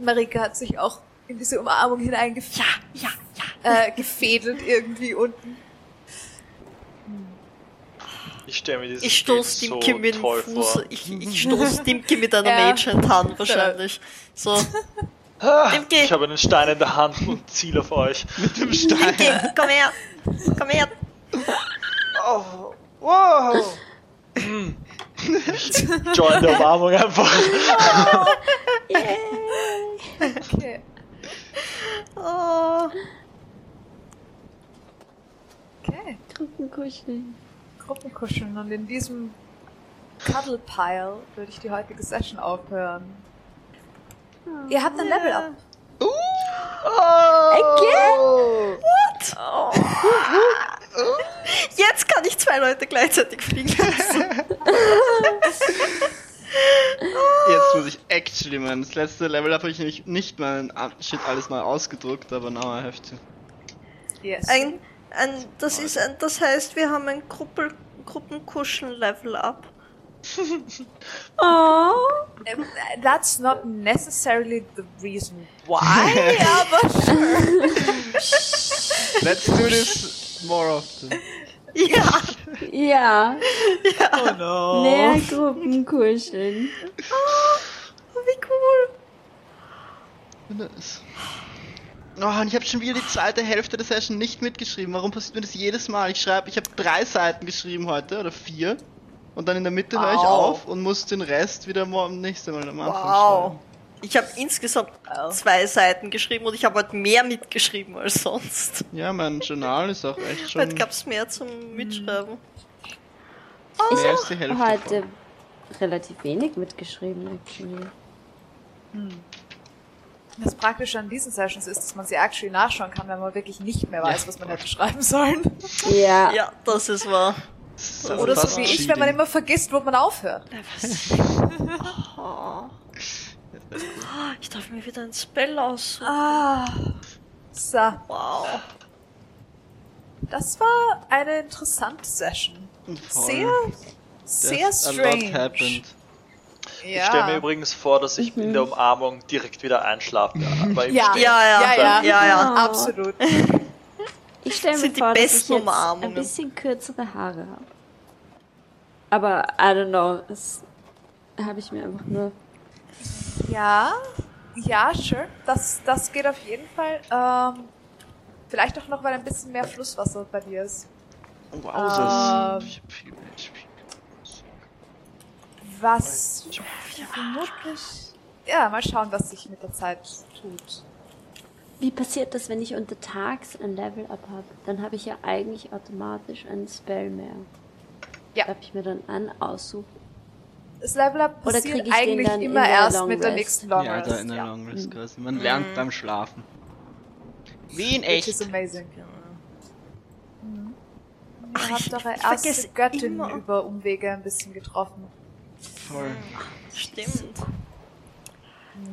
Marika hat sich auch in diese Umarmung hineingefädelt Ja, ja, äh, gefädelt irgendwie unten. Ich stelle mir dieses Ich stoß Dimki so mit dem toll Fuß. vor. Ich, ich stoß Dimki mit einer Ja. Mage-Hand wahrscheinlich. So. Ah. Ich habe einen Stein in der Hand und ziele auf euch. Mit dem Stein. Dimki, komm her. Komm her. Oh, wow! Ich join der Umarmung einfach. Okay. Oh. Okay. Gruppenkuscheln. Gruppenkuscheln und in diesem Cuddle Pile würde ich die heutige Session aufhören. Ihr habt ein Level Up. Again? Jetzt kann ich zwei Leute gleichzeitig fliegen lassen. Jetzt muss ich actually, man. Das letzte Level habe ich nämlich nicht meinen Shit alles mal ausgedruckt, aber now I have to. Yes. Ein, ein, das ist ein, das heißt, wir haben ein Gruppel, Gruppenkuscheln-Level-Up. Oh. Um, That's not necessarily the reason why, aber sure. Let's do this more often. Ja. Ja. Oh no. Mehr Gruppenkuscheln. Oh, wie cool. Nice. Oh, und ich habe schon wieder die zweite Hälfte der Session nicht mitgeschrieben. Warum passiert mir das jedes Mal? Ich schreibe, ich habe drei Seiten geschrieben heute oder vier. Und dann in der Mitte höre ich Wow. auf und muss den Rest wieder morgen nächste Mal am Anfang Wow. Ich habe insgesamt Oh. zwei Seiten geschrieben und ich habe heute mehr mitgeschrieben als sonst. Ja, mein Journal ist auch echt schon Heute gab's mehr zum Mitschreiben. mehr als die Hälfte Heute voll. relativ wenig mitgeschrieben, actually. Das Praktische an diesen Sessions ist, dass man sie actually nachschauen kann, wenn man wirklich nicht mehr weiß, was man hätte schreiben sollen. Ja. Ja, das ist wahr. Das ist Oder so wie ich, wenn man immer vergisst, wo man aufhört. Oh. Ich darf mir wieder ein Spell aussuchen. Ah. So, Wow. das war eine interessante Session. Voll. Sehr, sehr a lot strange. happened. Ich stelle mir Ja. übrigens vor, dass ich in der Umarmung direkt wieder einschlafe. Ja. Ja, ja, Ja, ja. ja, ja. Absolut. Ich stelle mir vor, dass ich jetzt ein bisschen kürzere Haare habe. Aber I don't know, das habe ich mir einfach nur. Ja, ja, sure. Das, das geht auf jeden Fall. Ähm, vielleicht auch noch, weil ein bisschen mehr Flusswasser bei dir ist. Wow, Ähm. ich hab viel HP. Was vermutlich. Ja, mal schauen, was sich mit der Zeit tut. Wie passiert das, wenn ich untertags ein Level-Up habe? Dann habe ich ja eigentlich automatisch einen Spell mehr. Ja. Darf ich mir dann einen aussuchen? Das Level-Up Oder passiert eigentlich immer erst mit der nächsten Long ja, Rest. da in der ja. Long Rest quasi. Man lernt beim Schlafen. Wie in Which is echt. amazing. Ach, Ihr habt ich- eure erste Göttin immer. über Umwege ein bisschen getroffen. Voll. Stimmt.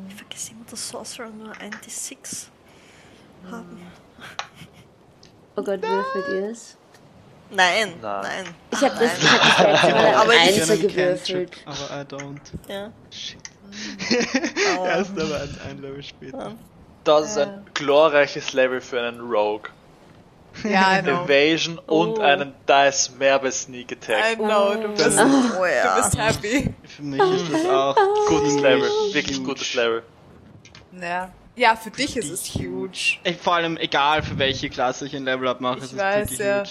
Ich vergesse immer, dass Sorcerer nur ein D6 haben. Oh Gott, würfelt ihr es? Nein, Nein. nein. Ich habe das, ich hab das letzte Mal Aber ein ich- Einser gewürfelt. Aber I don't. Ja. Shit. Oh. Erst aber ein, ein Level später. Das ist ein glorreiches Level für einen Rogue. Ja, I know. Evasion und Oh. einen Dice mehr bei Sneak I Attack. know, du bist, Oh du ja. bist happy. Für mich ist das auch Gutes Level, wirklich gutes Level. Ja. ja, für dich ist es huge. Ey, vor allem egal für welche Klasse ich ein Level up mache, Ich es ist weiß, wirklich ja. huge.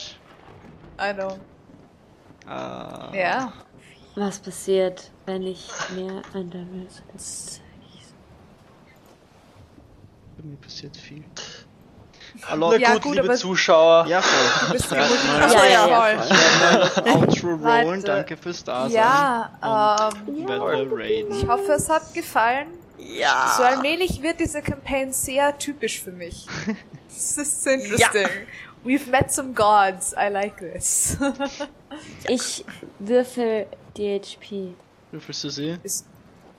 I know. Ah. Ja. Was passiert, wenn ich mehr ein Level setze? Bei mir passiert viel. Hallo, gut, Ja, gut, liebe aber- Zuschauer. ja voll. Du bist Ja. Ja, ja, voll. das Outro rollen, danke fürs Dasein. Ja, ähm, Und werde raiden. ich hoffe, es hat gefallen. Ja. So allmählich wird diese Campaign sehr typisch für mich. This is interesting. We've met some gods. I like this. Ich würfel die HP. Würfelst du sie? Ist,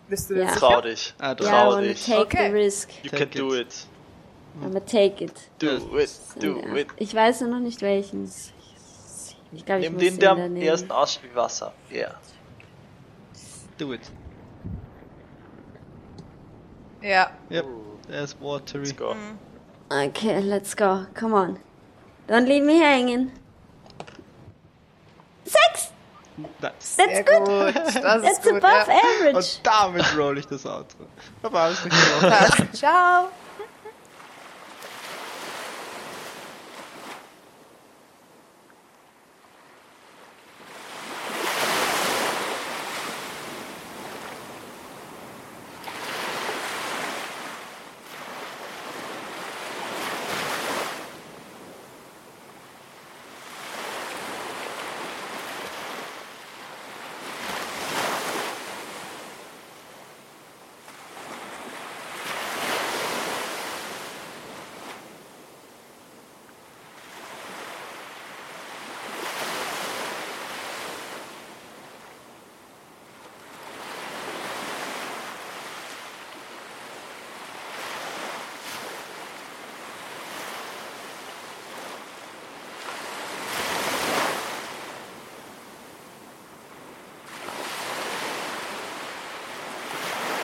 bist du Ja. dir Trau sicher? dich. Ah. Ja, Trau wanna dich. take Okay. the risk. You Take can do it. it. I'ma take it. Do it. Do Ja. it. Ich weiß nur noch nicht welchen. Ich glaube, ich Nimm den, den der am ersten aussieht wie Wasser. Ja. Do it. Ja. Yep, there's watery. Let's go. Okay, let's go. Come on. Don't leave me hanging. Sechs! That's That's good. gut. Das That's above Ja. average. Und damit roll ich das Outro. Aber alles. Ciao.